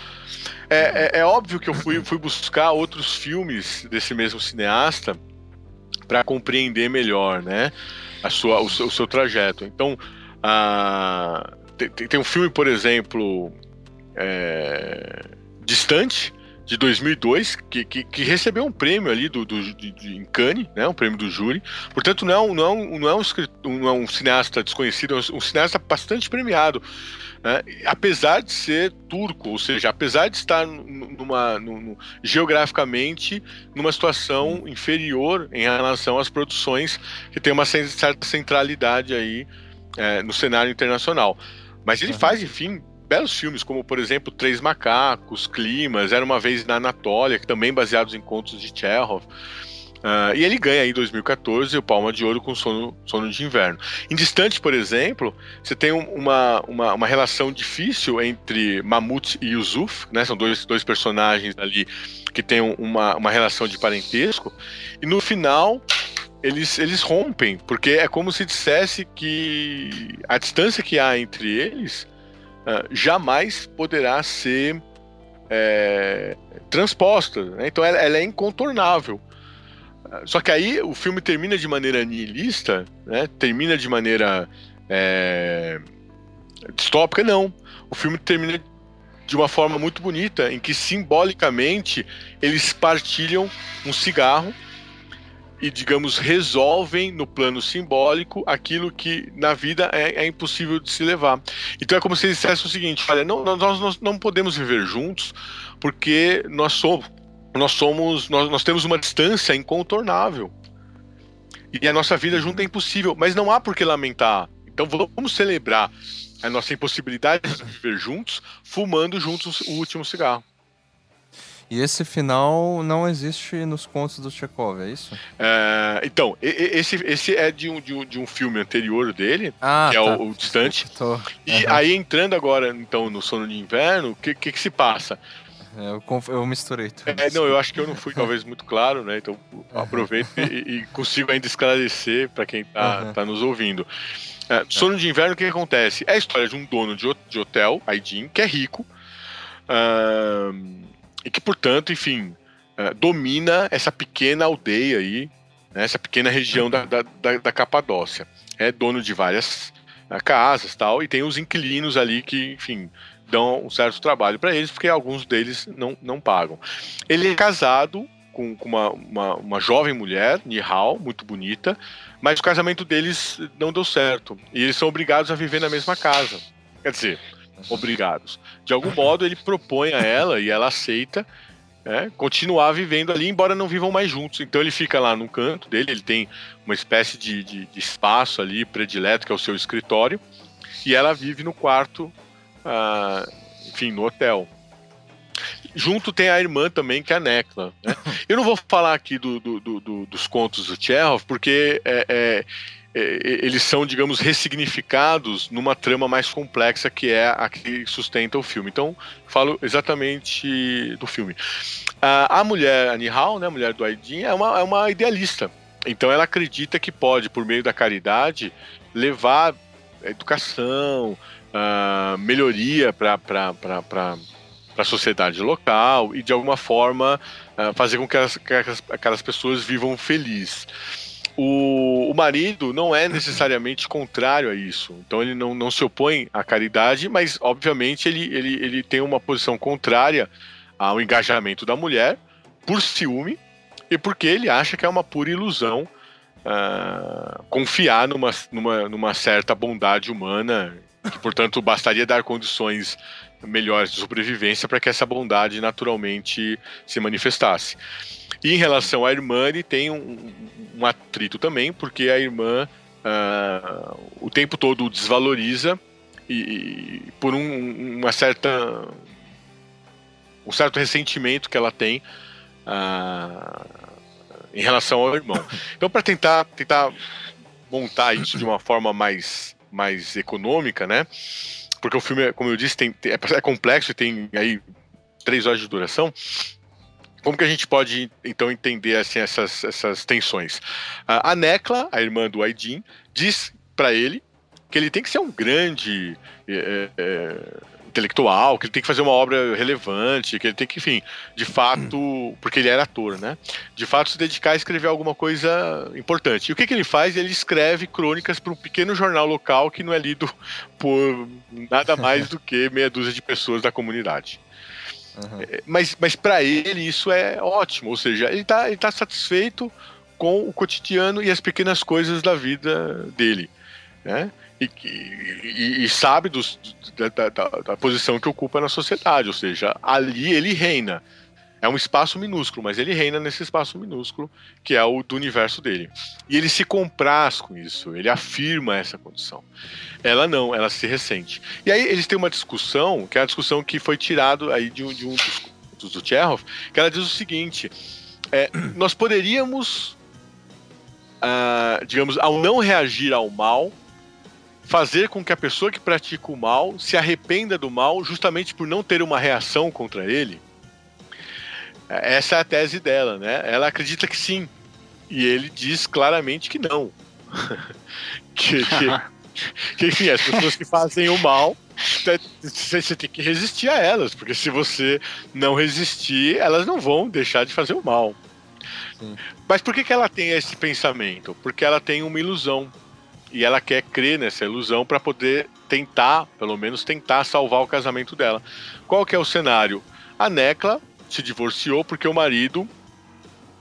É, é, é óbvio que eu fui, fui buscar outros filmes desse mesmo cineasta para compreender melhor, né? a sua, o, seu, o seu trajeto. Então, uh, tem, tem, um filme, por exemplo, é, Distante, de 2002, que, que, que, recebeu um prêmio ali do, do de, de, em Cannes, né, um prêmio do júri. Portanto, não é um, não é um, não é um, não é um cineasta desconhecido, é um cineasta bastante premiado. Né, apesar de ser turco, ou seja, apesar de estar numa, numa, geograficamente numa situação inferior em relação às produções que tem uma certa centralidade aí é, no cenário internacional. Mas ele faz, enfim, belos filmes, como por exemplo Três Macacos, Climas, Era uma Vez na Anatólia, que também baseados em contos de Chekhov. Uh, e ele ganha em 2014 o Palma de Ouro com Sono, Sono de Inverno. Em Distante, por exemplo, você tem uma, uma, uma relação difícil entre Mamute e Yusuf, né? São dois, dois personagens ali que têm uma, uma relação de parentesco. E no final, eles, eles rompem, porque é como se dissesse que a distância que há entre eles uh, jamais poderá ser é, transposta. Né? Então ela, ela, é incontornável. Uh, só que aí o filme termina de maneira nihilista, né? termina de maneira é, distópica, não. O filme termina de uma forma muito bonita, em que simbolicamente eles partilham um cigarro e, digamos, resolvem no plano simbólico aquilo que na vida é, é, impossível de se levar. Então é como se eles dissessem o seguinte: olha, não, nós, nós não podemos viver juntos porque nós somos. Nós somos. Nós, nós temos uma distância incontornável. E a nossa vida junto é impossível. Mas não há por que lamentar. Então vamos celebrar a nossa impossibilidade de viver juntos, fumando juntos o último cigarro. E esse final não existe nos contos do Chekhov, é isso? É, então, esse, esse é de um, de, um, de um filme anterior dele, ah, que é tá. é o, o Distante. Tô... E uhum. aí, entrando agora então no Sono de Inverno, o que, que, que se passa? É, eu, eu misturei tudo. É, não, eu acho que eu não fui talvez muito claro, né? Então (laughs) aproveito e, e, consigo ainda esclarecer para quem está uhum. tá nos ouvindo. É, sono de Inverno, o que, que, acontece? É a história de um dono de, de hotel, Aidin, que é rico. Uh, e que, portanto, enfim, uh, domina essa pequena aldeia aí, né, essa pequena região da, da, da, Capadócia. É dono de várias uh, casas tal, e tem os inquilinos ali que, enfim, dão um certo trabalho para eles, porque alguns deles não, não pagam. Ele é casado com, com uma, uma, uma, jovem mulher, Nihal, muito bonita, mas o casamento deles não deu certo. E eles são obrigados a viver na mesma casa. Quer dizer, obrigados. De algum modo, ele propõe a ela e ela aceita é, continuar vivendo ali, embora não vivam mais juntos. Então ele fica lá no canto dele, ele tem uma espécie de, de, de espaço ali predileto, que é o seu escritório, e ela vive no quarto, ah, enfim, no hotel. Junto tem a irmã também, que é a Necla. Né? (laughs) Eu não vou falar aqui do, do, do, dos contos do Chekhov, porque é é, eles são, digamos, ressignificados numa trama mais complexa que é a que sustenta o filme. Então, falo exatamente do filme. A, mulher, a Nihal, né, a mulher do Aidin, é uma, é uma idealista. Então, ela acredita que pode, por meio da caridade, levar educação, uh, melhoria para a sociedade local e, de alguma forma, uh, fazer com que, as, que aquelas pessoas vivam felizes o, o marido não é necessariamente contrário a isso. Então ele não, não se opõe à caridade, mas obviamente ele, ele, ele tem uma posição contrária ao engajamento da mulher por ciúme e porque ele acha que é uma pura ilusão uh, confiar numa, numa, numa certa bondade humana, que portanto bastaria dar condições melhores de sobrevivência para que essa bondade naturalmente se manifestasse. E em relação à irmã, ele tem um, um atrito também, porque a irmã uh, o tempo todo o desvaloriza e, e por um, uma certa um certo ressentimento que ela tem uh, em relação ao irmão. Então, para tentar tentar montar isso de uma forma mais mais econômica, né? Porque o filme, como eu disse, tem, é complexo e tem aí três horas de duração. Como que a gente pode, então, entender assim, essas, essas tensões? A Necla, a irmã do Aidin, diz para ele que ele tem que ser um grande é, é, intelectual, que ele tem que fazer uma obra relevante, que ele tem que, enfim, de fato, (clears throat) porque ele era ator, né? De fato se dedicar a escrever alguma coisa importante. E o que, que ele faz? Ele escreve crônicas para um pequeno jornal local que não é lido por nada mais do que meia dúzia de pessoas da comunidade. Uhum. Mas, mas para ele isso é ótimo, ou seja, ele está ele tá satisfeito com o cotidiano e as pequenas coisas da vida dele. Né? E, e, e sabe dos, da, da, da, posição que ocupa na sociedade, ou seja, ali ele reina. É um espaço minúsculo, mas ele reina nesse espaço minúsculo que é o do universo dele. E ele se compraz com isso, ele afirma essa condição. Ela não, ela se ressente. E aí eles têm uma discussão, que é a discussão que foi tirado aí de um, de um dos, dos do Chekhov, que ela diz o seguinte: é, (clears throat) nós poderíamos, ah, digamos, ao não reagir ao mal, fazer com que a pessoa que pratica o mal se arrependa do mal justamente por não ter uma reação contra ele? Essa é a tese dela, né? Ela acredita que sim. E ele diz claramente que não. (laughs) que, que, (laughs) que, enfim, as pessoas que fazem o mal, você tem que resistir a elas, porque se você não resistir, elas não vão deixar de fazer o mal. Sim. Mas por que, que ela tem esse pensamento? Porque ela tem uma ilusão e ela quer crer nessa ilusão para poder tentar, pelo menos tentar salvar o casamento dela. Qual que é o cenário? A Necla se divorciou porque o marido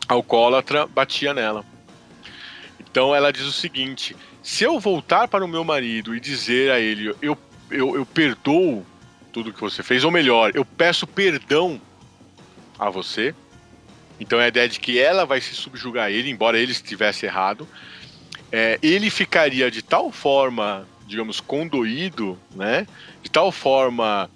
alcoólatra batia nela. Então ela diz o seguinte: se eu voltar para o meu marido e dizer a ele, eu, eu, eu perdoo tudo que você fez, ou melhor, eu peço perdão a você. Então é a ideia de que ela vai se subjugar a ele, embora ele estivesse errado é, ele ficaria de tal forma, digamos, condoído, né? De tal forma.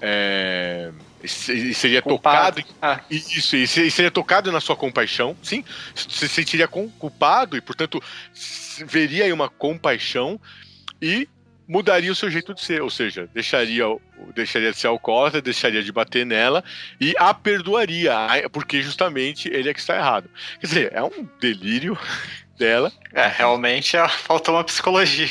É, seria culpado. tocado. Ah. Isso, e seria tocado na sua compaixão, sim. Se sentiria culpado e, portanto, veria aí uma compaixão e mudaria o seu jeito de ser, ou seja, deixaria, deixaria de ser alcoólatra, deixaria de bater nela e a perdoaria, porque justamente ele é que está errado. Quer dizer, é um delírio (laughs) dela. É, realmente é, faltou uma psicologia.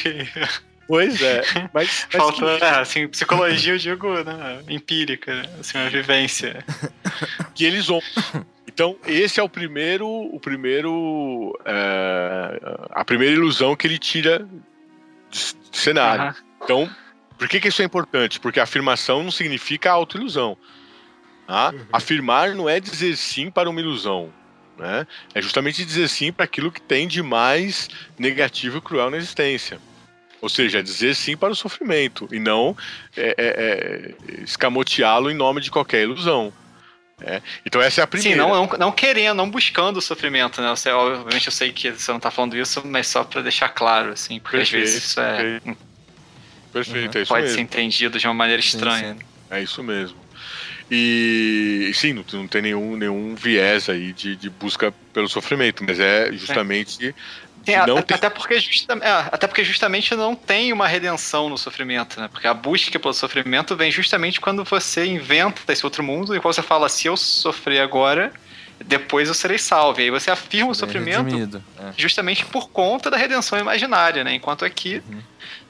Pois é, mas. mas Falta, que... é, assim, psicologia eu digo, né, empírica, né, assim, uma vivência. Que eles vão. Então, esse é o primeiro. O primeiro. É, a primeira ilusão que ele tira de cenário. Uhum. Então, por que, que isso é importante? Porque afirmação não significa autoilusão. Tá? Uhum. Afirmar não é dizer sim para uma ilusão. Né? É justamente dizer sim para aquilo que tem de mais negativo e cruel na existência. Ou seja, é dizer sim para o sofrimento e não é, é, é, escamoteá-lo em nome de qualquer ilusão. É. Então essa é a primeira. Sim, não, não, não, querendo, não buscando o sofrimento, né? Você, obviamente eu sei que você não está falando isso, mas só para deixar claro, assim, porque perfeito, às vezes isso é. Perfeito, perfeito uhum. é isso Pode mesmo. ser entendido de uma maneira estranha. Sim, sim. É isso mesmo. E sim, não, não tem nenhum, nenhum viés aí de, de busca pelo sofrimento, mas é justamente. É. não tem... até, porque justa, é, até porque justamente não tem uma redenção no sofrimento, né? Porque a busca pelo sofrimento vem justamente quando você inventa esse outro mundo e quando você fala, se eu sofrer agora, depois eu serei salvo. E aí você afirma o sofrimento é. justamente por conta da redenção imaginária, né? Enquanto aqui uhum.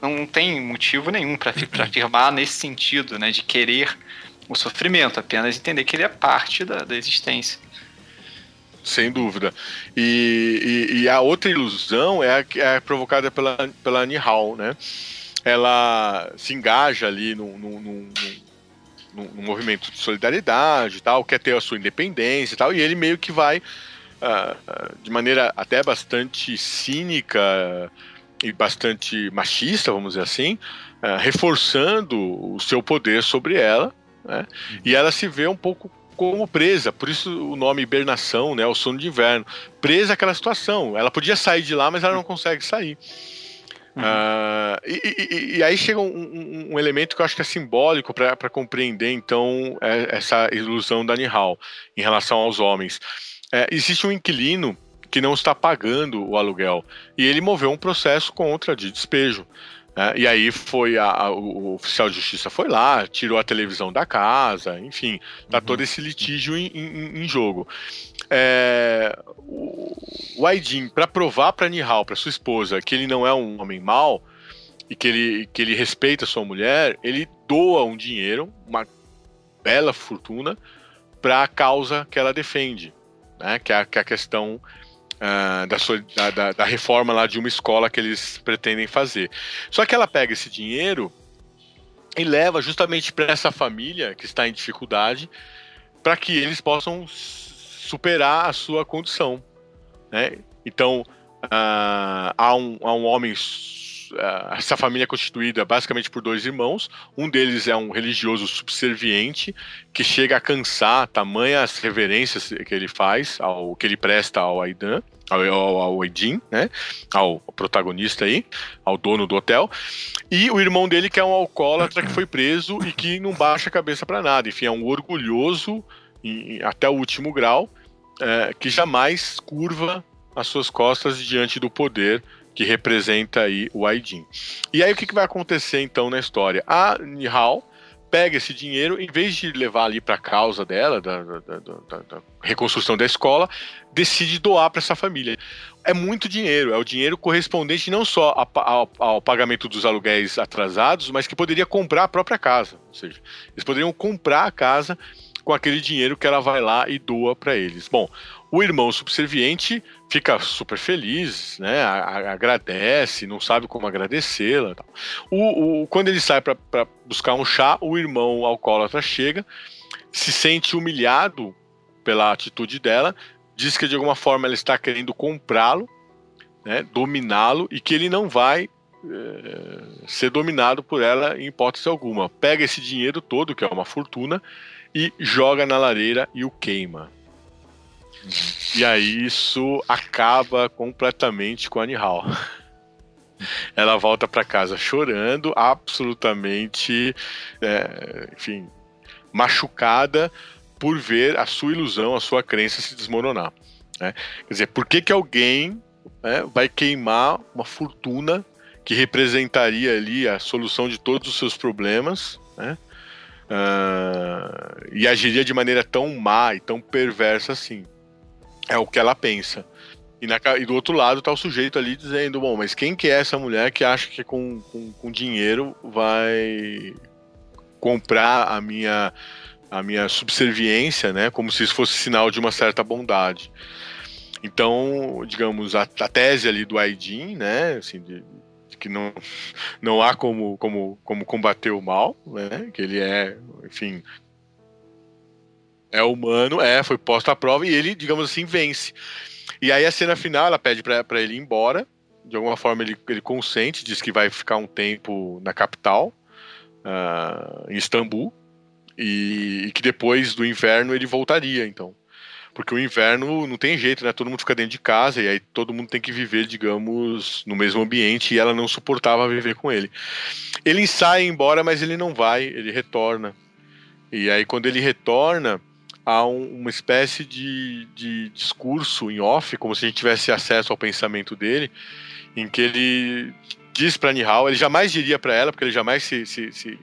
não tem motivo nenhum para afirmar nesse sentido, né? De querer o sofrimento, apenas entender que ele é parte da, da existência. Sem dúvida. E, e, e, a outra ilusão é a, é provocada pela, pela Nihal, né? Ela se engaja ali num, num, movimento de solidariedade tal, quer ter a sua independência e tal, e ele meio que vai, uh, de maneira até bastante cínica e bastante machista, vamos dizer assim, uh, reforçando o seu poder sobre ela, né? E ela se vê um pouco como presa, por isso o nome hibernação, né, o sono de inverno, presa àquela situação. Ela podia sair de lá, mas ela não consegue sair. Uhum. Uh, e, e, e, aí chega um, um, um, elemento que eu acho que é simbólico para compreender então é, essa ilusão da Nihal em relação aos homens. É, existe um inquilino que não está pagando o aluguel e ele moveu um processo contra de despejo. Né? E aí foi a, a, o oficial de justiça foi lá, tirou a televisão da casa, enfim, tá uhum. todo esse litígio em, em, em jogo. É, o, o Aidin, para provar para Nihal, para sua esposa, que ele não é um homem mau, e que ele, que ele respeita sua mulher, ele doa um dinheiro, uma bela fortuna, para a causa que ela defende, né? que, é, que é a questão uh, da, da, da, reforma lá de uma escola que eles pretendem fazer. Só que ela pega esse dinheiro e leva justamente para essa família que está em dificuldade, para que eles possam superar a sua condição. Né? Então, uh, há, um, há um homem essa família é constituída basicamente por dois irmãos. Um deles é um religioso subserviente que chega a cansar tamanha as reverências que ele faz, ao que ele presta ao Aidan, ao, ao, ao né? Ao, protagonista aí, ao dono do hotel. E o irmão dele que é um alcoólatra que foi preso e que não baixa a cabeça para nada. Enfim, é um orgulhoso até o último grau, é, que jamais curva as suas costas diante do poder que representa aí o Aidin. E aí o que, que vai acontecer então na história? A Nihal pega esse dinheiro, em vez de levar ali para a causa dela, da, da, da, da, reconstrução da escola, decide doar para essa família. É muito dinheiro, é o dinheiro correspondente não só ao, ao, pagamento dos aluguéis atrasados, mas que poderia comprar a própria casa. Ou seja, eles poderiam comprar a casa com aquele dinheiro que ela vai lá e doa para eles. Bom, o irmão subserviente fica super feliz, né? agradece, não sabe como agradecê-la. O, o, quando ele sai para buscar um chá, o irmão alcoólatra chega, se sente humilhado pela atitude dela, diz que de alguma forma ela está querendo comprá-lo, né? dominá-lo e que ele não vai é, ser dominado por ela em hipótese alguma. Pega esse dinheiro todo, que é uma fortuna, e joga na lareira e o queima. E aí isso acaba completamente com a Nihal. Ela volta para casa chorando, absolutamente, é, enfim, machucada por ver a sua ilusão, a sua crença se desmoronar. Né? Quer dizer, por que, que alguém né, vai queimar uma fortuna que representaria ali a solução de todos os seus problemas, né? Uh, e agiria de maneira tão má e tão perversa assim. É o que ela pensa. E, na, e do outro lado tá o sujeito ali dizendo: bom, mas quem que é essa mulher que acha que com, com, com dinheiro vai comprar a minha, a minha subserviência, né? Como se isso fosse sinal de uma certa bondade. Então, digamos, a, a tese ali do Aidin, né? Assim, de, que não, não há como, como, como combater o mal, né? Que ele é, enfim, é humano, é, foi posto à prova e ele, digamos assim, vence. E aí a cena final, ela pede para ele ir embora. De alguma forma ele, ele consente, diz que vai ficar um tempo na capital, uh, em Istambul, e, e que depois do inverno ele voltaria, então. Porque o inverno não tem jeito, né? Todo mundo fica dentro de casa e aí todo mundo tem que viver, digamos, no mesmo ambiente e ela não suportava viver com ele. Ele sai embora, mas ele não vai, ele retorna. E aí quando ele retorna, há um, uma espécie de, de discurso em off, como se a gente tivesse acesso ao pensamento dele, em que ele diz para Nihal, ele jamais diria para ela, porque ele jamais se, se, se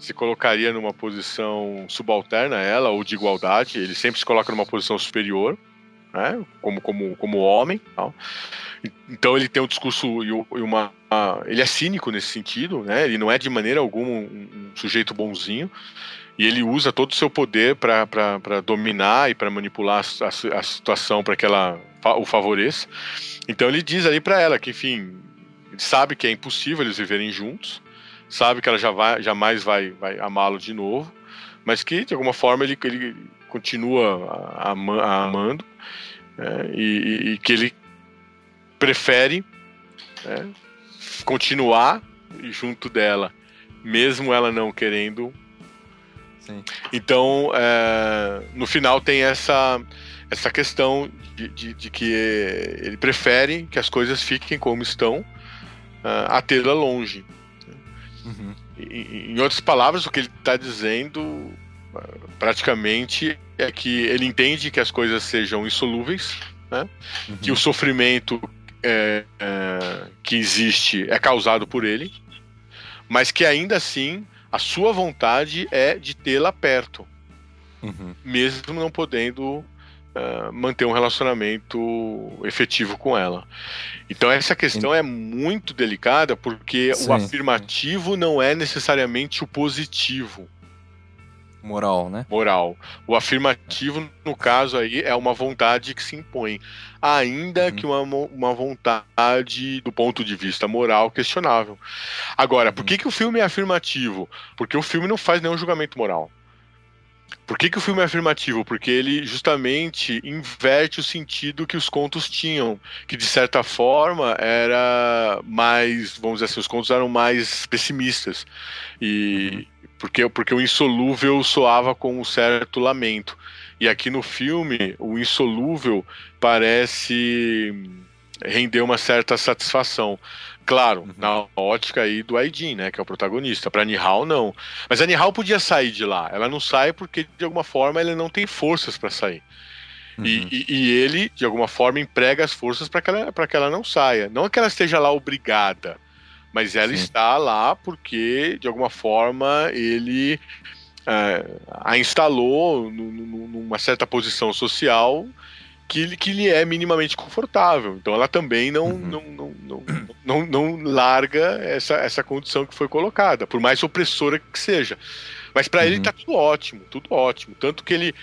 se colocaria numa posição subalterna a ela ou de igualdade, ele sempre se coloca numa posição superior, né, como, como, como homem. Tal. Então ele tem um discurso e uma. Ele é cínico nesse sentido, né, ele não é de maneira alguma um, um sujeito bonzinho. E ele usa todo o seu poder para dominar e para manipular a, a, a situação para que ela o favoreça. Então ele diz ali para ela que, enfim, sabe que é impossível eles viverem juntos, sabe que ela já vai, jamais vai, vai amá-lo de novo, mas que de alguma forma ele, ele continua amando é, e, e, que ele prefere é, continuar junto dela, mesmo ela não querendo. Sim. Então, é, no final tem essa essa questão de, de, de, que ele prefere que as coisas fiquem como estão uh, a tê-la longe. Uhum. Em, em outras palavras, o que ele está dizendo praticamente é que ele entende que as coisas sejam insolúveis, né? Uhum. que o sofrimento é, é, que existe é causado por ele, mas que ainda assim a sua vontade é de tê-la perto, uhum. mesmo não podendo uh, manter um relacionamento efetivo com ela. Então essa questão é muito delicada porque Sim. o afirmativo não é necessariamente o positivo. Moral, né? Moral. O afirmativo, no caso aí, é uma vontade que se impõe. Ainda uhum. que uma, uma vontade, do ponto de vista moral, questionável. Agora, uhum. por que, que o filme é afirmativo? Porque o filme não faz nenhum julgamento moral. Por que, que o filme é afirmativo? Porque ele justamente inverte o sentido que os contos tinham, que de certa forma era mais, vamos dizer assim, os contos eram mais pessimistas. E uhum. Porque, porque o insolúvel soava com um certo lamento. E aqui no filme, o insolúvel parece render uma certa satisfação. Claro, uhum. na ótica aí do Aidin, né, que é o protagonista. Para Nihal não. Mas a Nihal podia sair de lá. Ela não sai porque de alguma forma ele não tem forças para sair. Uhum. E, e, e, ele, de alguma forma, emprega as forças para que, ela, que ela não saia. Não é que ela esteja lá obrigada, mas ela Sim. está lá porque, de alguma forma, ele é, a instalou numa certa posição social que, que lhe é minimamente confortável. Então ela também não, uhum. não, não, não, não, não, larga essa, essa condição que foi colocada, por mais opressora que seja. Mas para uhum. ele tá tudo ótimo, tudo ótimo. Tanto que ele,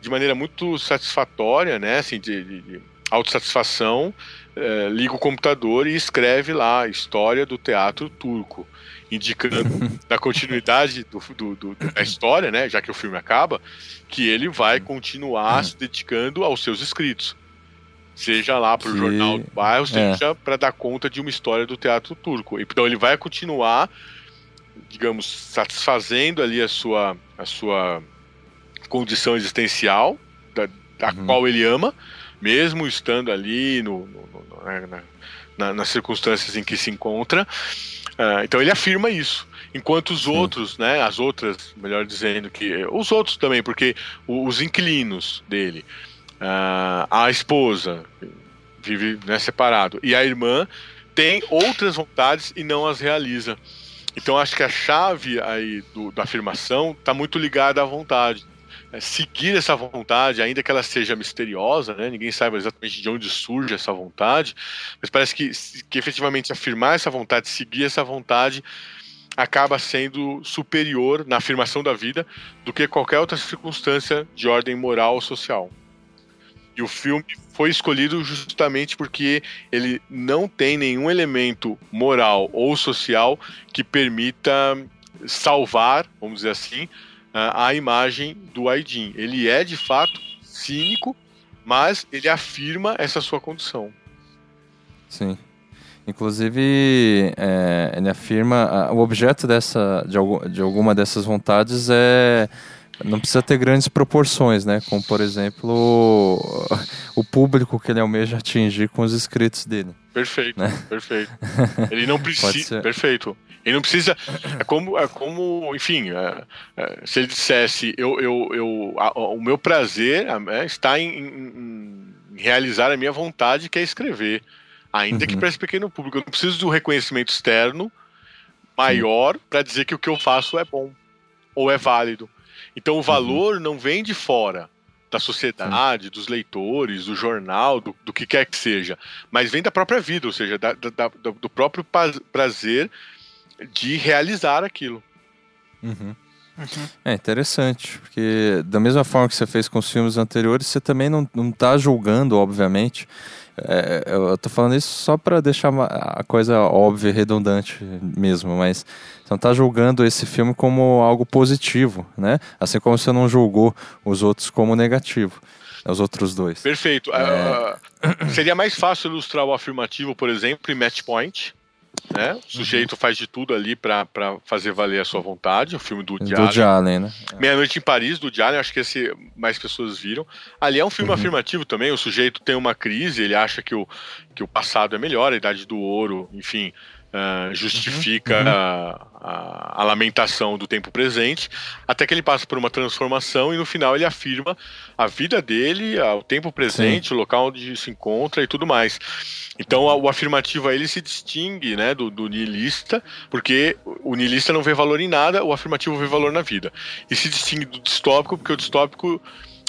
de maneira muito satisfatória, né, assim, de, de, de autossatisfação, é, liga o computador e escreve lá a história do teatro turco indicando (laughs) na continuidade do, do, do, da história, né, já que o filme acaba, que ele vai continuar se dedicando aos seus escritos. Seja lá para o jornal do bairro, é. seja é. para dar conta de uma história do teatro turco. Então ele vai continuar, digamos, satisfazendo ali a sua, a sua condição existencial, da, da uhum. qual ele ama, mesmo estando ali no, no, no né, na, nas circunstâncias em que se encontra. Uh, então ele afirma isso. Enquanto os Sim. outros, né, as outras, melhor dizendo que os outros também, porque os inquilinos dele, uh, a esposa vive né, separado e a irmã tem outras vontades e não as realiza. Então acho que a chave aí do, da afirmação está muito ligada à vontade. É, seguir essa vontade, ainda que ela seja misteriosa, né? ninguém saiba exatamente de onde surge essa vontade, mas parece que, que efetivamente afirmar essa vontade, seguir essa vontade, acaba sendo superior na afirmação da vida do que qualquer outra circunstância de ordem moral ou social. E o filme foi escolhido justamente porque ele não tem nenhum elemento moral ou social que permita salvar, vamos dizer assim, a imagem do Aidin. Ele é de fato cínico, mas ele afirma essa sua condição. Sim. Inclusive, é, ele afirma o objeto dessa, de, de alguma dessas vontades é não precisa ter grandes proporções, né? Como por exemplo o, público que ele almeja atingir com os escritos dele. Perfeito, né? perfeito. (laughs) Ele não precisa. perfeito. Ele não precisa. É como, é como enfim, é, é, se ele dissesse, eu, eu, eu, a, o meu prazer é, está em, em, em, realizar a minha vontade, que é escrever. Ainda uhum. que para esse pequeno público. Eu não preciso de um reconhecimento externo maior para dizer que o que eu faço é bom ou é válido. Então o uhum. valor uhum. não vem de fora da sociedade, dos leitores, do jornal, do, do, que quer que seja, mas vem da própria vida, ou seja, da, da, do próprio prazer de realizar aquilo. Uhum. Uhum. É interessante, porque da mesma forma que você fez com os filmes anteriores, você também não, não tá julgando, obviamente. É, eu tô falando isso só para deixar a coisa óbvia, redundante mesmo, mas você não tá julgando esse filme como algo positivo, né? Assim como você não julgou os outros como negativo. Os outros dois. Perfeito. É... Uh, seria mais fácil ilustrar o afirmativo, por exemplo, em Match Point, né? O sujeito uhum. faz de tudo ali para fazer valer a sua vontade. O filme do Woody Allen. Allen né? Meia-Noite em Paris, do Woody Allen, acho que esse mais pessoas viram. Ali é um filme uhum. afirmativo também. O sujeito tem uma crise, ele acha que o, que o passado é melhor, a idade do ouro, enfim. Uh, justifica uhum. a, a, a, lamentação do tempo presente, até que ele passa por uma transformação e no final ele afirma a vida dele, o tempo presente, Sim. o local onde se encontra e tudo mais. Então o afirmativo aí ele se distingue né, do, do niilista, porque o niilista não vê valor em nada, o afirmativo vê valor na vida. E se distingue do distópico, porque o distópico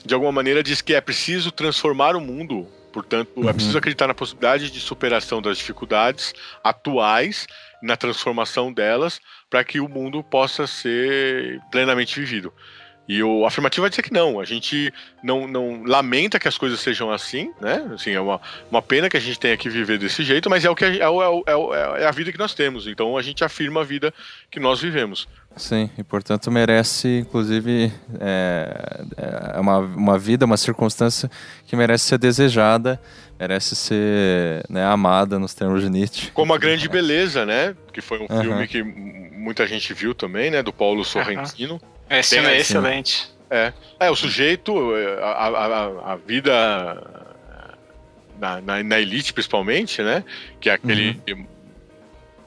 de alguma maneira, diz que é preciso transformar o mundo. Portanto, é uhum. é preciso acreditar na possibilidade de superação das dificuldades atuais, na transformação delas, para que o mundo possa ser plenamente vivido. E o afirmativo vai dizer que não. A gente não, não lamenta que as coisas sejam assim, né? Assim, é uma, uma pena que a gente tenha que viver desse jeito, mas é o que é, é, é, é a vida que nós temos. Então a gente afirma a vida que nós vivemos. Sim, e portanto merece, inclusive, é, é uma, uma vida, uma circunstância que merece ser desejada, merece ser né, amada nos termos de Nietzsche. Como a grande beleza, né? Que foi um uhum. filme que muita gente viu também, né? Do Paulo Sorrentino. Uhum. Esse filme é excelente. É. é, o sujeito, a, a, a vida na, na, na, elite principalmente, né? Que é aquele uhum.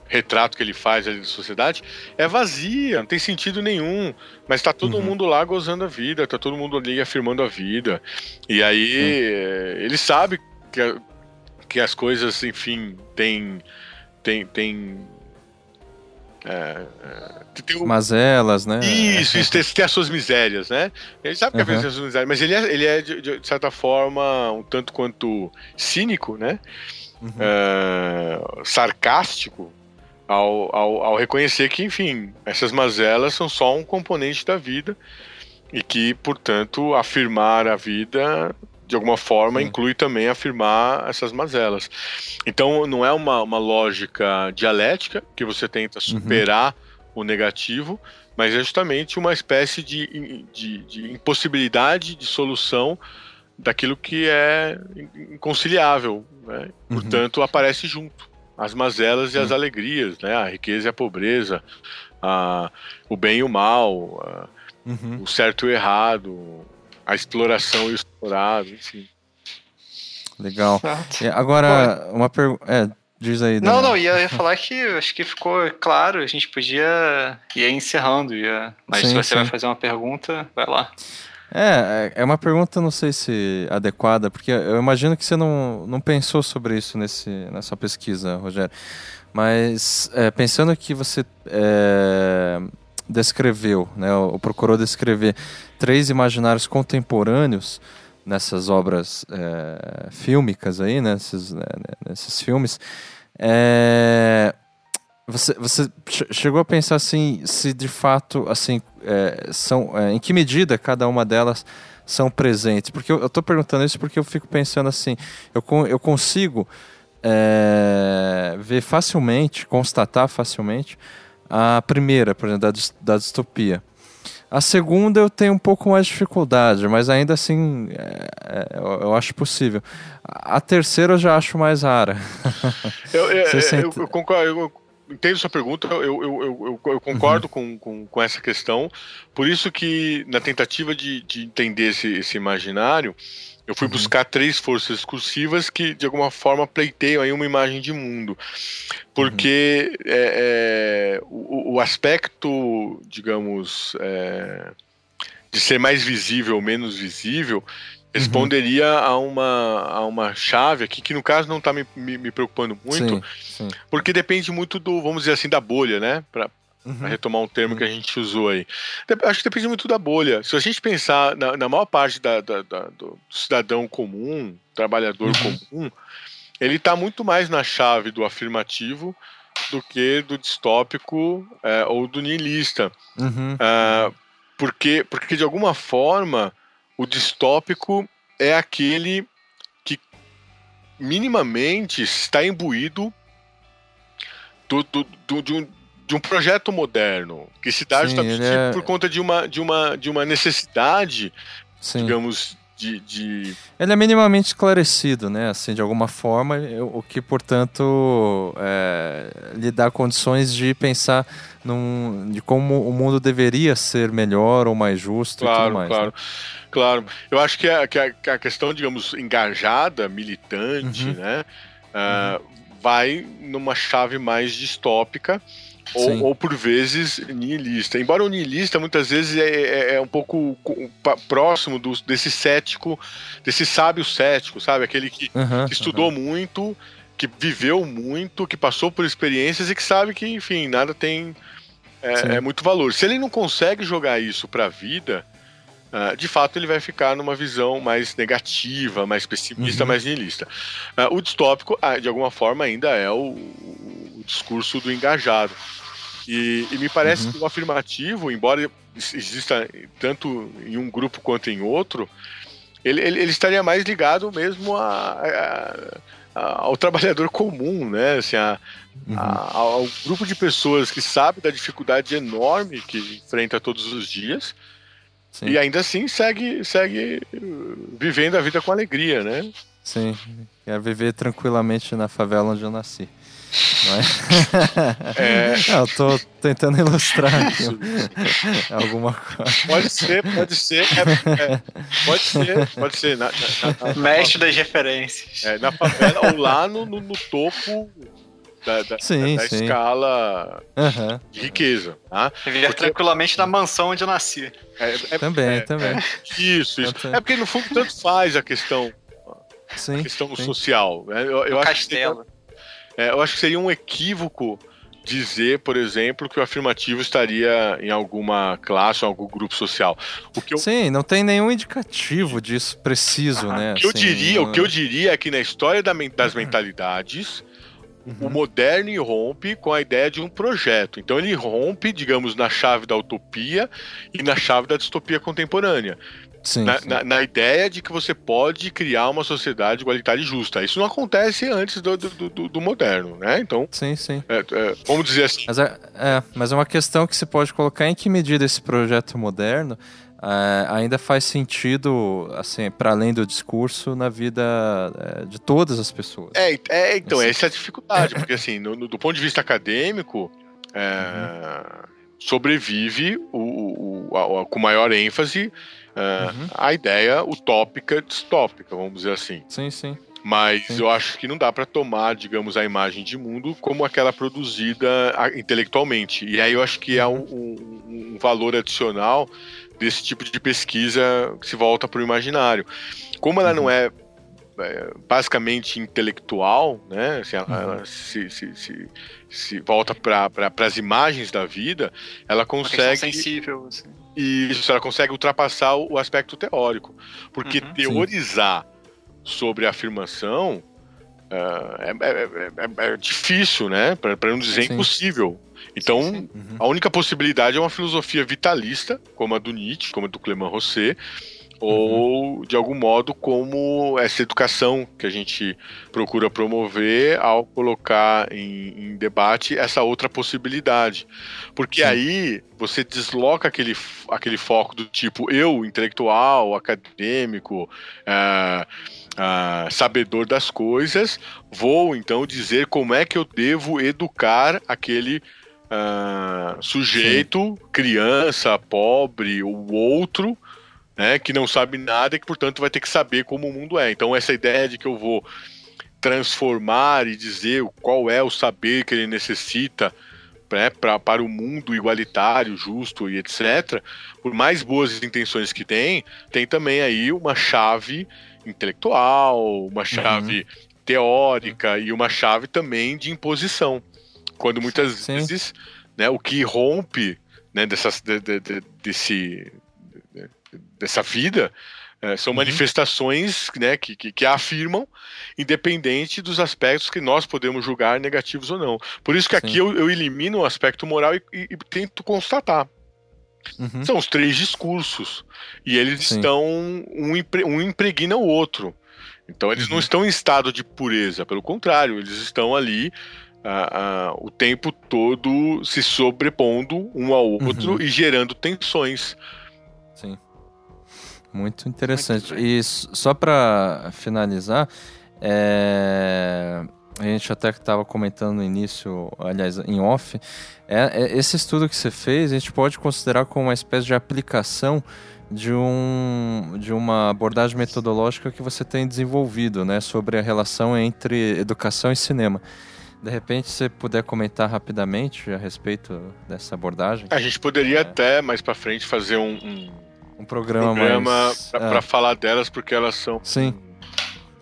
retrato que ele faz ali da sociedade, é vazia, não tem sentido nenhum. Mas tá todo uhum. mundo lá gozando a vida, tá todo mundo ali afirmando a vida. E aí uhum. ele sabe que, que as coisas, enfim, tem, tem, tem é, é, tem. Mazelas, né? Isso, isso, tem, tem, as suas misérias, né? Ele sabe que uhum. tem as suas misérias, mas ele é, ele é de, de, certa forma, um tanto quanto cínico, né? Uhum. Uh, sarcástico ao, ao, ao, reconhecer que, enfim, essas mazelas são só um componente da vida e que, portanto, afirmar a vida de alguma forma, Sim. inclui também afirmar essas mazelas. Então, não é uma, uma lógica dialética que você tenta uhum. superar uhum. o negativo, mas é justamente uma espécie de, de, de, impossibilidade de solução daquilo que é inconciliável. Né? Uhum. Portanto, aparece junto as mazelas e as alegrias, né? a riqueza e a pobreza, a, o bem e o mal, a, uhum. o certo e o errado, a exploração e o explorado, enfim. Legal. É, agora, uma pergunta. É, diz aí. Daniel. Não, não, ia, ia falar que acho que ficou claro, a gente podia ir encerrando, ia, mas sim, se você sim. vai fazer uma pergunta, vai lá. É, é, é uma pergunta, não sei se adequada, porque eu imagino que você não, não pensou sobre isso nesse, nessa pesquisa, Rogério. Mas é, pensando que você é, descreveu, né, ou procurou descrever três imaginários contemporâneos nessas obras é, fílmicas aí, nesses, né, nesses filmes, é, você, você chegou a pensar assim, se de fato, assim, é, são, é, em que medida cada uma delas são presentes? Porque eu estou perguntando isso porque eu fico pensando assim, eu, eu consigo é, ver facilmente, constatar facilmente a primeira, por exemplo, da, da distopia. A segunda eu tenho um pouco mais de dificuldade, mas ainda assim é, é, eu, eu, acho possível. A terceira eu já acho mais rara. Eu, (laughs) eu, eu, eu concordo, eu entendo sua pergunta, eu, eu, eu, concordo uhum. com, com, com, essa questão. Por isso que, na tentativa de, de entender esse, esse imaginário, eu fui uhum. buscar três forças discursivas que, de alguma forma, pleiteiam aí uma imagem de mundo. Porque uhum. é, é, o, o, aspecto, digamos, é, de ser mais visível ou menos visível uhum. responderia uhum. a, uma, a uma chave aqui, que no caso não está me, me, me, preocupando muito, sim, sim. porque depende muito do, vamos dizer assim, da bolha, né? Pra, Uhum. Para retomar um termo uhum. que a gente usou aí. Acho que depende muito da bolha. Se a gente pensar na, na maior parte da, da, da, do cidadão comum, trabalhador uhum. comum, ele está muito mais na chave do afirmativo do que do distópico é, ou do niilista. Uhum. É, porque, porque, de alguma forma, o distópico é aquele que minimamente está imbuído do, do, do, de um de um projeto moderno que se dá Sim, justamente é... por conta de uma, de uma, de uma necessidade, Sim. digamos, de, de, Ele é minimamente esclarecido, né? Assim, de alguma forma, o que, portanto, é, lhe dá condições de pensar num, de como o mundo deveria ser melhor ou mais justo claro, e tudo mais. Claro, né? claro. Eu acho que a, que a, que a questão, digamos, engajada, militante, uhum. né? Uh, uhum. Vai numa chave mais distópica ou, ou, por vezes nihilista. Embora o nihilista muitas vezes é, é, é um pouco próximo do, desse cético, desse sábio cético, sabe? Aquele que, uhum, que estudou uhum. muito, que viveu muito, que passou por experiências e que sabe que, enfim, nada tem é, é muito valor. Se ele não consegue jogar isso para a vida, uh, de fato ele vai ficar numa visão mais negativa, mais pessimista, uhum. mais nihilista. Uh, o distópico, uh, de alguma forma, ainda é o discurso do engajado. E, e me parece uhum. que o afirmativo, embora exista tanto em um grupo quanto em outro, ele, ele, ele estaria mais ligado mesmo a, a, a, ao trabalhador comum, né? Assim, a, uhum. ao grupo de pessoas que sabe da dificuldade enorme que enfrenta todos os dias Sim. e ainda assim segue, segue vivendo a vida com alegria, né? Sim, quer viver tranquilamente na favela onde eu nasci. É? é... Não, eu tô tentando ilustrar aqui alguma coisa. Pode ser, pode ser. É, é, pode ser, pode ser. Na, na, na, Mestre das referências. É, na favela ou lá no, no, no topo da, da, sim, da, da escala uhum. de riqueza. Tá? Viver porque... tranquilamente na mansão onde eu nasci. É, é, também, é, também. isso, isso. É porque no fundo tanto faz a questão, sim, a questão sim. social. Né? Eu, eu acho castelo. Que é, eu acho que seria um equívoco dizer, por exemplo, que o afirmativo estaria em alguma classe ou algum grupo social. O que eu... Sim, não tem nenhum indicativo disso preciso, ah, né? O que, assim, eu diria, não... o que eu diria é que na história das mentalidades, uhum. o moderno irrompe com a ideia de um projeto. Então ele rompe, digamos, na chave da utopia e na chave da distopia contemporânea. Sim, na, sim. Na, na, ideia de que você pode criar uma sociedade igualitária e justa. Isso não acontece antes do, do, do, do moderno, né? Então, sim, sim. É, é, vamos dizer assim. Mas é, é, mas é uma questão que se pode colocar em que medida esse projeto moderno é, ainda faz sentido, assim, para além do discurso, na vida é, de todas as pessoas. É, é então, assim. essa é a dificuldade, porque assim, no, no, do ponto de vista acadêmico, uhum. sobrevive o, o, o a, com maior ênfase Uh, uhum. A ideia utópica distópica, vamos dizer assim. Sim, sim. Mas sim. eu acho que não dá para tomar, digamos, a imagem de mundo como aquela produzida intelectualmente. E aí eu acho que é um, um, um valor adicional desse tipo de pesquisa que se volta para o imaginário. Como ela uhum. não é, é, basicamente intelectual, né? Assim, ela, uhum. ela se, se, se, se, volta para pra, as imagens da vida, ela consegue. sensível. Assim. Isso, ela consegue ultrapassar o aspecto teórico. Porque uhum, teorizar sim. sobre a afirmação uh, é, é, é, difícil, né? Para não dizer sim. impossível. Então, sim, sim. Uhum. a única possibilidade é uma filosofia vitalista, como a do Nietzsche, como a do Clément Rosset, ou de algum modo como essa educação que a gente procura promover ao colocar em, em debate essa outra possibilidade. Porque Sim. aí você desloca aquele, aquele foco do tipo eu, intelectual, acadêmico, uh, uh, sabedor das coisas, vou então dizer como é que eu devo educar aquele uh, sujeito, Sim. criança, pobre, o outro né, que não sabe nada e que, portanto, vai ter que saber como o mundo é. Então, essa ideia de que eu vou transformar e dizer qual é o saber que ele necessita né, pra, para o mundo igualitário, justo e etc., por mais boas intenções que tem, tem também aí uma chave intelectual, uma chave uhum. teórica e uma chave também de imposição. Quando muitas Sim. vezes né, o que rompe né, dessas, de, de, de, desse, dessa vida é, são uhum. manifestações né, que, que, que, afirmam, independente dos aspectos que nós podemos julgar negativos ou não. Por isso que Sim. aqui eu, eu, elimino o aspecto moral e, e, e tento constatar. Uhum. São os três discursos. E eles Sim. estão. Um, um impregna o outro. Então eles uhum. não estão em estado de pureza, pelo contrário, eles estão ali uh, uh, o tempo todo se sobrepondo um ao outro uhum. e gerando tensões. Sim. Muito interessante. Muito e só para finalizar, é... a gente até estava comentando no início, aliás, em off, é, é, esse estudo que você fez, a gente pode considerar como uma espécie de aplicação de, um, de uma abordagem metodológica que você tem desenvolvido, né, sobre a relação entre educação e cinema. De repente, você puder comentar rapidamente a respeito dessa abordagem? A gente poderia é. até mais para frente fazer um, um um programa, programa mais... para é. falar delas porque elas são Sim.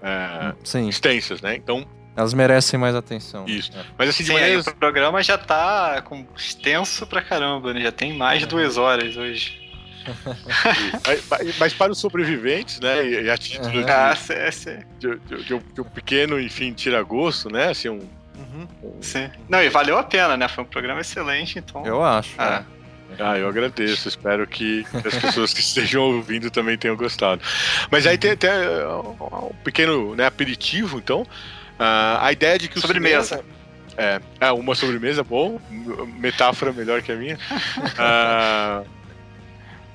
É, Sim. extensas, né? Então elas merecem mais atenção. Isso. É. Mas assim, de Sim, maneiras... o programa já tá com extenso pra caramba, né? Já tem mais de duas horas hoje. (laughs) mas, mas, para os sobreviventes, né? E, a título uhum. de, ah, de, de, de, um pequeno, enfim, tira gosto, né? Assim, um, uhum. um, Sim. Não, e valeu a pena, né? Foi um programa excelente, então. Eu acho. Ah. É. Ah, eu agradeço. Espero que as pessoas que estejam ouvindo também tenham gostado. Mas aí tem, tem uh, um pequeno né, aperitivo, então. Uh, a ideia de que o sobremesa. Cinema, é, é, uma sobremesa, bom. Metáfora melhor que a minha. Uh,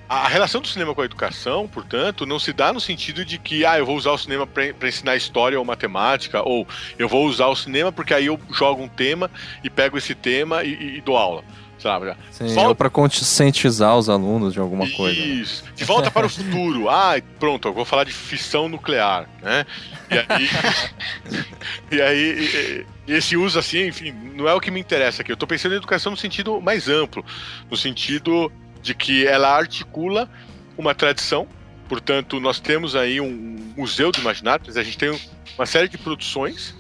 a relação do cinema com a educação, portanto, não se dá no sentido de que, ah, eu vou usar o cinema para ensinar história ou matemática, ou eu vou usar o cinema porque aí eu jogo um tema e pego esse tema e, e dou aula sabe? Sim, volta... ou para conscientizar os alunos de alguma Isso. coisa. Né? Isso. De volta para o (laughs) futuro. Ah, pronto, eu vou falar de fissão nuclear, né? E aí, (laughs) e aí esse uso assim, enfim, não é o que me interessa aqui. Eu estou pensando em educação no sentido mais amplo, no sentido de que ela articula uma tradição. Portanto, nós temos aí um museu do imaginário, a gente tem uma série de produções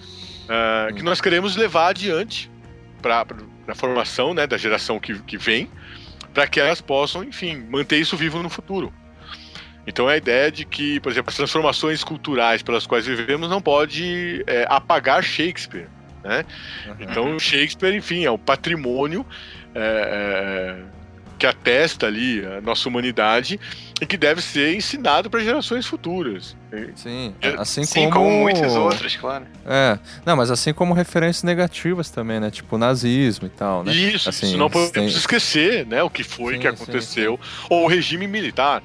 uh, que nós queremos levar adiante para na formação né, da geração que, que vem, para que elas possam, enfim, manter isso vivo no futuro. Então é a ideia de que, por exemplo, as transformações culturais pelas quais vivemos não pode é, apagar Shakespeare. Né? Uhum. Então Shakespeare, enfim, é o patrimônio é, é que atesta ali a nossa humanidade e que deve ser ensinado para gerações futuras. Sim, é, assim Sim, como... como muitas outras, claro. É, não, mas assim como referências negativas também, né? Tipo nazismo e tal, né? Isso, assim, isso não podemos tem... esquecer, né? O que foi sim, que aconteceu, sim, sim. ou o regime militar,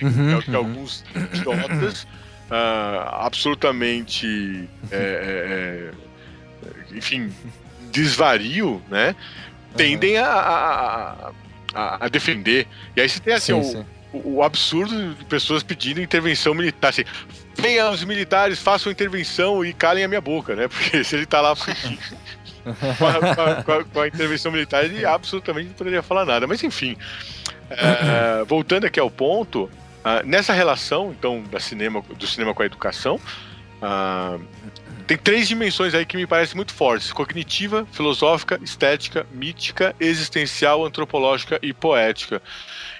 uhum, é que uhum. alguns idiotas uh, absolutamente, é, é, é, enfim, desvario, né? Tendem a, a a, a defender. E aí você tem assim, sim, o, sim. o, absurdo de pessoas pedindo intervenção militar. Assim, venham os militares, façam intervenção e calem a minha boca, né? (laughs) Porque se ele tá lá com, a, com, a, com a, intervenção militar, ele absolutamente não poderia falar nada. Mas enfim, é, voltando aqui ao ponto, uh, nessa relação, então, da cinema, do cinema com a educação, uh, tem três dimensões aí que me parecem muito fortes: cognitiva, filosófica, estética, mítica, existencial, antropológica e poética.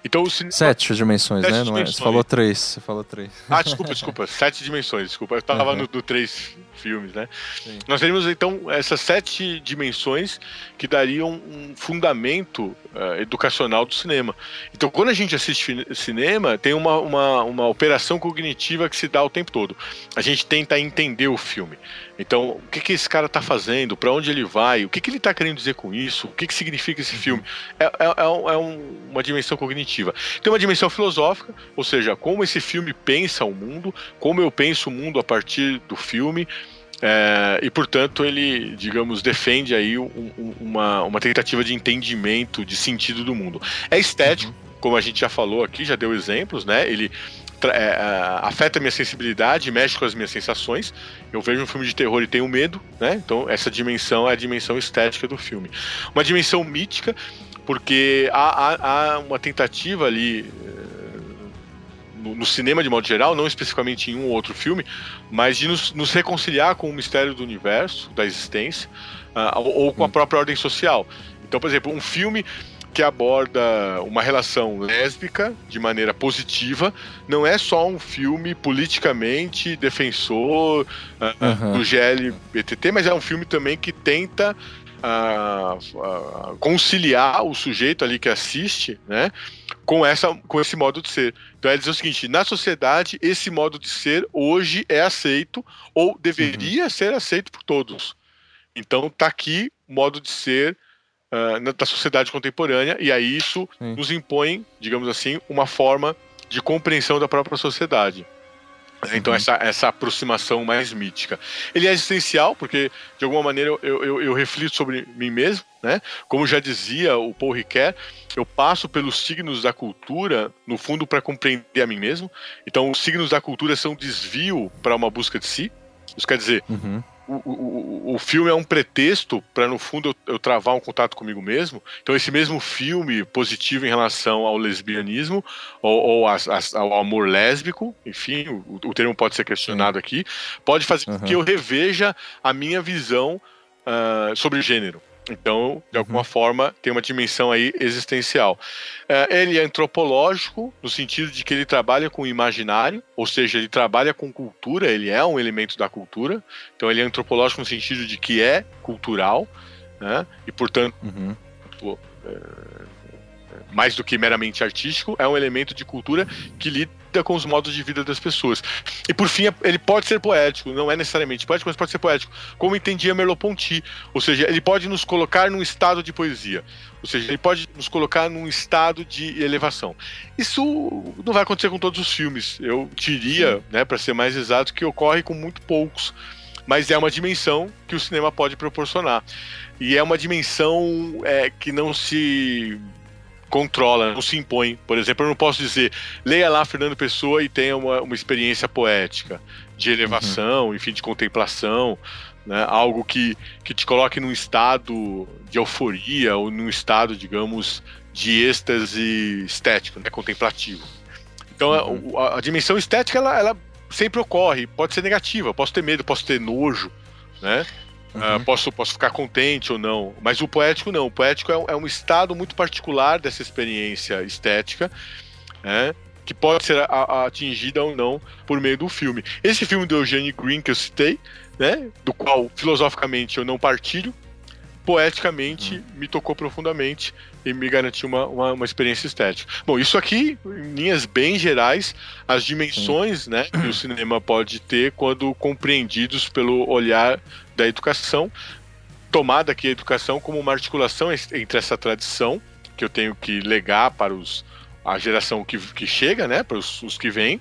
Então, o cinema... Sete dimensões, Sete né? Dimensões. É? Você falou três. Você falou três. Ah, desculpa, desculpa. (laughs) Sete dimensões, desculpa. Eu tava uhum. no, no três filmes, né? Sim. Nós teríamos, então, essas sete dimensões que dariam um fundamento uh, educacional do cinema. Então, quando a gente assiste cinema, tem uma, uma, uma operação cognitiva que se dá o tempo todo. A gente tenta entender o filme. Então, o que, que esse cara está fazendo? Para onde ele vai? O que, que ele está querendo dizer com isso? O que, que significa esse filme? É, é, é, é uma dimensão cognitiva. Tem uma dimensão filosófica, ou seja, como esse filme pensa o mundo, como eu penso o mundo a partir do filme. É, e portanto ele, digamos, defende aí um, uma, uma tentativa de entendimento, de sentido do mundo. É estético, uhum. como a gente já falou aqui, já deu exemplos, né? Ele é, afeta a minha sensibilidade, mexe com as minhas sensações. Eu vejo um filme de terror e tenho medo, né? Então essa dimensão é a dimensão estética do filme. Uma dimensão mítica, porque há, há, há uma tentativa ali no, no, cinema de modo geral, não especificamente em um ou outro filme, mas de nos, nos reconciliar com o mistério do universo, da existência, uh, ou, ou, com a hum. própria ordem social. Então, por exemplo, um filme que aborda uma relação lésbica de maneira positiva. Não é só um filme politicamente defensor uh, uhum. do GLBTT, mas é um filme também que tenta uh, uh, conciliar o sujeito ali que assiste, né? Com, essa, com esse modo de ser. Então é dizer o seguinte: na sociedade, esse modo de ser hoje é aceito ou deveria uhum. ser aceito por todos. Então tá aqui o modo de ser uh, da sociedade contemporânea, e aí isso Sim. nos impõe, digamos assim, uma forma de compreensão da própria sociedade. Então, uhum. essa, essa aproximação mais mítica. Ele é existencial, porque, de alguma maneira, eu, eu, eu reflito sobre mim mesmo, né? Como já dizia o Paul Ricoeur, eu passo pelos signos da cultura, no fundo, para compreender a mim mesmo. Então, os signos da cultura são desvio para uma busca de si. Isso quer dizer, uhum o, o, o filme é um pretexto para, no fundo, eu, eu, travar um contato comigo mesmo. Então, esse mesmo filme positivo em relação ao lesbianismo ou, ou as, as, ao amor lésbico, enfim, o, o, termo pode ser questionado aqui, pode fazer uhum. com que eu reveja a minha visão uh, sobre gênero. Então, de alguma uhum. forma, tem uma dimensão aí existencial. É, ele é antropológico, no sentido de que ele trabalha com o imaginário, ou seja, ele trabalha com cultura, ele é um elemento da cultura. Então, ele é antropológico no sentido de que é cultural, né? e, portanto, uhum. é, mais do que meramente artístico, é um elemento de cultura que lida com os modos de vida das pessoas. E por fim, ele pode ser poético, não é necessariamente poético, mas pode ser poético, como entendia Merleau-Ponty, ou seja, ele pode nos colocar num estado de poesia, ou seja, ele pode nos colocar num estado de elevação. Isso não vai acontecer com todos os filmes. Eu diria, né, para ser mais exato, que ocorre com muito poucos, mas é uma dimensão que o cinema pode proporcionar. E é uma dimensão é, que não se controla, não se impõe. Por exemplo, eu não posso dizer, leia lá Fernando Pessoa e tenha uma, uma experiência poética, de elevação, uhum. enfim, de contemplação, né? algo que, que te coloque num estado de euforia ou num estado, digamos, de êxtase estético, né? contemplativo. Então, uhum. a, a, dimensão estética, ela, ela sempre ocorre, pode ser negativa, posso ter medo, posso ter nojo, né? Uhum. Uh, posso, posso ficar contente ou não. Mas o poético não. O poético é, é um estado muito particular dessa experiência estética, né, que pode ser a, a, atingida ou não por meio do filme. Esse filme do Eugene Green que eu citei, né, do qual filosoficamente eu não partilho, poeticamente uhum. me tocou profundamente e me garantiu uma, uma, uma, experiência estética. Bom, isso aqui, em linhas bem gerais, as dimensões né, que o (clears throat) cinema pode ter quando compreendidos pelo olhar da educação, tomada aqui a educação como uma articulação entre essa tradição que eu tenho que legar para os, a geração que, que chega, né, para os, os que vêm,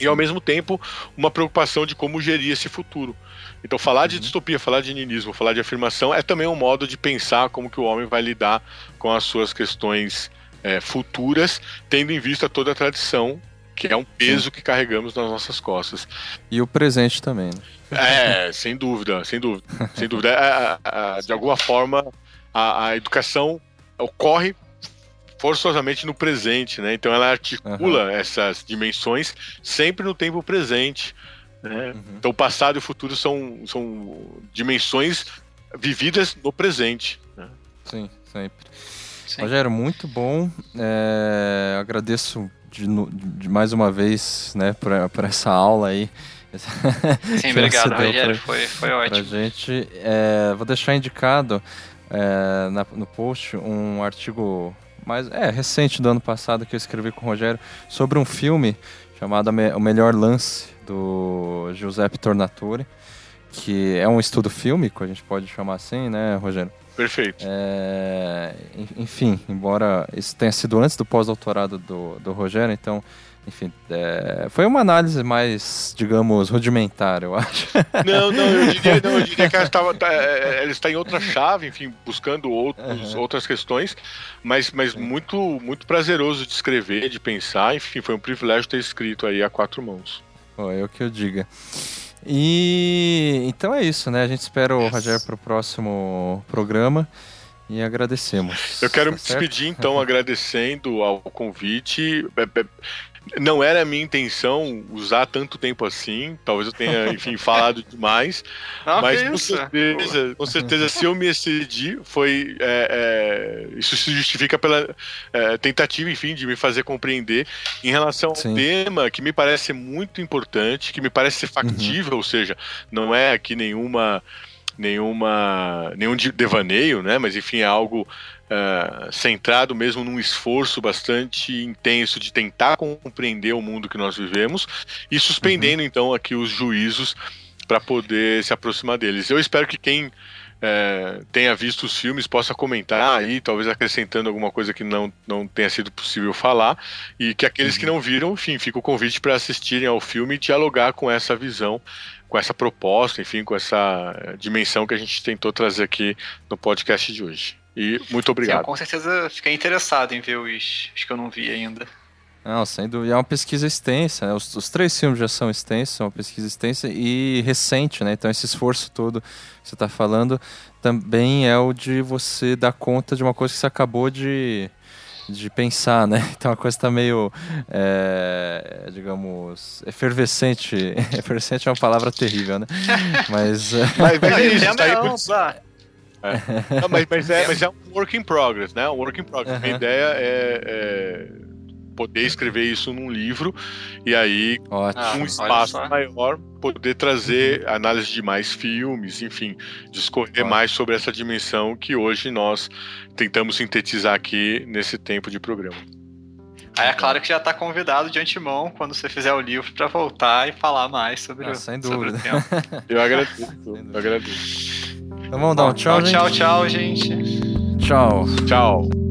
e ao mesmo tempo uma preocupação de como gerir esse futuro. Então falar de uhum. distopia, falar de ninismo, falar de afirmação é também um modo de pensar como que o homem vai lidar com as suas questões é, futuras, tendo em vista toda a tradição que é um peso que carregamos nas nossas costas. E o presente também, né? É, sem dúvida, sem dúvida. sem dúvida. É, é, de alguma forma, a, a, educação ocorre forçosamente no presente, né? Então ela articula uhum. essas dimensões sempre no tempo presente. Né? Uhum. Então o passado e o futuro são, são dimensões vividas no presente. Né? Sim, sempre. Sim. Rogério, muito bom. É, agradeço de, de, mais uma vez, né, por essa aula aí. Sim, (laughs) obrigado, Rogério, pra, foi, foi ótimo. Gente. É, vou deixar indicado é, na, no post um artigo mais é, recente do ano passado que eu escrevi com o Rogério sobre um filme chamado O Melhor Lance, do Giuseppe Tornatore, que é um estudo fílmico, a gente pode chamar assim, né, Rogério? Perfeito. É, enfim, embora isso tenha sido antes do pós-doutorado do, do Rogério, então, enfim, é, foi uma análise mais, digamos, rudimentar, eu acho. Não, não, eu diria, não, eu diria que ela, estava, tá, é, ela está em outra chave, enfim, buscando outros, uhum. outras questões, mas, mas muito, muito prazeroso de escrever, de pensar, enfim, foi um privilégio ter escrito aí a quatro mãos. Oh, eu que eu diga. E então é isso, né? A gente espera o Rogério para o próximo programa e agradecemos. Eu quero tá me despedir então agradecendo ao convite. Não era a minha intenção usar tanto tempo assim. Talvez eu tenha, (laughs) enfim, falado demais. Não, mas com certeza, com certeza, se eu me excedi, foi. É, é, isso se justifica pela é, tentativa, enfim, de me fazer compreender em relação Sim. ao tema que me parece muito importante, que me parece ser factível, uhum. ou seja, não é aqui nenhuma nenhuma nenhum devaneio, né? Mas enfim, é algo uh, centrado mesmo num esforço bastante intenso de tentar compreender o mundo que nós vivemos e suspendendo uhum. então aqui os juízos para poder se aproximar deles. Eu espero que quem é, tenha visto os filmes possa comentar aí, talvez acrescentando alguma coisa que não, não tenha sido possível falar, e que aqueles uhum. que não viram, enfim, fica o convite para assistirem ao filme e dialogar com essa visão, com essa proposta, enfim, com essa dimensão que a gente tentou trazer aqui no podcast de hoje. E muito obrigado. Sim, com certeza fiquei interessado em ver os, os que eu não vi ainda. Não, sem dúvida. É uma pesquisa extensa. Né? Os, os, três filmes já são extensos, uma pesquisa extensa e recente, né? Então esse esforço todo que você está falando também é o de você dar conta de uma coisa que você acabou de, de pensar, né? (laughs) Então a coisa está meio, é, digamos, efervescente. (laughs) efervescente é uma palavra terrível, né? (laughs) Mas, mas, mas é isso, tá aí por... É. Não, mas, mas, é, mas é um work in progress, né? Um work in progress. Uhum. Minha ideia é, é, poder escrever isso num livro e aí, Ótimo. um espaço maior, poder trazer análise de mais filmes, enfim, discorrer Ótimo. mais sobre essa dimensão que hoje nós tentamos sintetizar aqui nesse tempo de programa. Aí é claro que já está convidado de antemão quando você fizer o livro para voltar e falar mais sobre, ah, o, sem dúvida. sobre o tema. eu agradeço, (laughs) eu agradeço. Então vamos dar um tchau, gente. Tchau, tchau, gente. Tchau. Tchau.